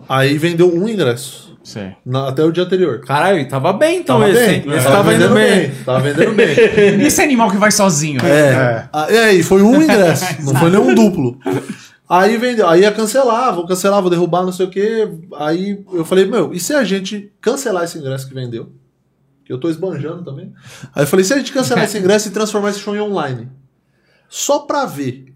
Aí vendeu um ingresso. Sei. na- até o dia anterior. Caralho, tava bem então Tava esse, bem? Esse tava vendendo bem. Tava vendendo bem. E esse animal que vai sozinho? É. Ah, É, e foi um ingresso, não foi nenhum duplo. Aí vendeu, aí ia cancelar, vou cancelar, vou derrubar, não sei o quê. Aí eu falei, meu, e se a gente cancelar esse ingresso que vendeu? Que eu tô esbanjando também. Aí eu falei, se a gente cancelar esse ingresso e transformar esse show em online? Só pra ver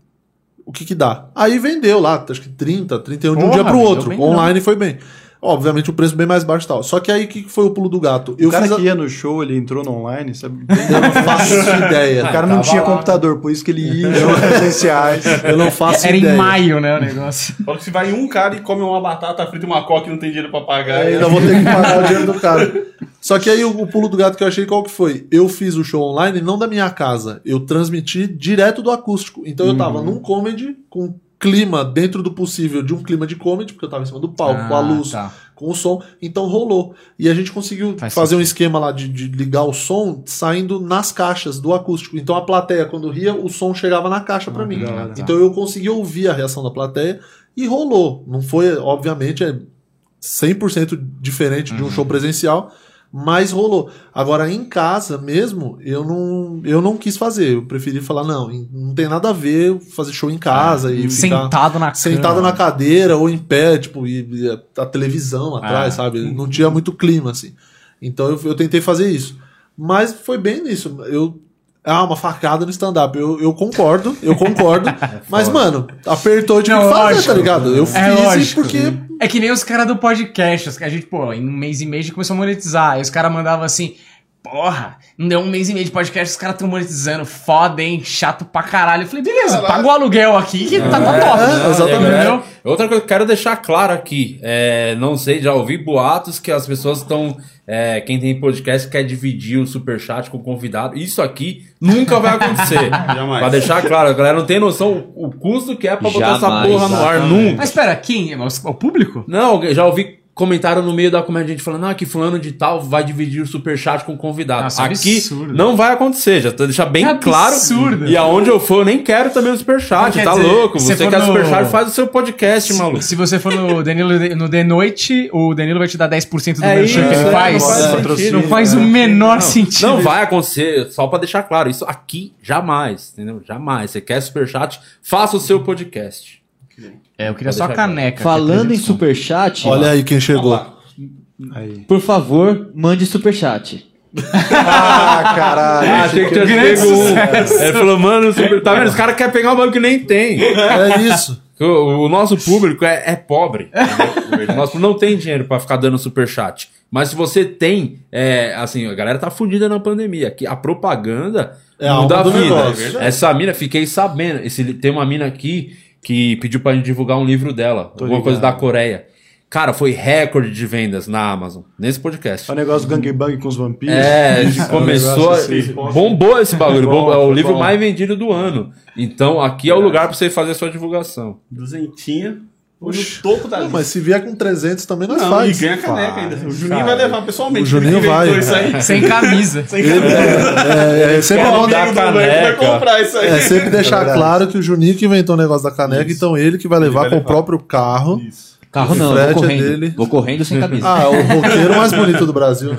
o que que dá. Aí vendeu lá, acho que 30, 31 de um Porra, dia pro outro. bem, online foi bem. Obviamente o preço bem mais baixo e tal. Só que aí o que foi o pulo do gato? Eu o cara fiz a- que ia no show, ele entrou no online, sabe? Eu não faço ideia. O cara não tinha lá. computador, por isso que ele ia em presenciais. Eu não faço Era ideia. em maio, né, o negócio. Fala que se vai um cara e come uma batata frita e uma coca e não tem dinheiro pra pagar. Aí ainda vou ter que pagar o dinheiro do cara. Só que aí o, o pulo do gato que eu achei qual que foi? Eu fiz o show online não da minha casa, eu transmiti direto do acústico. Então eu tava num comedy com clima dentro do possível de um clima de comedy, porque eu tava em cima do palco, com a luz, tá. com o som, então rolou. E a gente conseguiu Faz fazer um esquema lá de, de ligar o som saindo nas caixas do acústico. Então a plateia, quando ria, o som chegava na caixa pra mim. da hora. Então eu consegui ouvir a reação da plateia e rolou. Não foi, obviamente, é 100% diferente de um show presencial, mas rolou. Agora, em casa mesmo, eu não, eu não quis fazer. Eu preferi falar, não, não tem nada a ver fazer show em casa e ficar Sentado na sentado cama. na cadeira ou em pé, tipo, e, e a, a televisão atrás, Ah. sabe? Não tinha muito clima, assim. Então eu, eu tentei fazer isso. Mas foi bem nisso. Eu. Ah, uma facada no stand-up. Eu, eu concordo, eu concordo. mas, mano, apertou, tive Não, que fazer, lógico. tá ligado? Eu É fiz lógico. porque. É que nem os caras do podcast. A gente, pô, em um mês e meio a gente começou a monetizar. Aí os caras mandavam assim. Porra, não deu um mês e meio de podcast, os caras estão monetizando. Foda, hein? Chato pra caralho. Eu falei, beleza, paga o aluguel aqui que tá, tá top. É, exatamente. Entendeu? Outra coisa que eu quero deixar claro aqui, é, não sei, já ouvi boatos que as pessoas estão, é, quem tem podcast quer dividir o superchat com o convidado. Isso aqui nunca vai acontecer. Jamais. pra deixar claro, a galera não tem noção o, o custo que é pra botar essa Jamais, porra no ar, exatamente. nunca. Mas espera, quem? O, o público? Não, eu já ouvi comentário no meio da comédia, gente falando, ah, que fulano de tal vai dividir o superchat com o convidado. Nossa, Aqui absurdo. não vai acontecer, já tô deixar bem Que claro. absurdo. E aonde eu for, eu nem quero também o Não superchat, tá dizer, louco? se Você quer no- superchat, faz o seu podcast, maluco. Se você for no Danilo no The Noite, o Danilo vai te dar 10% do É merchan isso, que ele é, faz. não faz Não sentido. Não faz o menor sentido. Não vai acontecer, só pra deixar claro, isso aqui jamais, entendeu? Jamais. Você quer superchat, faça o seu podcast. É, eu queria só a caneca. que Falando em 300 superchat, Olha aí quem chegou. Aí. por favor, mande superchat. Ah, caralho. Ah, achei que tinha grande pego um. sucesso. Ele falou, mano, super... tá vendo? Os caras querem pegar um bagulho que nem tem. É isso. O, o nosso público é, é pobre. O nosso não tem dinheiro pra ficar dando superchat. Mas se você tem, é, assim, a galera tá fudida na pandemia. Que a propaganda É a muda a vida. negócio. Essa mina, fiquei sabendo. Esse, tem uma mina aqui que pediu pra gente divulgar um livro dela. alguma coisa da ligado. Coreia. Cara, foi recorde de vendas na Amazon, nesse podcast. É o negócio do gangbang com os vampiros. É, a gente começou. assim. bombou esse bagulho. Bom, bombou, é o livro bom. mais vendido do ano. Então aqui é o lugar pra você fazer a sua divulgação. Duzentinha. No topo da Não, lista. mas se vier com 300 também nós Não, faz. e ganha caneca ainda. O Juninho vai levar pessoalmente. O Juninho vai. Isso aí. Sem camisa. Sem caneca. É, é, sempre Quer bom dar Leite vai caneca. comprar isso aí. É sempre deixar claro que o Juninho que inventou o negócio da caneca, então ele que vai levar vai com o próprio carro. Isso. Carro não, eu vou é correndo. dele. Vou correndo sem camisa. Ah, o roqueiro mais bonito do Brasil.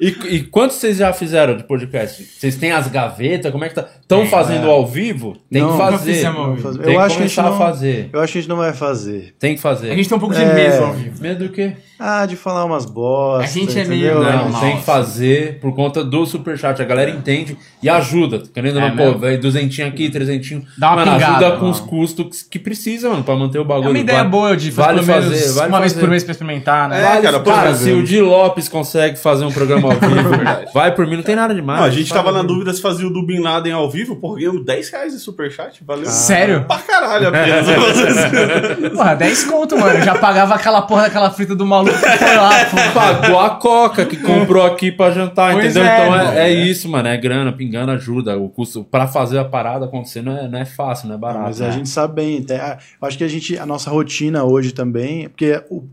E, e quantos vocês já fizeram de podcast? Vocês têm as gavetas? Como é que tá? Estão fazendo ao vivo? Tem Não, que fazer. fizemos ao vivo. Fazer- Tem Eu que acho que a gente começar a não- fazer. Eu acho que a gente não vai fazer. Tem que fazer. A gente tem um pouco de É. medo ao vivo. Medo do quê? Ah, de falar umas bostas. A gente é meio-? Não, Não, não. tem que fazer por conta do superchat. A galera entende e ajuda. Querendo É não, pô, velho, duzentinho aqui, trezentinho. Dá uma mano, pingada, ajuda com mano. os custos que, que precisa, mano, pra manter o bagulho. É uma ideia boa de fazer vale fazer, vale uma vez fazer. por mês pra experimentar, né? É, Vale, cara, cara, se o Di Lopes consegue fazer um programa ao vivo, vai por mim, não tem nada demais. Não, a gente tava na dúvida se fazia o do Bin Laden ao vivo, porra, ganhamos 10 reais de superchat, valeu. Sério? Pra caralho apenas. Porra, 10 conto, mano. Eu já pagava aquela porra daquela frita do maluco que foi lá, pô. Pagou a Coca que comprou aqui pra jantar, Pois entendeu? é, então é, é isso, mano. É grana, pingando ajuda. O custo pra fazer a parada acontecer não é, não é fácil, não é barato. Mas a né? gente sabe bem. até- ah, Eu acho que a gente, a nossa rotina hoje também, porque o-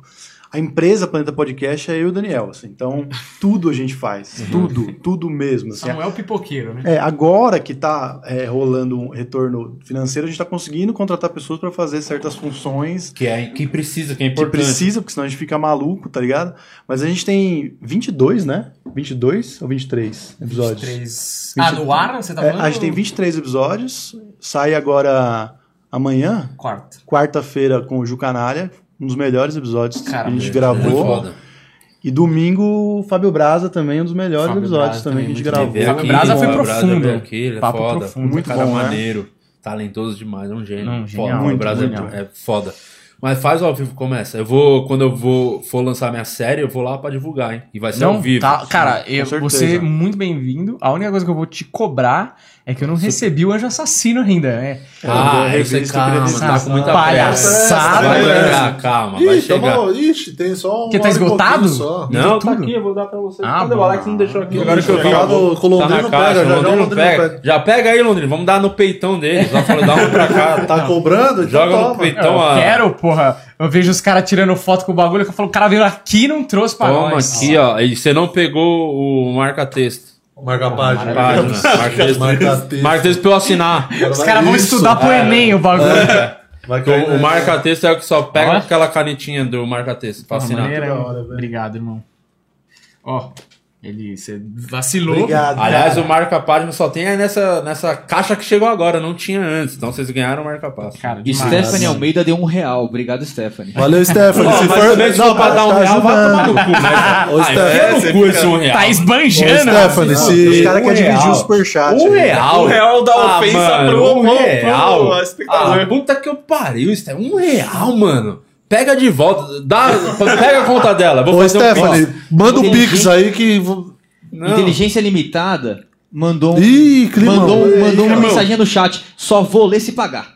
a empresa Planeta Podcast é eu e o Daniel, assim, então tudo a gente faz, tudo, tudo mesmo. Assim, Samuel Pipoqueiro, né? É, agora que tá é, rolando um retorno financeiro, a gente tá conseguindo contratar pessoas para fazer certas funções Que, é, que precisa, que é que importante. precisa, porque senão a gente fica maluco, tá ligado? Mas a gente tem 22, né? 22 ou 23 episódios? 3... Ah, no ar você tá É, falando? a gente tem 23 episódios, sai agora amanhã, Quarto. quarta-feira com o Ju Canalha, um dos melhores episódios que a Caramba, gente gravou. foda. E domingo, o Fábio Braza também, um dos melhores Fábio episódios Braza também que a gente gravou. Fábio aqui, Braza foi Fábio profundo. aqui, ele é Papo foda. profundo. Muito cara bom, né? maneiro, talentoso demais, é um gênio. Não, foda. genial, Fábio muito Braza é- genial. é, foda. Mas faz ao vivo, começa. Eu vou, quando eu vou for lançar minha série, eu vou lá pra divulgar, hein? E vai ser Não, ao vivo. tá, cara, eu, você é muito bem-vindo. A única coisa que eu vou te cobrar é que eu não recebi o Anjo Assassino ainda, né? Ah, É, isso calma, tá com muita Palhaçada. Vai velho. chegar, calma, vai Ih, chegar. tamo- ixi, tem só um. Que tá esgotado? Só. Não, tá aqui, eu vou dar pra você. Ah, Cadê o. Alex? Não deixou aqui. Não, Agora que eu vi. tá o Tá Londrino na caixa, pega, já, Londrino Londrino pega. pega. Já pega aí, Londrino. Vamos dar no peitão dele. Só falou, dá um pra cá. Tá cobrando? Então Joga no toma. peitão eu a. quero, porra. Eu vejo os caras tirando foto com o bagulho que eu falo, o cara veio aqui e não trouxe pra Toma nós. aqui, ó. E você não pegou o marca-texto. Marca a página. Marca-texto. Marca-texto. Pra eu assinar. Os caras vão estudar pro Enem o bagulho. O, cair o nessa. marca-texto é o que só pega aquela canetinha do marca-texto pra assinar. velho. Obrigado, irmão. Ó, ele você vacilou. Obrigado. Aliás, o marca-página só tem nessa, nessa caixa que chegou agora, não tinha antes. Então vocês ganharam o marca-página. Cara. Stephanie Almeida deu um real. Obrigado, Stephanie. Valeu, Stephanie. Se for- Não, for pra dar um tá real, vai tomar no cu. Mas, Ô, ah, Stephanie, enfia no cu fica- esse um real. Tá Ô, esbanjando. Stephanie, Os se... caras um querem dividir o superchat. Um aí. real. Um real da Ah, ofensa mano, pro, um pro- real. pro espectador. Ah, puta que eu pariu, isso é um real, mano. Pega de volta, dá, pega a conta dela. Vou Ô, fazer um Stephanie, pix. manda o Entendi. Pix aí que... Não. Inteligência Limitada mandou, um- Ih, mandou, Ei, mandou uma mensagem no chat. Só vou ler se pagar.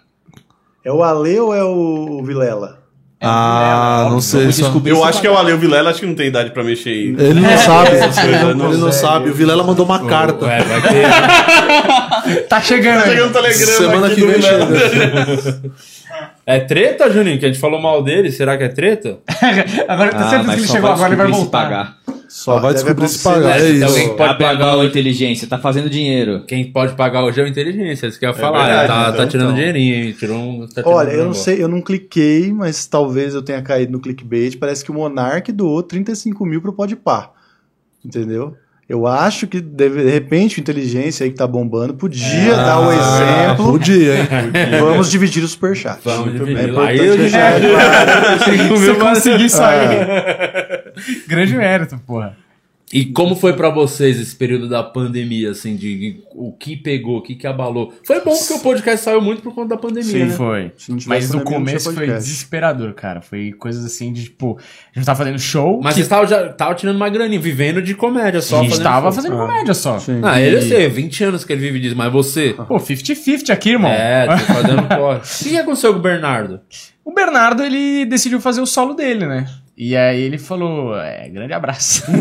É o Ale ou é o Vilela? Ah, não sei. Eu acho que é o. Ale, o Vilela acho que não tem idade pra mexer em... Ele não sabe. coisas, Ele não não sabe. O Vilela mandou uma carta. É, vai ter. Tá chegando aí. Chegando o telegrama Semana aqui que vem Vilela. chega. É treta, Juninho? Que a gente falou mal dele. Será que é treta? Agora Ah, que ele chegou agora, ele vai voltar. pagar. Só vai Deve descobrir se pagar. É Se alguém isso. pode Abre a pagar hoje. inteligência. Tá fazendo dinheiro. Quem pode pagar hoje é o inteligência. Isso que eu ia falar. verdade, tá, então, tá tirando então. dinheirinho, hein? Tirou um. tá tirando Olha, um eu não negócio. sei, eu não cliquei, mas talvez eu tenha caído no clickbait. Parece que o Monark doou 35 mil pro Podpah. Entendeu? Eu acho que de, de repente o inteligência aí que tá bombando podia dar o exemplo. Podia, hein? Vamos dividir o superchat. Vamos É dividir. importante Aí eu já-. Se eu conseguir isso aí. Grande mérito, porra. E como foi pra vocês esse período da pandemia, assim, de o que pegou, o que que abalou? Foi bom porque o podcast saiu muito por conta da pandemia, Sim, né? foi. Mas no começo foi desesperador, cara. Foi coisas assim de tipo, a gente tava fazendo show. Mas que vocês estavam já tava tirando uma graninha, vivendo de comédia só. a gente tava show. fazendo comédia só. Sim. Ah, ele eu sei, 20 anos que ele vive disso, mas você. Pô, 50-50 aqui, irmão. É, tô fazendo corre. O que aconteceu com o Bernardo? O Bernardo, ele decidiu fazer o solo dele, né? E aí ele falou, é, grande abraço.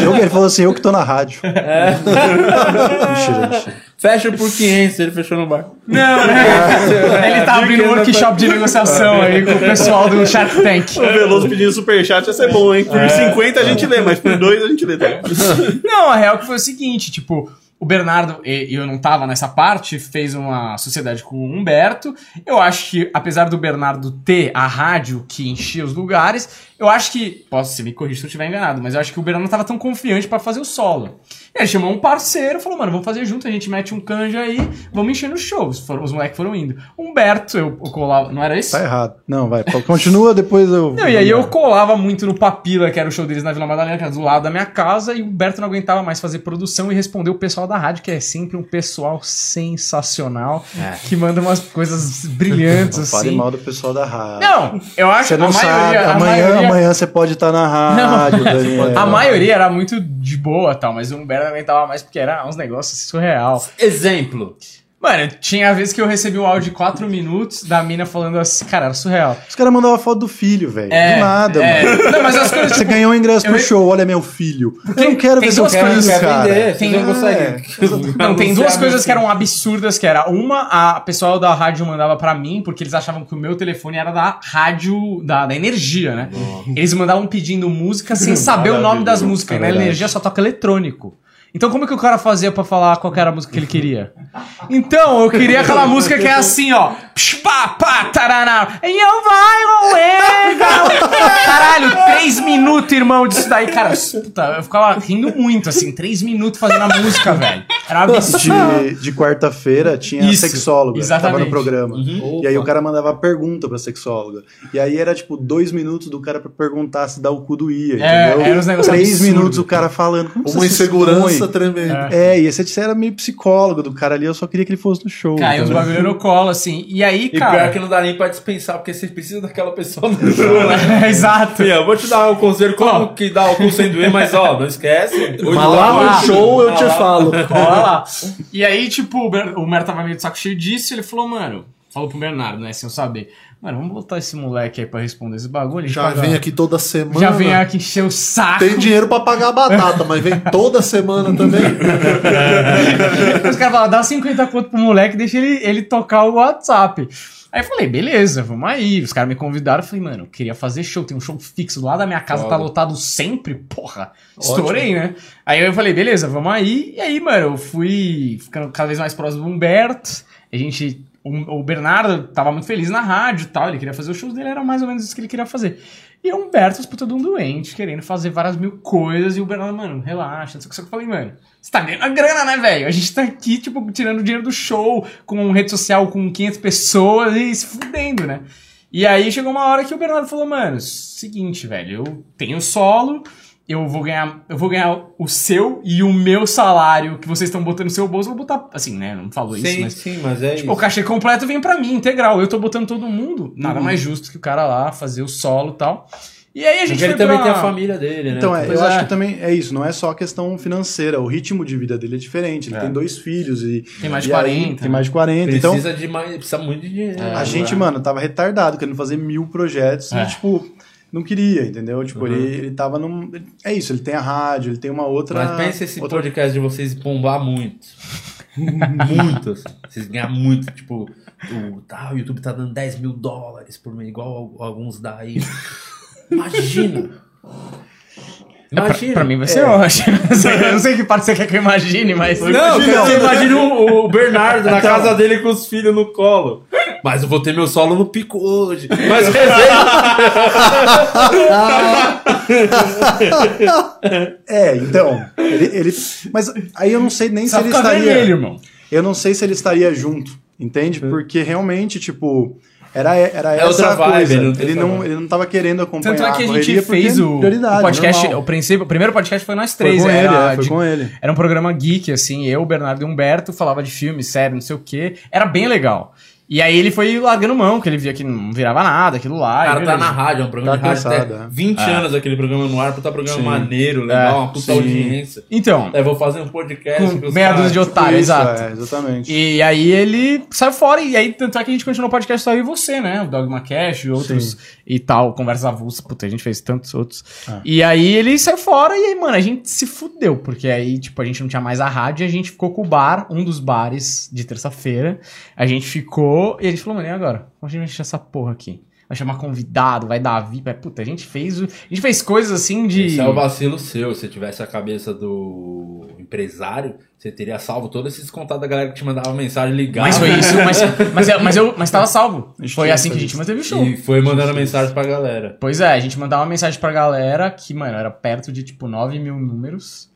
Eu, ele falou assim, eu que tô na rádio. É. mentira, mentira. Fecha por 500, ele fechou no bar. Não, né? Ele tá abrindo um workshop de negociação aí com o pessoal do Shark Tank. O Veloso pedindo superchat ia ser bom, hein? Por 50 a gente lê, mas por 2 a gente lê. Tá? Não, a real que foi o seguinte, tipo, o Bernardo, e eu não tava nessa parte, fez uma sociedade com o Humberto. Eu acho que, apesar do Bernardo ter a rádio que enchia os lugares, eu acho que. Posso se me corrigir se eu estiver enganado, mas eu acho que o Bernardo não tava tão confiante pra fazer o solo. E aí chamou um parceiro, falou, mano, vamos fazer junto, a gente mete um canja aí, vamos encher nos shows. Foram, os moleques foram indo. Humberto, eu, eu colava. Não era isso? Tá errado. Não, vai. Continua, depois eu. Não, e aí eu colava muito no Papila, que era o show deles na Vila Madalena, que era do lado da minha casa, e o Humberto não aguentava mais fazer produção e respondeu o pessoal da rádio, que é sempre um pessoal sensacional, que manda umas coisas brilhantes, Não fale assim. mal do pessoal da rádio. Não, eu acho Você não a sabe. maioria, a Amanhã, maioria, amanhã você pode estar na rádio, Daniel. a maioria era muito de boa tal, mas o Humberto não aguentava mais porque era uns negócios surreal. Exemplo. Mano, tinha vezes que eu recebi um áudio de 4 minutos da mina falando assim, cara, era surreal. Os caras mandavam foto do filho, velho. É, do nada, é. mano. Não, mas as coisas, Você tipo, ganhou um ingresso eu pro re- show, olha meu filho. Eu não quero tem ver seu duas filho, coisas, quer cara. vender, Tem- vocês não tem duas coisas que eram absurdas, que era uma, a pessoal da rádio mandava pra mim, porque eles achavam que o meu telefone era da rádio, da, da energia, né? Eles mandavam pedindo música sem saber o nome das músicas, e na energia só toca eletrônico. Então como que o cara fazia pra falar qual que era a música que ele queria? Então, eu queria aquela música que é assim, ó. Pá, pá, taraná. E eu vai. Caralho, três minutos, irmão, disso daí. Cara, puta, eu ficava rindo muito, assim, três minutos fazendo a música, velho. Era absurdo. De, de quarta-feira tinha Isso, sexóloga, exatamente. tava no programa. Uhum. E aí o cara mandava pergunta pra sexóloga. E aí era tipo dois minutos do cara pra perguntar se dá o cu doía, É, entendeu? era uns negócios Três absurdos. minutos o cara falando. Como Uma insegurança expõe? tremenda. É, e esse era meio psicólogo do cara ali, eu só queria que ele fosse no show. Caiu os bagulho no colo, assim. E aí, E cara. pior que não dá nem pra dispensar, porque você precisa daquela pessoa no show, né? Exato. Fia, eu vou te dar um conselho como Ó. que dá o cu sem doer, mas ó, não esquece. Hoje lá lá. no show eu te falo. Olha lá. E aí, tipo, o Mer tava meio de saco cheio disso, ele falou, mano, falou pro Bernardo, né, sem eu saber. Mano, vamos botar esse moleque aí pra responder esse bagulho. Já paga- vem aqui toda semana. Já vem aqui encher o saco. Tem dinheiro pra pagar a batata, mas vem toda semana também. Os caras falaram, dá 50 conto pro moleque, deixa ele, ele tocar o WhatsApp. Aí eu falei, beleza, vamos aí. Os caras me convidaram, eu falei, mano, eu queria fazer show, tem um show fixo lá da minha casa, tá lotado sempre, porra. Estourei, né? Aí eu falei, beleza, vamos aí. E aí, mano, eu fui ficando cada vez mais próximo do Humberto. A gente o, o Bernardo tava muito feliz na rádio e tal, ele queria fazer os shows dele, era mais ou menos isso que ele queria fazer. E o Humberto, puta de um doente, querendo fazer várias mil coisas, e o Bernardo, mano, relaxa, não sei o que. Só que eu falei, mano, você tá ganhando a grana, né, velho? A gente tá aqui, tipo, tirando dinheiro do show, com rede social com 500 pessoas e se fudendo, né? E aí chegou uma hora que o Bernardo falou, mano, seguinte, velho, eu tenho solo, eu vou ganhar, eu vou ganhar o seu e o meu salário que vocês estão botando no seu bolso, eu vou botar, assim, né, não falou isso, Sim, mas sim, mas é Tipo, o isso. cachê completo vem pra mim, integral. Eu tô botando todo mundo. Nada mais justo que o cara lá fazer o solo e tal. E aí a gente Porque ele foi também pra- tem a família dele, né? Então, é, Pois eu é. acho que também é isso, não é só a questão financeira, o ritmo de vida dele é diferente. Ele tem dois filhos e. Tem mais de e aí 40, tem mais de 40. Então, Precisa de mais, precisa muito de dinheiro. a gente, mano, tava retardado, querendo fazer mil projetos É. e, tipo, não queria, entendeu? Tipo, Uhum. ele, ele tava num. É isso, ele tem a rádio, ele tem uma outra. Mas pensa esse outra... podcast de vocês bombar muito. muito, assim. Vocês ganhar muito, tipo, o, tá, o YouTube tá dando 10 mil dólares por mês, igual al- alguns dá aí. Imagina! É, pra, Imagina! pra mim vai ser ótimo. eu não sei que parte você quer que eu imagine, mas. Não, você imagina o, o Bernardo na casa dele com os filhos no colo. Mas eu vou ter meu solo no pico hoje. Mas É, então. Ele, ele- Mas aí eu não sei nem se ele estaria. vermelho, irmão. Eu não sei se ele estaria junto, entende? Porque realmente, tipo. Era, era É essa outra a vibe, coisa. ele não ele, não, ele tava querendo acompanhar Tanto é que a gente correria porque fez o, prioridade, o podcast. normal. O, princípio, o primeiro podcast foi nós Foi três. com era, ele, é, foi de- com ele. era um programa geek, assim. Eu, Bernardo e Humberto falava de filme, série, não sei o quê. Era bem legal. E aí ele foi largando mão, que ele via que não virava nada, aquilo lá. O cara tá na rádio, é um programa Tá de rádio cansado, até é. 20 anos aquele programa no ar, puta programa maneiro, legal, É, uma puta sim. audiência. Então, Aí vou fazer um podcast com meia dúzia de otário, Isso, exato. é, exatamente. E aí ele saiu fora, e aí tanto é que a gente continuou o podcast só eu e você, né? O Dogma Cash e outros e tal, Conversas Avulsas, puta, a gente fez tantos outros. Ah. E aí ele saiu fora e aí, mano, a gente se fudeu, porque aí, tipo, a gente não tinha mais a rádio e a gente ficou com o bar, um dos bares de terça-feira. A gente ficou e a gente falou, mano, e agora? Como a gente vai encher essa porra aqui? Vai chamar convidado, vai dar VIP, vai... puta, a gente fez. A gente fez coisas assim de... Esse é o vacilo seu. Se tivesse a cabeça do empresário, você teria salvo todos esses contatos da galera que te mandava mensagem ligar. Mas foi isso, mas, mas, eu- mas, eu, mas tava salvo. Foi assim que a gente manteve o show. E foi mandando mensagem pra galera. Pois é, a gente mandava uma mensagem pra galera que, mano, era perto de, tipo, 9 mil números.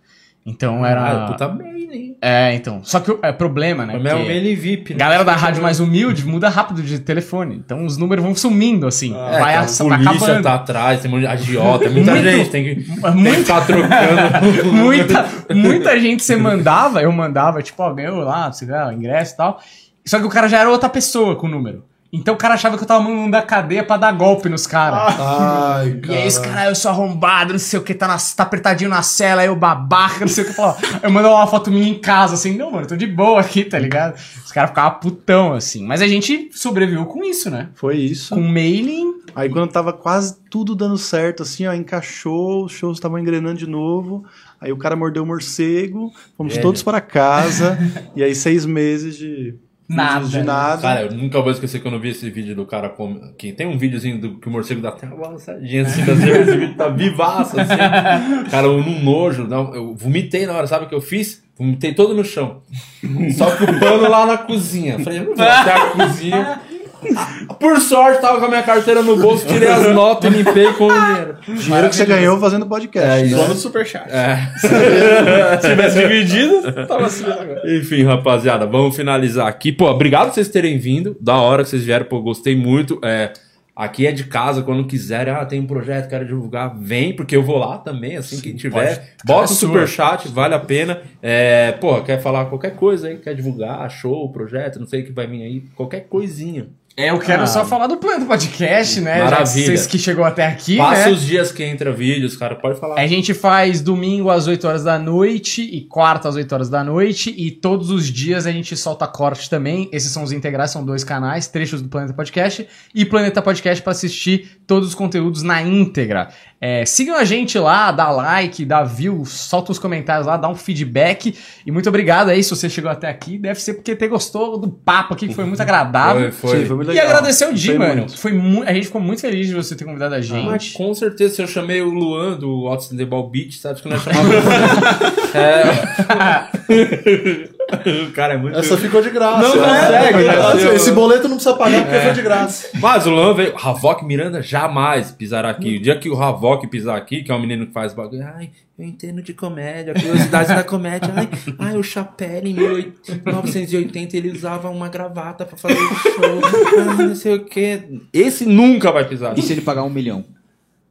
Então era... Ah, mail, hein? É, então. Só que o é problema, né? Mas é VIP, né? Galera da rádio mais humilde muda rápido de telefone. Então os números vão sumindo, assim. É, vai, tá, a, tá polícia acabando. tá atrás, tem de agiota, tem muita Muito- gente, tem que, tem que Muita, ficar trocando. muita, muita gente você mandava, eu mandava, tipo, ó, ganhou lá, você ganhou o ingresso e tal. Só que o cara já era outra pessoa com o número. Então o cara achava que eu tava mandando da cadeia pra dar golpe nos caras. Ai, E cara. aí, esse cara, eu sou arrombado, não sei o que, tá, na- tá apertadinho na cela, aí eu babaca, não sei o que. Fala, eu mando uma foto minha em casa, assim, não, mano, eu tô de boa aqui, tá ligado? Os caras ficavam putão, assim. Mas a gente sobreviveu com isso, né? Foi isso. Com mailing. Aí quando tava quase tudo dando certo, assim, ó, encaixou, os shows estavam engrenando de novo. Aí o cara mordeu o morcego, fomos Velho. todos para casa. e aí seis meses de Nada. de nada. Cara, eu nunca vou esquecer quando eu vi esse vídeo do cara com... que tem um videozinho do que o morcego dá até uma balançadinha assim, vezes, esse vídeo tá vivaço, assim. Cara, eu num nojo, não, eu vomitei na hora, sabe o que eu fiz? Vomitei todo no chão. Só que o pano lá na cozinha. Falei, eu não vou até a cozinha. Por sorte, tava com a minha carteira no bolso, tirei as notas e limpei com o dinheiro. Dinheiro que você ganhou fazendo podcast. É, né? Só no superchat. Se tivesse dividido, tava assim agora. Enfim, rapaziada, vamos finalizar aqui. Pô, obrigado por vocês terem vindo. Da hora que vocês vieram, pô, gostei muito. É, aqui é de casa, quando quiserem. Ah, tem um projeto, quero divulgar. Vem, porque eu vou lá também, assim que tiver. Bota o é sua. superchat, vale a pena. É, pô, quer falar qualquer coisa aí, quer divulgar, show, projeto, não sei o que vai vir aí, qualquer coisinha. É, eu quero Ah. só falar do plano do podcast, né? Já que Maravilha. vocês que chegou até aqui, Passa né? os dias que entra vídeos, cara, pode falar. A gente faz domingo às 8 horas da noite e quarta às 8 horas da noite e todos os dias a gente solta corte também. Esses são os integrais, são dois canais, trechos do Planeta Podcast e Planeta Podcast para assistir todos os conteúdos na íntegra. É, sigam a gente lá, dá like, dá view, solta os comentários lá, dá um feedback e muito obrigado aí se você chegou até aqui. Deve ser porque te gostou do papo aqui que foi muito agradável. Foi, foi. Sim, foi muito E legal. agradecer o Di, mano. muito. Foi mu- a gente ficou muito feliz de você ter convidado a Mas gente. com certeza, se eu chamei o Luan do Outstandable Beach, sabe que nós chamamos. é, o cara é muito. Essa ficou de graça. Não consegue, né? Assim, Esse boleto não precisa pagar porque foi de graça. Mas o Luan veio. Havok Miranda jamais pisará aqui. O dia que o Havok pisar aqui, que é um menino que faz bagulho. Ai, eu entendo de comédia, curiosidades da comédia. Ai, ai, o Chapelle em 1980 ele usava uma gravata pra fazer o show. Ai, não sei o quê. Esse nunca vai pisar. E se ele pagar um milhão?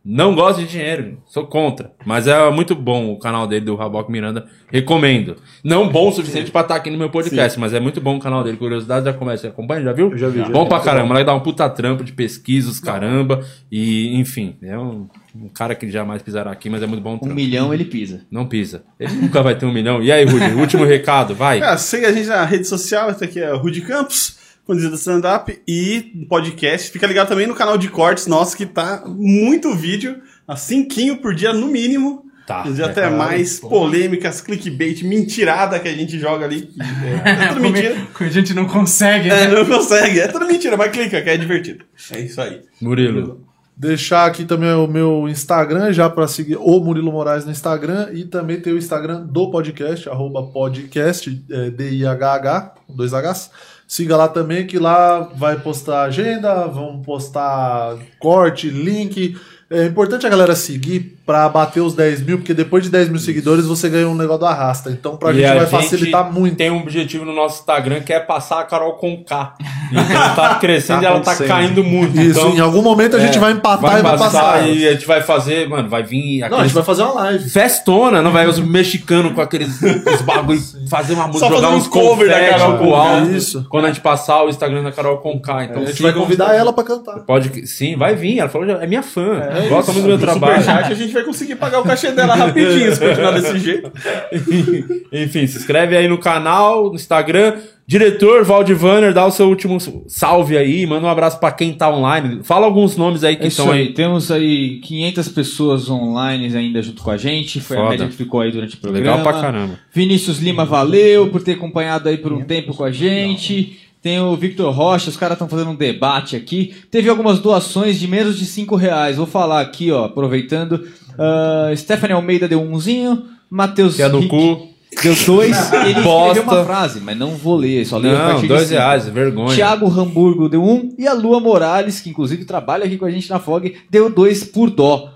Não gosto de dinheiro, sou contra. Mas é muito bom o canal dele do Rabok Miranda. Recomendo. Não bom o suficiente pra estar aqui no meu podcast, mas é muito bom o canal dele. Curiosidade da. Você acompanha? Já viu? já vi, já Bom vi. pra caramba. Lá dá um puta trampo de pesquisas, caramba. E, enfim, é um, um cara que jamais pisará aqui, mas é muito bom o Um trampo. milhão ele pisa. Não pisa. Ele nunca vai ter um milhão. E aí, Rudy, último recado, vai. Ah, segue a gente na rede social, esse aqui é o Rudy Campos, conduzido stand-up e podcast. Fica ligado também no canal de cortes nosso, que tá muito vídeo, a cinquinho por dia no mínimo. Tá. Vezes até mais polêmicas, clickbait, mentirada que a gente joga ali. que É, é tudo mentira. A gente não consegue, É, né? não consegue. É tudo mentira, mas clica, que é divertido. É isso aí. Murilo. Deixar aqui também o meu Instagram, já para seguir o Murilo Moraes no Instagram. E também tem o Instagram do podcast, arroba podcast, é, D-I-H-H, dois Hs. Siga lá também, que lá vai postar agenda, vão postar corte, link. É importante a galera seguir pra bater os 10 mil, porque depois de 10 mil seguidores você ganha um negócio do arrasta. Então pra E gente a vai facilitar muito. Tem um objetivo no nosso Instagram que é passar a Carol com K. Então tá crescendo Tá e ela tá caindo muito. Isso, então, em algum momento a gente é, vai empatar e vai passar. E a gente vai fazer, mano, vai vir Não, a aqueles gente vai fazer uma live. festona, não vai os mexicanos com aqueles os bagulho, fazer uma música, Só jogar uns cover da Carol Conká. alto. Isso. Quando a gente passar o Instagram da Carol com K. Então A gente vai convidar ela pra cantar. Pode, sim, vai vir. Ela falou, é minha fã. Gosta muito do meu trabalho. Superchat a gente vai conseguir pagar o cachê dela rapidinho, se continuar desse jeito. Enfim, se inscreve aí no canal, no Instagram. Diretor Valdivaner, dá o seu último salve aí, manda um abraço pra quem tá online. Fala alguns nomes aí que É isso estão aí. aí. Temos aí 500 pessoas online ainda junto com a gente. Foi a Foda. média que ficou aí durante o programa. Legal pra caramba. Vinícius Lima, valeu por ter acompanhado aí por um tempo com a gente. Tem o Victor Rocha, os caras estão fazendo um debate aqui. Teve algumas doações de menos de 5 reais. Vou falar aqui, ó, aproveitando. Uh, Stephanie Almeida deu umzinho. Matheus Que é no Rick cu. deu dois. Ele escreveu Bosta. uma frase, mas não vou ler, só leio a Não, partir de dois cinco. reais, vergonha. Thiago Hamburgo deu um. E a Lua Morales, que inclusive trabalha aqui com a gente na FOG, deu dois por dó.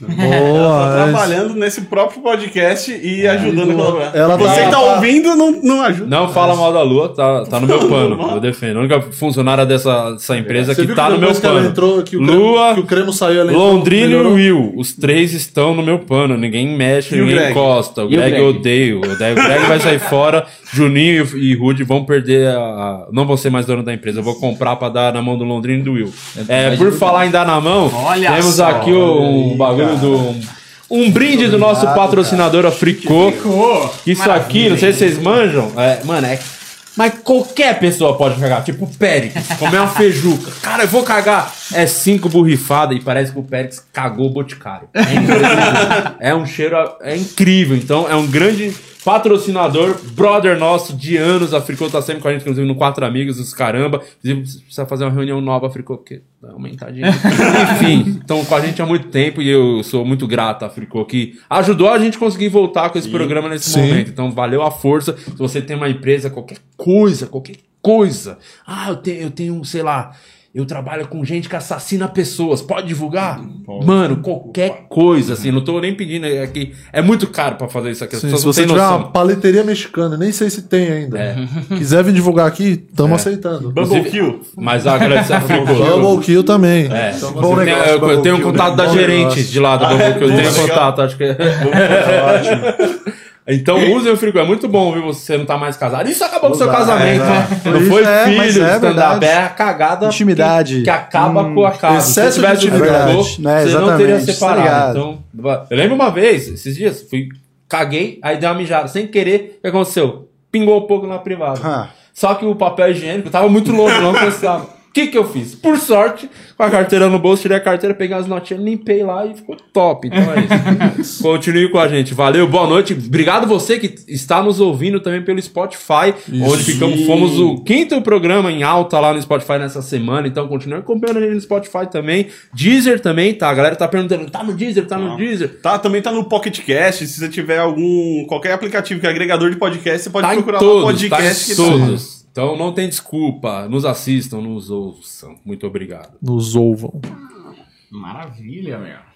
Ela tá Boa, trabalhando nesse próprio podcast e ajudando a colaborar. Ela Você tá- que tá ouvindo, não, não ajuda. Não fala mal da Lua, tá, tá no meu pano. Eu defendo. A única funcionária dessa, dessa empresa Você que tá no meu que pano. entrou, que o Lua, creme, que o creme saiu, entrou, Londrina e? Will. Os três estão no meu pano. Ninguém mexe, E ninguém encosta. O E o Greg, Greg? eu odeio. O Greg, o Greg vai sair fora. Juninho e, e Rude vão perder a, a- Não vão ser mais dono da empresa. Eu vou comprar pra dar na mão do Londrina e do Will. É, por falar em dar na mão, Olha temos só, aqui um bagulho do. Um brinde do nosso patrocinador, a Fricô. Ficou. Isso aqui, não sei se vocês manjam. É, mano, é. Mas qualquer pessoa pode cagar. Tipo o Périx, comer uma feijuca. Cara, eu vou cagar. É cinco borrifadas e parece que o Périx cagou o boticário. É, incrível. é um cheiro. É incrível. Então, é um grande patrocinador, brother nosso de anos. A Fricô tá sempre com a gente, inclusive no Quatro Amigos, os caramba. Inclusive, precisa fazer uma reunião nova, Fricô, porque dá uma aumentadinha. Enfim, estão com a gente há muito tempo e eu sou muito grato à Fricô que ajudou a gente a conseguir voltar com esse programa nesse Sim. momento. Então, valeu a força. Se você tem uma empresa, qualquer coisa, qualquer coisa. Ah, eu tenho, eu tenho, sei lá. Eu trabalho com gente que assassina pessoas. Pode divulgar? Mano, qualquer coisa, assim. Não tô nem pedindo. É, que é muito caro pra fazer isso aqui. As Sim, se você tiver noção. uma paleteria mexicana, nem sei se tem ainda. É. Quiser vir divulgar aqui, estamos aceitando. Bubble Kill. Mas agradecer a Kill também. É. Então, Bom bom eu, negócio, tenho- eu Bubble tenho um Kill. contato da Bom gerente negócio. de lá da Bubble que eu tenho contato, acho que é. Então usem o Fricô, é muito bom, viu? Você não tá mais casado. Isso acabou com o seu casamento, é, né? Não Isso foi é, filho, é stand-up, é a cagada Intimidade. que, que acaba com a casa. Se tivesse de o intimidade. Fricô, É, você não teria tá separado. ligado. Então, eu lembro uma vez, esses dias, fui, caguei, aí dei uma mijada, sem querer, o que aconteceu? Pingou um pouco na privada. Ah. Só que o papel higiênico tava muito longe, não precisava. O que que eu fiz? Por sorte, com a carteira no bolso, tirei a carteira, peguei as notinhas, limpei lá e ficou top. Então é isso. Continue com a gente. Valeu, boa noite. Obrigado você que está nos ouvindo também pelo Spotify, onde ficamos, fomos o quinto programa em alta lá no Spotify nessa semana. Então continue acompanhando a gente no Spotify também. Deezer também, tá? A galera tá perguntando, tá no Deezer, tá no Deezer. Tá, também tá no Pocket Cast. Se você tiver algum. qualquer aplicativo que é agregador de podcast, você pode Tá procurar todos, lá tá em podcast que todos. Então não tem desculpa. Nos assistam, nos ouçam. Muito obrigado. Nos ouvam. Maravilha, meu.